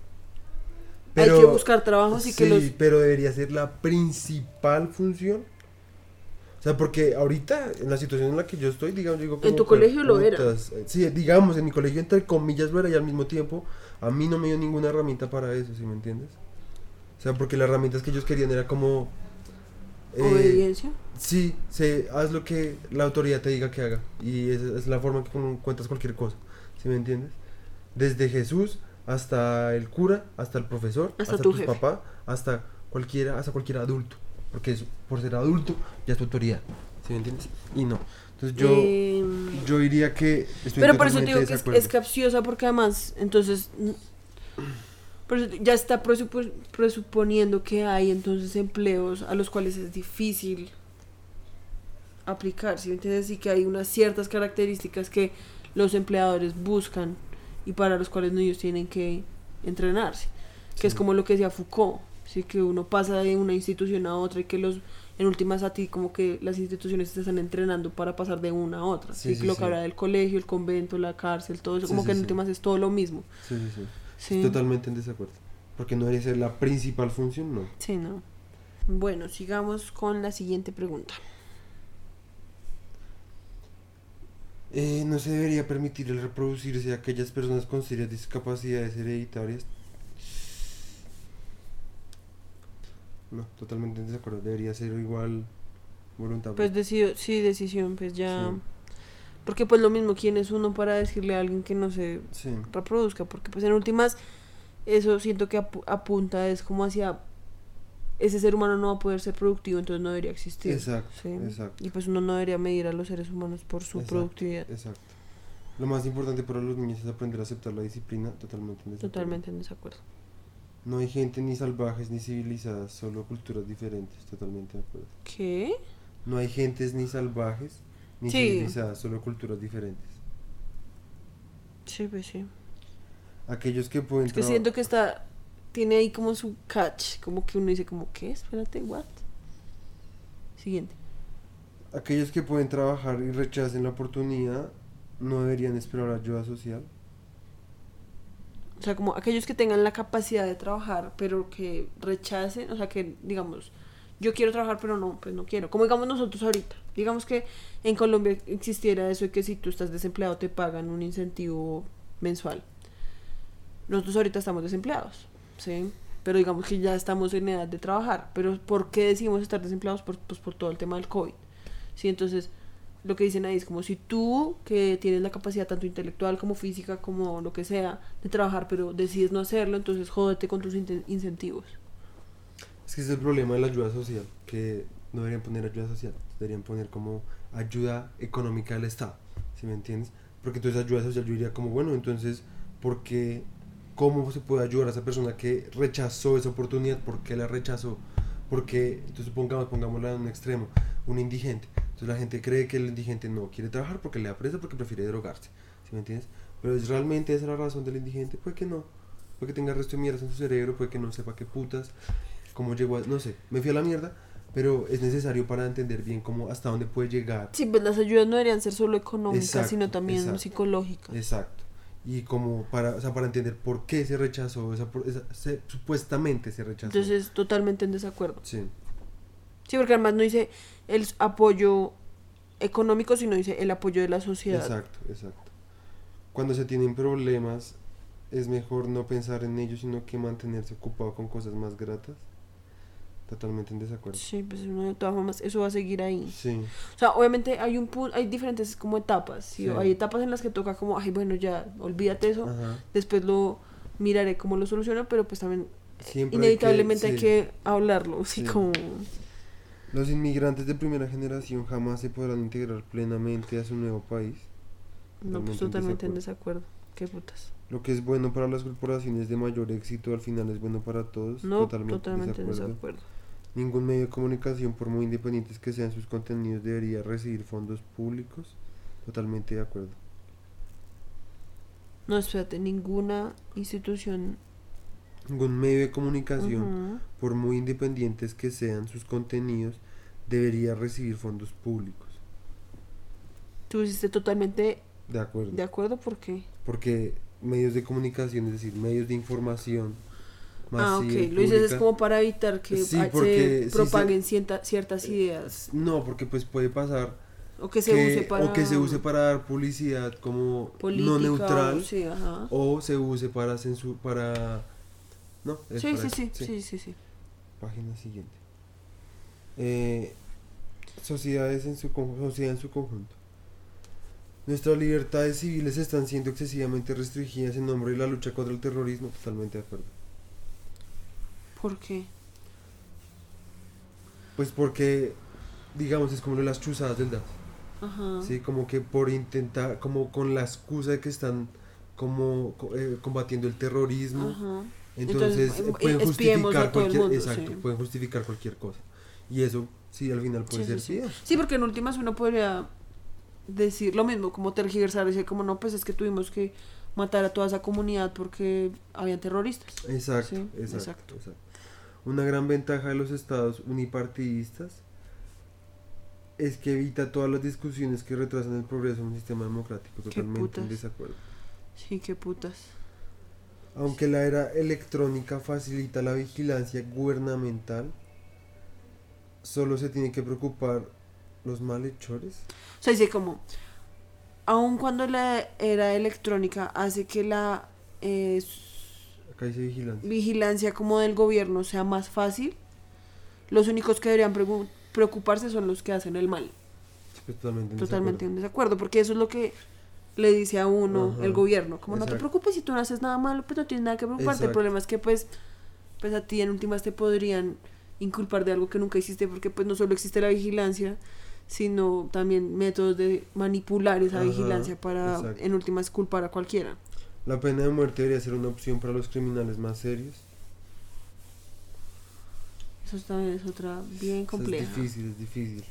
Pero- hay que buscar trabajos y que sí, los... pero debería ser la principal función. O sea, porque ahorita, en la situación en la que yo estoy, digamos, digo... En como, tu colegio lo era. eh, Sí, digamos, en mi colegio, entre comillas, lo era y al mismo tiempo, a mí no me dio ninguna herramienta para eso, ¿sí me entiendes? O sea, porque las herramientas que ellos querían era como... eh, Obediencia. Sí, se, haz lo que la autoridad te diga que haga. Y esa es la forma en que cuentas cualquier cosa. ¿Sí me entiendes? Desde Jesús hasta el cura, hasta el profesor, Hasta hasta, tu tu jefe. papá, hasta cualquiera, hasta cualquier adulto. Porque eso, por ser adulto ya es tu autoridad. ¿Sí me entiendes? Y no. Entonces yo, Em, yo diría que estoy Pero por eso digo que es, es capciosa porque además, entonces, ya está presupu- presuponiendo que hay entonces empleos a los cuales es difícil aplicar, ¿sí me entiendes? Y que hay unas ciertas características que los empleadores buscan y para los cuales ellos tienen que entrenarse, que es como lo que decía Foucault, sí que uno pasa de una institución a otra y que los en últimas a ti como que las instituciones te están entrenando para pasar de una a otra, Sí, ¿sí? lo que habla del colegio, el convento, la cárcel, todo eso, como que en últimas es todo lo mismo. Sí, sí, sí. Totalmente en desacuerdo. Porque no debería ser la principal función, no. Sí, no. Bueno, sigamos con la siguiente pregunta. Eh, no se debería permitir el reproducirse a aquellas personas con serias discapacidades hereditarias. No, totalmente en desacuerdo. Debería ser igual voluntad. Pues decido, sí, decisión, pues ya. Sí. Porque pues lo mismo, ¿quién es uno para decirle a alguien que no se sí, reproduzca? Porque pues en últimas, eso siento que apu- apunta es como hacia ese ser humano no va a poder ser productivo, entonces no debería existir. exacto, ¿sí? exacto, Y pues uno no debería medir a los seres humanos por su Exacto. productividad. exacto. Lo más importante para los niños es aprender a aceptar la disciplina. Totalmente en desacuerdo. Totalmente en desacuerdo. No hay gente ni salvajes ni civilizadas, solo culturas diferentes. Totalmente de acuerdo. ¿Qué? No hay gentes ni salvajes ni Sí. civilizadas, solo culturas diferentes. Sí, pues sí. Aquellos que pueden Es que siento que está. Tiene ahí como su catch. Como que uno dice, como, ¿qué? Espérate, ¿what? Siguiente. Aquellos que pueden trabajar y rechacen la oportunidad no deberían esperar ayuda social. O sea, como aquellos que tengan la capacidad de trabajar, pero que rechacen, o sea, que digamos, yo quiero trabajar, pero no, pues no quiero. Como digamos nosotros ahorita. Digamos que en Colombia existiera eso de que si tú estás desempleado te pagan un incentivo mensual. Nosotros ahorita estamos desempleados, ¿sí? Pero digamos que ya estamos en edad de trabajar. Pero ¿por qué decimos estar desempleados? Por, pues por todo el tema del COVID. Sí, entonces lo que dicen ahí es como si tú, que tienes la capacidad tanto intelectual como física, como lo que sea, de trabajar, pero decides no hacerlo, entonces jódete con tus inte- incentivos. Es que ese es el problema de la ayuda social, que no deberían poner ayuda social, deberían poner como ayuda económica del Estado, ¿sí me entiendes? Porque entonces ayuda social yo diría como, bueno, entonces, ¿por qué, cómo se puede ayudar a esa persona que rechazó esa oportunidad? ¿Por qué la rechazó? Porque, entonces pongamos, pongámosla en un extremo, un indigente. Entonces la gente cree que el indigente no quiere trabajar porque le da presa, porque prefiere drogarse, ¿sí me entiendes? Pero es realmente esa la razón del indigente, puede que no, puede que tenga resto de mierdas en su cerebro, puede que no sepa qué putas, cómo llegó a, no sé, me fui a la mierda, pero es necesario para entender bien cómo hasta dónde puede llegar. Sí, pues las ayudas no deberían ser solo económicas, Exacto, sino también exacto. psicológicas. Exacto. Y como para, o sea, para entender por qué se rechazó, esa, esa- se- supuestamente se rechazó. Entonces, totalmente en desacuerdo. sí, Sí, porque además no dice el apoyo económico, sino dice el apoyo de la sociedad. exacto, exacto. Cuando se tienen problemas, es mejor no pensar en ellos, sino que mantenerse ocupado con cosas más gratas. Totalmente en desacuerdo. Sí, pues uno de todas formas, eso va a seguir ahí. Sí, O sea, obviamente hay un punto, hay diferentes como etapas. ¿sí? Sí. Hay etapas en las que toca como, ay, bueno, ya, olvídate eso. ajá. Después lo miraré cómo lo soluciono, pero pues también Siempre inevitablemente hay sí. que hablarlo. Así Sí. como, Los inmigrantes de primera generación jamás se podrán integrar plenamente a su nuevo país. no, pues Totalmente en totalmente en desacuerdo. Qué putas. Lo que es bueno para las corporaciones de mayor éxito al final es bueno para todos. No, totalmente, totalmente, en en desacuerdo. desacuerdo. Ningún medio de comunicación, por muy independientes que sean sus contenidos, debería recibir fondos públicos. Totalmente de acuerdo. No, espérate, ninguna institución. Ningún medio de comunicación, por muy independientes que sean sus contenidos, debería recibir fondos públicos. Tú hiciste totalmente De acuerdo. de acuerdo, ¿por qué? Porque medios de comunicación, es decir, medios de información. Ah, ok. Lo dices es como para evitar que Sí, ah, porque se propaguen cienta- ciertas ideas. No, porque pues puede pasar O que se que, use para. o que se use para dar publicidad como política, no neutral o- sí, ajá. o se use para censu para no es Sí, para sí, sí, sí, sí, sí. página siguiente Eh, sociedades en su sociedad en su conjunto nuestras libertades civiles están siendo excesivamente restringidas en nombre de la lucha contra el terrorismo totalmente de acuerdo ¿Por qué? pues porque digamos es como de las chuzadas del DAS Ajá. Sí, como que por intentar, como con la excusa de que están como co- eh, combatiendo el terrorismo, Ajá. entonces, Entonces, eh, pueden justificar cualquier, mundo, exacto, sí. pueden justificar cualquier cosa. Y eso sí al final puede Sí, ser sí, sí. porque en últimas uno podría decir lo mismo, como tergiversar, decir como no, pues es que tuvimos que matar a toda esa comunidad porque habían terroristas. Exacto, Sí, exacto, exacto. exacto. Una gran ventaja de los estados unipartidistas es que evita todas las discusiones que retrasan el progreso en un sistema democrático, totalmente en desacuerdo. Sí, qué putas. Aunque la era electrónica facilita la vigilancia gubernamental, solo se tiene que preocupar los malhechores. O sea, dice como, aun cuando la era electrónica hace que la eh, Acá dice vigilancia. vigilancia como del gobierno sea más fácil, los únicos que deberían preocuparse son los que hacen el mal. Sí, pues, totalmente en Totalmente desacuerdo. en desacuerdo, porque eso es lo que le dice a uno Ajá, el gobierno, como no te preocupes si tú no haces nada malo, pues no tienes nada que preocuparte. El problema es que pues, pues a ti en últimas te podrían inculpar de algo que nunca hiciste, porque pues no solo existe la vigilancia, sino también métodos de manipular esa Ajá, vigilancia para exacto. en últimas culpar a cualquiera. La pena de muerte debería ser una opción para los criminales más serios. Eso también es otra bien Eso compleja. Es difícil, es difícil.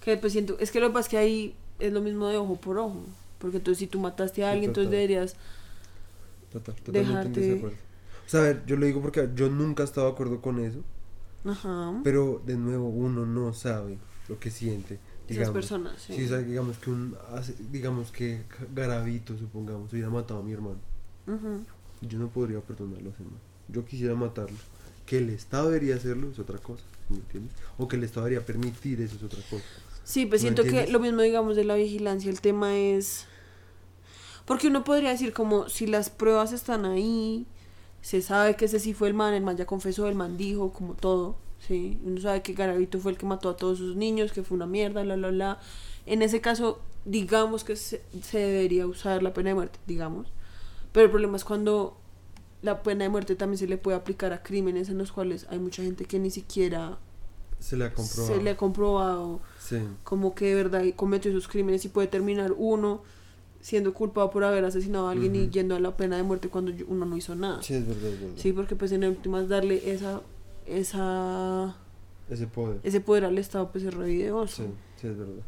Que pues siento, es que lo que pasa es que ahí es lo mismo de ojo por ojo. Porque entonces si tú mataste a Sí, alguien, entonces total. deberías... Total, Dejarte- desacuerdo. O sea, a ver, yo lo digo porque yo nunca he estado de acuerdo con eso, Ajá. pero de nuevo uno no sabe lo que siente. Esas personas, sí. Sea, digamos que un digamos que Garavito, supongamos, hubiera matado a mi hermano. Yo no podría perdonarlo a ese man. Yo quisiera matarlo. Que el Estado debería hacerlo es otra cosa, ¿me entiendes? O que el Estado debería permitir eso es otra cosa. Sí, pues ¿No siento que lo mismo digamos de la vigilancia, el tema es... Porque uno podría decir como si las pruebas están ahí, se sabe que ese sí fue el man, el man ya confesó, el man dijo, como todo, ¿sí? Uno sabe que Garavito fue el que mató a todos sus niños, que fue una mierda, bla, bla, bla. En ese caso, digamos que se, se debería usar la pena de muerte, digamos. Pero el problema es cuando la pena de muerte también se le puede aplicar a crímenes en los cuales hay mucha gente que ni siquiera Se le ha comprobado. se le ha comprobado Sí. como que de verdad cometió esos crímenes y puede terminar uno siendo culpado por haber asesinado a alguien y Ujú. yendo a la pena de muerte cuando uno no hizo nada. Sí, es verdad, es verdad. Sí, porque pues en últimas darle esa esa Ese poder. ese poder al Estado pues es re videoso. Sí, sí, es verdad.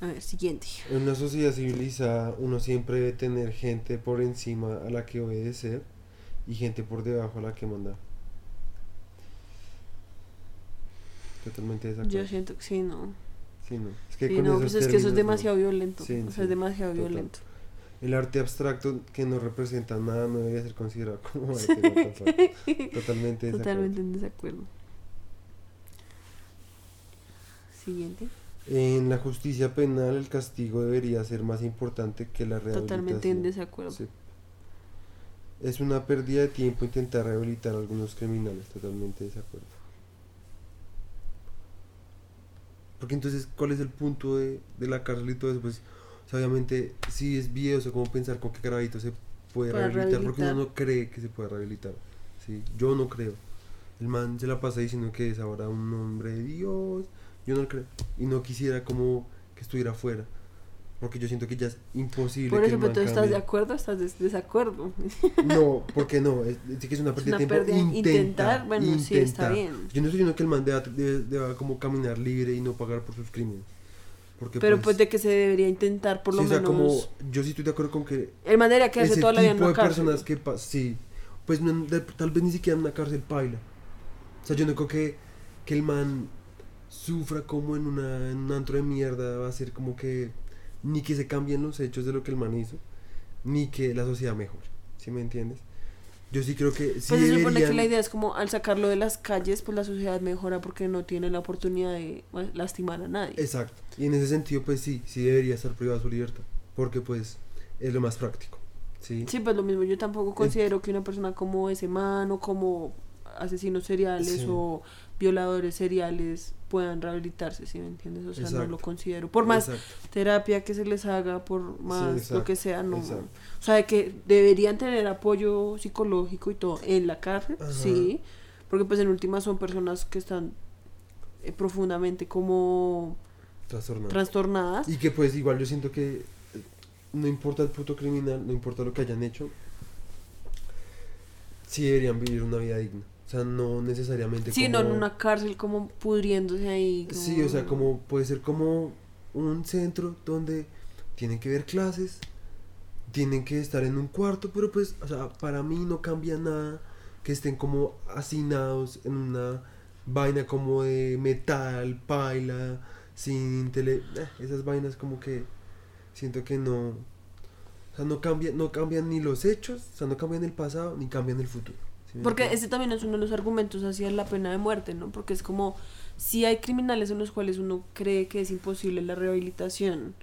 A ver, siguiente. En una sociedad civilizada uno siempre debe tener gente por encima a la que obedecer y gente por debajo a la que mandar. Totalmente de Yo siento que sí, no. Sí, no. Es que Sí, con no, pues es que eso es demasiado violento. Sí, o sea, es demasiado total. violento. El arte abstracto que no representa nada no debería ser considerado como arte. no, total- Totalmente de Totalmente en desacuerdo. Siguiente. En la justicia penal el castigo debería ser más importante que la rehabilitación. Totalmente en desacuerdo. Sí. Es una pérdida de tiempo intentar rehabilitar a algunos criminales, totalmente de desacuerdo. Porque entonces, ¿cuál es el punto de, de la cárcel y todo eso? Pues, sea, obviamente, sí es viejo como pensar con qué carabito se puede Para rehabilitar, porque uno rehabilitar. no cree que se pueda rehabilitar. ¿sí? Yo no creo. El man se la pasa diciendo que es ahora un hombre de Dios. Yo no lo creo. Y no quisiera como que estuviera afuera. Porque yo siento que ya es imposible. Por eso, pero tú estás de acuerdo o estás de desacuerdo. No, porque no, es, es que es una pérdida de tiempo. pérdida. Intenta, Intentar, bueno, sí, está intenta. bien. Yo no estoy diciendo que el man deba, debe- deba como caminar libre y no pagar por sus crímenes. Porque Pero pues de que se debería intentar por lo sí, o sea, menos. como yo sí estoy de acuerdo con que El man debería quedarse ese toda la vida en tipo una de cárcel. personas que sí, pues no- de- tal vez ni siquiera en una cárcel paila. O sea, yo no creo que, que el man, sufra como en, una, en un antro de mierda, va a ser como que ni que se cambien los hechos de lo que el man hizo, ni que la sociedad mejore, ¿sí me entiendes? Yo sí creo que sí Pues se supone que la idea es como al sacarlo de las calles, pues la sociedad mejora porque no tiene la oportunidad de bueno, lastimar a nadie. Exacto. Y en ese sentido, pues sí, sí debería estar privada su libertad. Porque pues es lo más práctico. ¿sí? Sí, pues lo mismo, yo tampoco considero que una persona como ese man o como asesinos seriales Sí. o violadores seriales puedan rehabilitarse, ¿sí me entiendes? O sea, no lo considero. Por más Exacto. terapia que se les haga, por más lo que sea, no. exacto. O sea, de que deberían tener apoyo psicológico y todo en la cárcel, Ajá. sí, porque pues en última son personas que están eh, profundamente como trastornadas. Y que pues igual yo siento que eh, no importa el puto criminal, no importa lo que hayan hecho, sí deberían vivir una vida digna. O sea, no necesariamente Sí, no como... en una cárcel como pudriéndose ahí. Sí, o sea, como- como puede ser como un centro donde tienen que ver clases, tienen que estar en un cuarto, pero pues, o sea, para mí no cambia nada que estén como hacinados en una vaina como de metal, paila, sin tele... eh, esas vainas como que siento que no... O sea, no cambian, no cambian ni los hechos, o sea, no cambian el pasado, ni cambian el futuro. ¿Sí me Porque ese también es uno de los argumentos hacia la pena de muerte, ¿no? Porque es como si hay criminales en los cuales uno cree que es imposible la rehabilitación,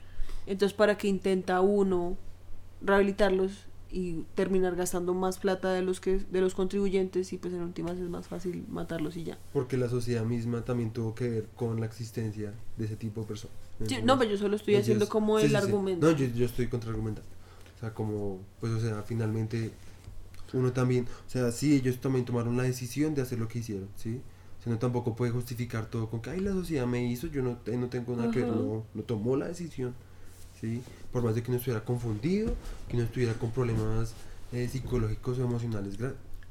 entonces para qué intenta uno rehabilitarlos y terminar gastando más plata de los que de los contribuyentes y pues en últimas es más fácil matarlos y ya. Porque la sociedad misma también tuvo que ver con la existencia de ese tipo de personas. ¿me Sí, no, pero yo solo estoy haciendo como sí, el sí. argumento. No, yo, yo estoy contraargumentando. O sea, como, pues, o sea, finalmente uno también, o sea, sí, ellos también tomaron la decisión de hacer lo que hicieron, ¿sí? O sea, no tampoco puede justificar todo con que, ay, la sociedad me hizo, yo no, eh, no tengo nada que ver, no, no tomó la decisión, ¿sí? Por más de que no estuviera confundido, que no estuviera con problemas eh, psicológicos o emocionales,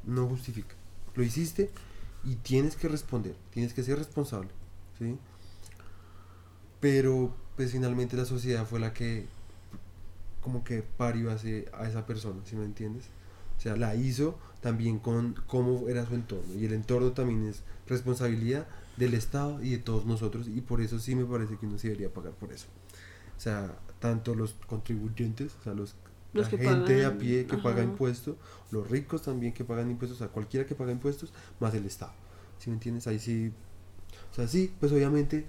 no justifica. Lo hiciste y tienes que responder, tienes que ser responsable, ¿sí? Pero, pues finalmente la sociedad fue la que como que parió a, ese- a esa persona, ¿sí me entiendes? O sea, la hizo también con cómo era su entorno. Y el entorno también es responsabilidad del Estado y de todos nosotros. Y por eso sí me parece que uno sí debería pagar por eso. O sea, tanto los contribuyentes, o sea, los, Los la que gente a pie que paga impuestos, los ricos también que pagan impuestos, o sea, cualquiera que paga impuestos, más el Estado. ¿Sí me entiendes? Ahí sí. O sea, sí, pues obviamente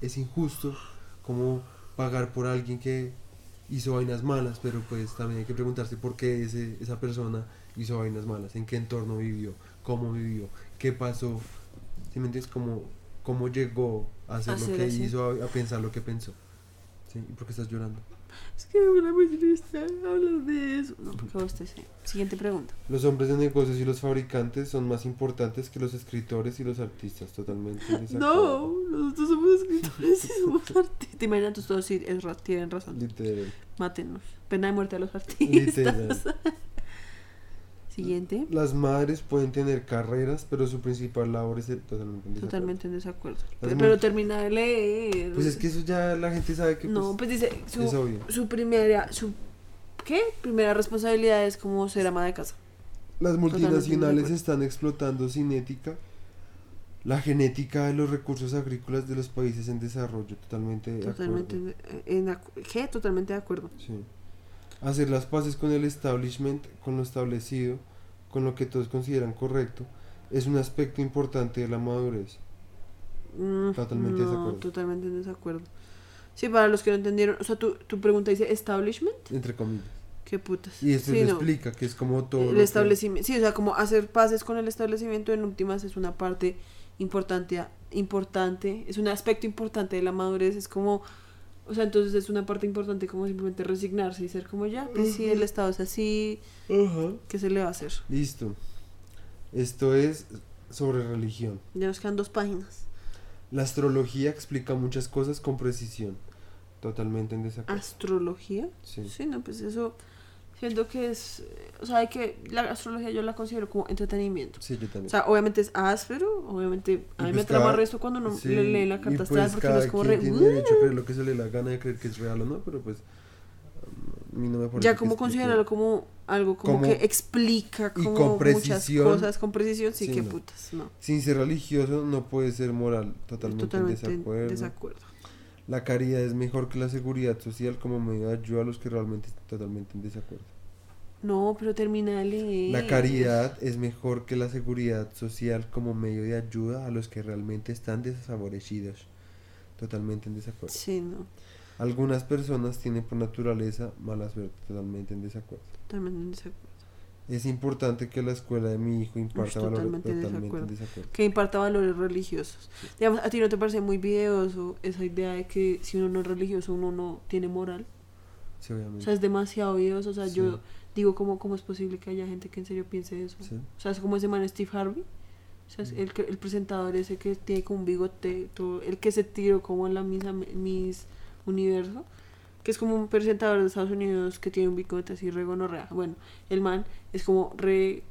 es injusto como pagar por alguien que hizo vainas malas, pero pues también hay que preguntarse por qué ese, esa persona hizo vainas malas, en qué entorno vivió, cómo vivió, qué pasó, ¿sí me entiendes? Cómo, cómo llegó a hacer lo que hizo, a, a pensar lo que pensó. ¿Sí? ¿Y por qué estás llorando? Es que me muy triste hablar de eso. No, porque vos te sé. Siguiente pregunta. Los hombres de negocios y los fabricantes son más importantes que los escritores y los artistas, totalmente. No, nosotros somos escritores y somos artistas. Te imaginas, tus todos sí, es tienen razón. Literal. Mátenos. Pena de muerte a los artistas. Literal. Siguiente. Las madres pueden tener carreras, pero su principal labor es totalmente en desacuerdo. Totalmente en desacuerdo. Las Pero, termina de leer. Pues es que eso ya la gente sabe que No, pues, pues dice, su, es obvio. su primera, su, ¿qué? Primera responsabilidad es como ser ama de casa. las multinacionales están explotando sin ética la genética de los recursos agrícolas de los países en desarrollo. Totalmente de Totalmente, acuerdo. en, ¿qué? Totalmente de acuerdo. Sí. Hacer las paces con el establishment, con lo establecido, con lo que todos consideran correcto, es un aspecto importante de la madurez. Mm, Totalmente no, desacuerdo. Totalmente en desacuerdo. Sí, para los que no entendieron, o sea, tu, tu pregunta dice establishment, Entre comillas. qué putas. Y después Sí, le no. explica que es como todo. el que- establecimiento, sí, o sea, como hacer pases con el establecimiento en últimas es una parte importante, importante, es un aspecto importante de la madurez, es como, o sea, entonces es una parte importante como simplemente resignarse y ser como ya, pues sí, el estado es así, Ajá. ¿qué se le va a hacer? Listo. Esto es sobre religión. Ya nos quedan dos páginas. La astrología explica muchas cosas con precisión. Totalmente en desacuerdo. ¿Astrología? Sí. Sí, no, pues eso siento que es, eh, o sea, hay que, la astrología yo la considero como entretenimiento. Sí, yo también. O sea, obviamente es áspero, obviamente a Y mí pues me trama resto cuando uno Sí, le lee la y carta pues astral porque no es como re... tiene derecho a creer lo que se le la gana de creer que es real o no, pero pues a mí no me parece Ya como considerarlo como algo como, Como- que explica y como con muchas cosas con precisión, sí, Sí, que no. putas, no. Sin ser religioso no puede ser moral. Totalmente, Totalmente en en desacuerdo. desacuerdo. La caridad es mejor que la seguridad social como medio de ayuda a los que realmente están totalmente en desacuerdo. No, pero termina de leer. La caridad es mejor que la seguridad social como medio de ayuda a los que realmente están desfavorecidos. Totalmente en desacuerdo. Sí, no, Algunas personas tienen por naturaleza mala suerte. Totalmente en desacuerdo. totalmente en desacuerdo. Es importante que la escuela de mi hijo imparta valores. totalmente en Totalmente en desacuerdo. desacuerdo. Que imparta valores religiosos. Digamos, ¿a ti no te parece muy videoso esa idea de que si uno no es religioso uno no tiene moral? Sí, O obviamente. sea, es demasiado videoso. O sea, Sí. yo digo, ¿cómo, ¿cómo es posible que haya gente que en serio piense eso? Sí. O sea, es como ese man Steve Harvey. O sea, es el, que- el presentador ese que tiene como un bigote, todo, el que se tiró como en la misa Miss Universo, que es como un presentador de Estados Unidos que tiene un bigote así re gonorrea. Bueno, el man es como re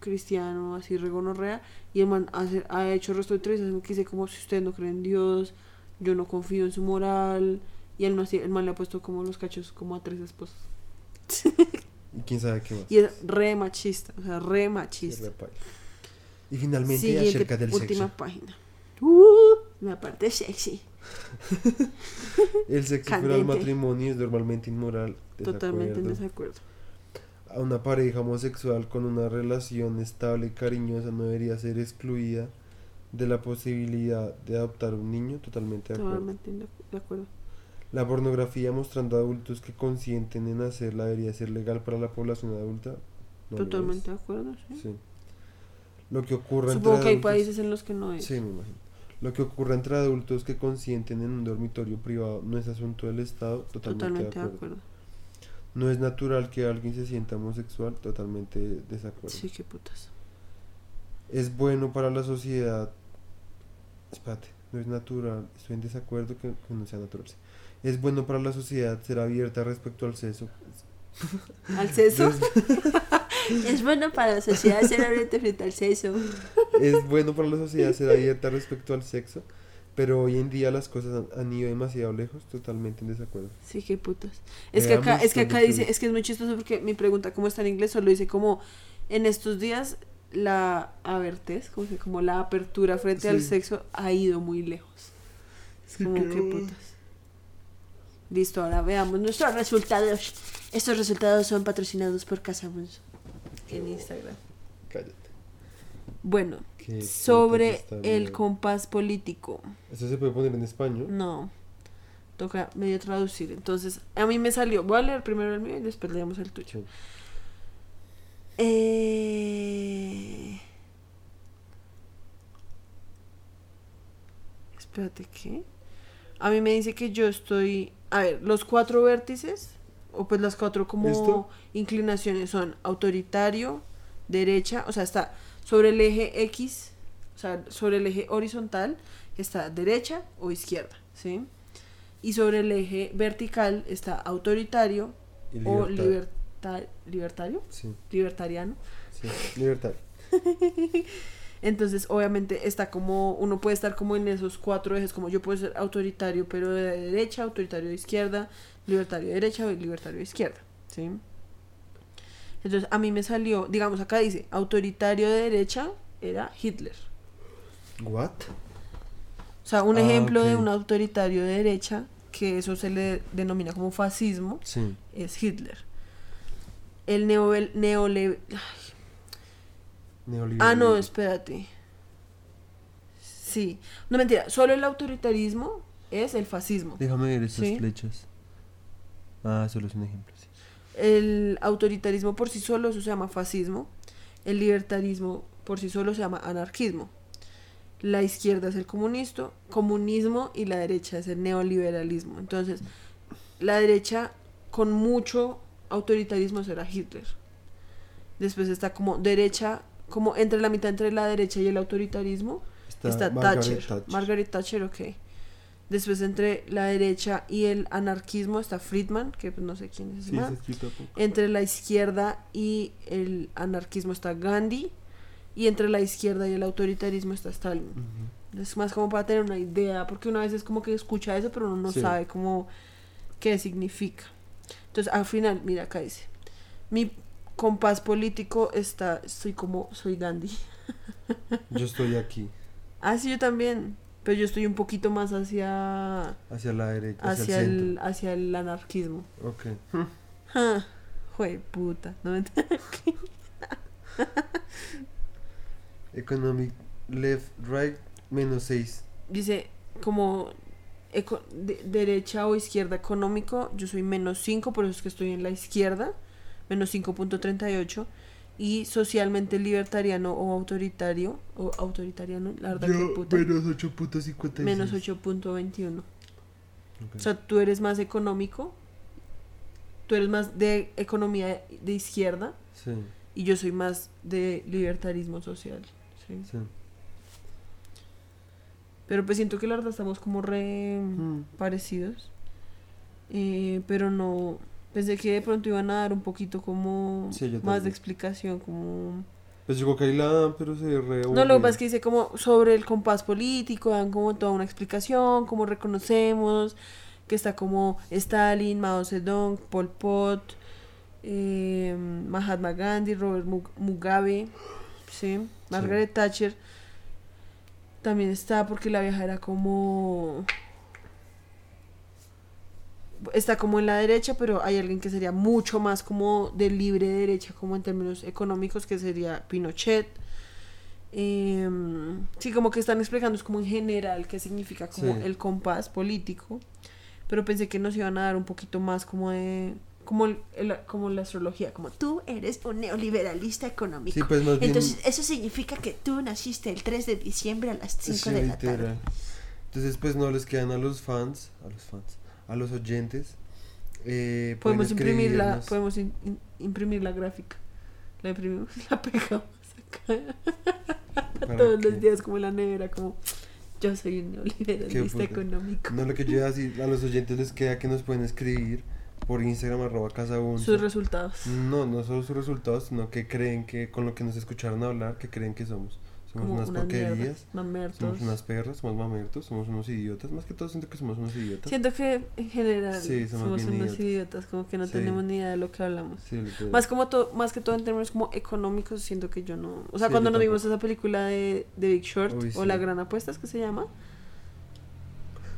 cristiano, así re gonorrea, y el man hace- ha hecho el resto de entrevistas que dice como si ustedes no creen en Dios, yo no confío en su moral, y el man, así- el man le ha puesto como los cachos como a tres esposas. Y quién sabe qué más. Y es re machista, o sea, re machista. Y finalmente Siguiente, acerca del última sexo. página. Uh, la parte sexy. El sexo fuera del matrimonio es normalmente inmoral. Totalmente en desacuerdo. desacuerdo. A una pareja homosexual con una relación estable y cariñosa no debería ser excluida de la posibilidad de adoptar un niño. Totalmente de acuerdo. Totalmente en de de acuerdo. La pornografía mostrando a adultos que consienten en hacerla debería ser legal para la población adulta. No Totalmente de acuerdo, sí. Lo que ocurre Supongo entre que hay adultos- países en los que no es. Sí, me imagino. Lo que ocurre entre adultos que consienten en un dormitorio privado no es asunto del Estado. Totalmente, Totalmente de acuerdo. No es natural que alguien se sienta homosexual. Totalmente desacuerdo. Sí, qué putas. Es bueno para la sociedad. Espérate, no es natural. Estoy en desacuerdo que, que no sea natural. sí. Es bueno para la sociedad ser abierta respecto al sexo. ¿Al seso? Es bueno para la sociedad ser abierta frente al sexo. es bueno para la sociedad ser abierta respecto al sexo. Pero hoy en día las cosas han, ido demasiado lejos. Totalmente en desacuerdo. Sí, qué putas. Es que acá, es que acá dice, es que es muy chistoso porque mi pregunta, ¿cómo está en inglés? Solo dice como, en estos días, la abertez, como, como la apertura frente al Sí. sexo ha ido muy lejos. Es como, qué putas. Listo, ahora veamos nuestros resultados. Estos resultados son patrocinados por Casabunzo. en Instagram. Cállate. Bueno, Qué sobre el bien. compás político. ¿Eso se puede poner en español? No. Toca medio traducir. Entonces, a mí me salió. Voy a leer primero el mío y después leemos el tuyo. Sí. Eh... Espérate, ¿qué? A mí me dice que yo estoy... A ver, los cuatro vértices, o pues las cuatro como inclinaciones son autoritario, derecha, o sea, está sobre el eje X, o sea, sobre el eje horizontal está derecha o izquierda, ¿sí? Y sobre el eje vertical está autoritario o liberta- libertario, Sí, libertariano. sí. Libertad. Entonces, obviamente, está como, uno puede estar como en esos cuatro ejes, como yo puedo ser autoritario, pero de derecha, autoritario de izquierda, libertario de derecha o libertario de izquierda, ¿sí? Entonces, a mí me salió, digamos, acá dice, autoritario de derecha era Hitler. ¿What? O sea, un Ah, ejemplo de un autoritario de derecha, que eso se le denomina como fascismo, Sí. es Hitler. El neo, neole, Neoliberal. Ah, no, espérate. Sí. No, mentira. Solo el autoritarismo es el fascismo. Déjame ver estas Sí. flechas. Ah, solo es un ejemplo, sí. El autoritarismo por sí solo eso se llama fascismo. El libertarismo por sí solo se llama anarquismo. La izquierda es el comunista, comunismo y la derecha es el neoliberalismo. Entonces, la derecha con mucho autoritarismo será Hitler. Después está como derecha, como entre la mitad entre la derecha y el autoritarismo, está, Margaret Thatcher. Thatcher. Margaret Thatcher, ok. Después entre la derecha y el anarquismo está Friedman, que pues, no sé quién es Sí, poco. Entre la izquierda y el anarquismo está Gandhi. Y entre la izquierda y el autoritarismo está Stalin. Ujú. Es más como para tener una idea, porque una vez es como que escucha eso, pero uno no Sí. sabe cómo qué significa. Entonces, al final, mira, acá dice, mi compás político está, estoy como, soy Gandhi. Yo estoy aquí, Ah, sí, yo también. Pero yo estoy un poquito más hacia, hacia la derecha, hacia, hacia, el el, hacia el anarquismo. Ok. Ja, Jue puta. No me Economic left, right, menos 6. Dice, como eco- de- derecha o izquierda económico, yo soy menos 5, por eso es que estoy en la izquierda, menos 5.38. Y socialmente libertariano o autoritario, o autoritariano, la verdad que Yo, puta, menos 8.56. menos 8.21. Ok. O sea, tú eres más económico, tú eres más de economía de izquierda sí, y yo soy más de libertarismo social. ¿sí? sí. Pero pues siento que la verdad estamos como re Mm. parecidos. Eh, pero no, pensé que de pronto iban a dar un poquito como Sí, más de explicación, como... Pues yo creo que ahí la dan, pero se re No, lo que pasa es que dice como sobre el compás político, dan como toda una explicación, como reconocemos que está como Stalin, Mao Zedong, Pol Pot, eh, Mahatma Gandhi, Robert Mu- Mugabe, ¿sí? Margaret Thatcher. También está porque la vieja era como... Está como en la derecha, pero hay alguien que sería mucho más como de libre derecha, como en términos económicos, que sería Pinochet. Em, sí, como que están explicando, es como en general qué significa como Sí. el compás político. Pero pensé que nos iban a dar un poquito más como de. Como, el- el- como la astrología, como tú eres un neoliberalista económico. Sí, pues más bien. Entonces, eso significa que tú naciste el 3 de diciembre a las 5 sí, de la literal. tarde. Entonces, pues no les quedan a los fans, a los fans, a los oyentes. Eh, Podemos imprimir la, podemos in- in- imprimir la gráfica. La imprimimos, la pegamos acá. ¿Para Todos qué? los días como la nevera, como yo soy un puta. económico. No, lo que yo iba a los oyentes les queda que nos pueden escribir por Instagram, arroba casa Once. Sus resultados. No, no solo sus resultados, sino que creen que con lo que nos escucharon hablar, que creen que somos. Somos Como unas unas porquerías, mamertos. somos unas perras, somos mamertos, somos unos idiotas. Más que todo siento que somos unos idiotas. Siento que en general Sí, somos unos idiotas. idiotas, como que no Sí. tenemos ni idea de lo que hablamos. Sí. Más como to- más que todo en términos como económicos, siento que yo no. O sea, cuando nos vimos esa película de, de Big Short Uy, o. La Gran Apuesta, ¿es que se llama?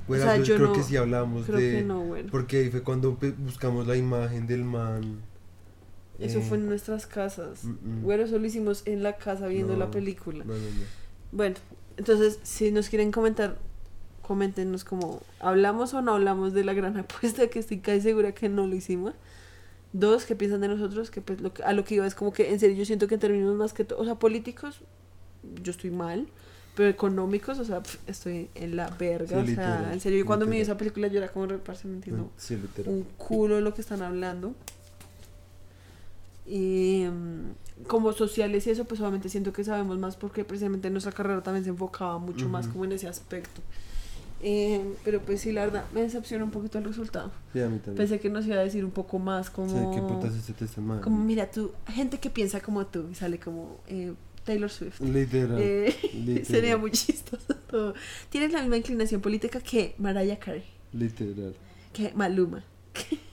Bueno, o sea, yo, yo creo no- que sí hablamos Creo de... que no, bueno. Porque ahí fue cuando buscamos la imagen del man. Eso eh, fue en nuestras casas. mm, mm. Bueno, eso lo hicimos en la casa viendo No, la película. No, no, no. Bueno, entonces, si nos quieren comentar, coméntenos como hablamos o no hablamos de la gran apuesta, que estoy casi segura que no lo hicimos. Dos, ¿qué piensan de nosotros? Que pues lo que, a lo que iba es como que en serio yo siento que en términos más que todo, o sea, políticos, yo estoy mal, pero económicos, o sea, pf, estoy en la verga, Sí, o sea, en serio, yo cuando me vi esa película yo era como reparse, no entiendo Sí, un culo de lo que están hablando. Y mm, como sociales y eso, pues obviamente siento que sabemos más porque precisamente nuestra carrera también se enfocaba mucho más como en ese aspecto. Eh, pero pues sí, la verdad, me decepciona un poquito el resultado. Sí, a mí también. Pensé que nos iba a decir un poco más Sí, como... qué putas es este man. como mira tú, gente que piensa como tú y sale como eh, Taylor Swift. Literal. Eh, literal. sería muy chistoso todo. Tienes la misma inclinación política que Mariah Carey, Literal. que Maluma.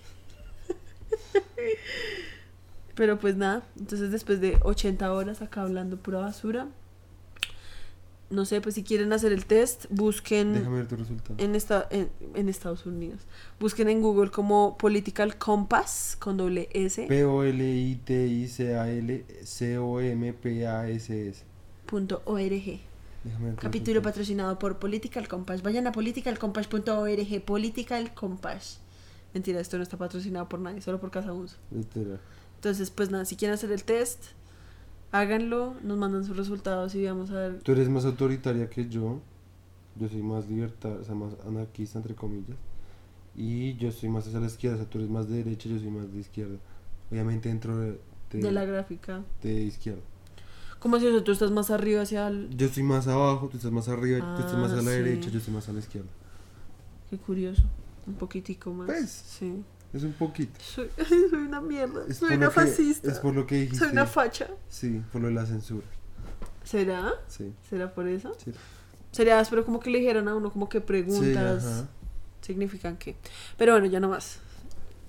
Pero pues nada, entonces después de 80 horas acá hablando pura basura, no sé, pues si quieren hacer el test, busquen Déjame ver tu resultado. en, esta, en, en Estados Unidos. Busquen en Google como Political Compass con doble S P-O-L-I-T-I-C-A-L-C-O-M-P-A-S-S. punto org. Déjame ver tu Capítulo resultado. patrocinado por Political Compass. Vayan a politicalcompass.org. Political Compass. Mentira, esto no está patrocinado por nadie, solo por Casa Uso. Literal. Entonces, pues nada, si quieren hacer el test, háganlo, nos mandan sus resultados y vamos a ver. Tú eres más autoritaria que yo. Yo soy más libertad, o sea, más anarquista, entre comillas. Y yo soy más hacia la izquierda, o sea, tú eres más de derecha, yo soy más de izquierda. Obviamente dentro de, de, De la gráfica. de izquierda. ¿Cómo es eso? ¿Tú estás más arriba hacia el...? Yo estoy más abajo, tú estás más arriba, tú estás más Ah, a la sí. derecha, yo estoy más a la izquierda. Qué curioso. Un poquitico más. Pues. Sí. Es un poquito. Soy, soy una mierda. Es soy una que- fascista. es por lo que dijiste. Soy una facha. Sí, por lo de la censura. ¿Será? Sí. ¿Será por eso? sí. Sería áspero como que le dijeran a uno como que Sí, preguntas significan qué. Pero bueno, ya no más.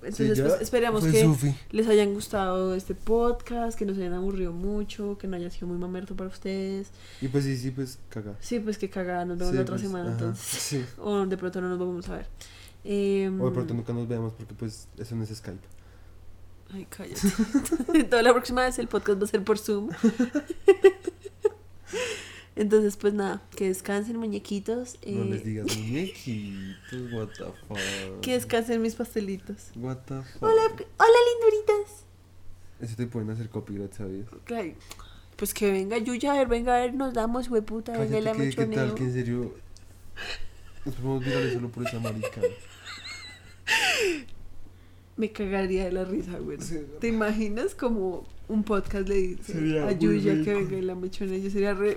Entonces, ya pues, esperamos que Sufi. les hayan gustado este podcast, que no se hayan aburrido mucho, que no haya sido muy mamerto para ustedes. Y pues sí, sí, pues caga. Sí, pues que cagada, nos vemos Sí, la otra pues, semana ajá, entonces. Sí. O de pronto no nos vamos a ver. Em, O de pronto nunca nos veamos porque pues eso no es Skype. Ay, cállate. Toda la próxima vez el podcast va a ser por Zoom. Entonces, pues nada, que descansen, muñequitos. No eh, les digas muñequitos, what the fuck. que descansen mis pastelitos. What the fuck. Hola, hola, linduritas. Eso te pueden hacer copyright, ¿sabías? Ay, Pues que venga Yuya, a ver, venga a ver, nos damos, hueputa, venga la que, ¿qué tal que en serio nos podemos virales solo por esa marica? Me cagaría de la risa, güey. Sí. ¿Te imaginas como un podcast le dice Sería a Yuya que venga y la mechoneo? Yo sería re...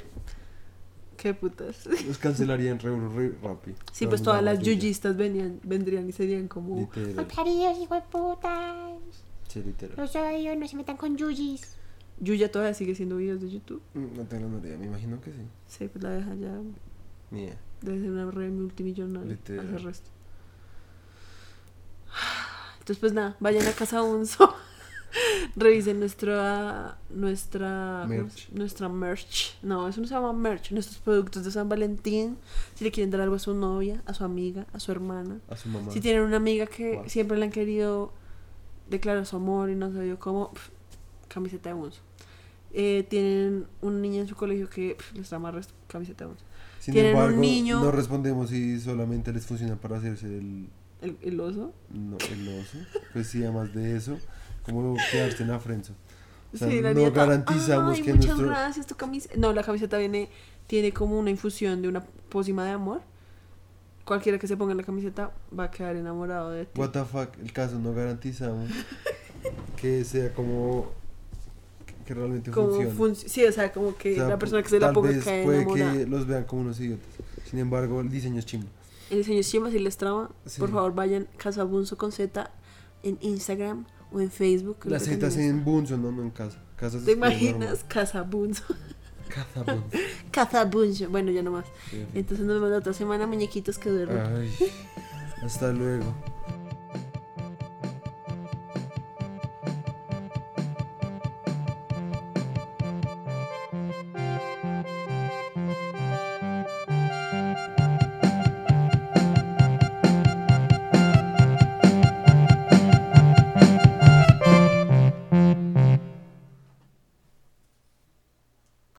¿Qué putas? Nos cancelarían re, re rápido. Sí, pues todas las yuyistas venían, vendrían y serían como... Literal. Hijo de putas. Sí, literal. Los odio, no se metan con yuyis. Yuya todavía sigue haciendo videos de YouTube. Mm, No tengo la menor idea, me imagino que sí. Sí, pues la deja ya. Ni. Debe ser una red multimillonaria. Literal. Hace resto. Entonces, pues nada, vayan a Casa Unso. Revisen nuestra. Nuestra. ¿cómo Merch. Nuestra merch. No, eso no se llama merch. Nuestros productos de San Valentín. Si le quieren dar algo a su novia, a su amiga, a su hermana. A su mamá. Si tienen una amiga que siempre le han querido declarar su amor y no sabido cómo, camiseta de Unso. Eh, tienen una niña en su colegio que pf, les da más resto, camiseta de Unso. Sin tienen un embargo, niño- no respondemos si solamente les funciona para hacerse el, El, el oso. no, el oso. Pues sí, además de eso, como quedarse en la frenzo. O sea, Sí, la no nieta, garantizamos "Ay, que muchas nuestro... gracias, tu camiseta. No, la camiseta viene, tiene como una infusión de una pócima de amor. Cualquiera que se ponga en la camiseta va a quedar enamorado de ti. What the fuck, el caso no garantizamos que sea como que realmente Como funcione. func- sí, o sea, como que O sea, la persona que se la ponga vez cae puede enamorada. que los vean como unos idiotas. Sin embargo, el diseño es chimbo. El diseño es chimba, si les trama, Sí. por favor vayan Casabunzo con Z en Instagram o en Facebook. setas también en Bunzo, no, no en casa. casa ¿Te imaginas? Casabunzo. normal. Casa Bunzo. Casabunzo. Bueno, ya nomás. Sí, sí. Entonces nos vemos la otra semana, muñequitos que duermen. Ay, hasta luego.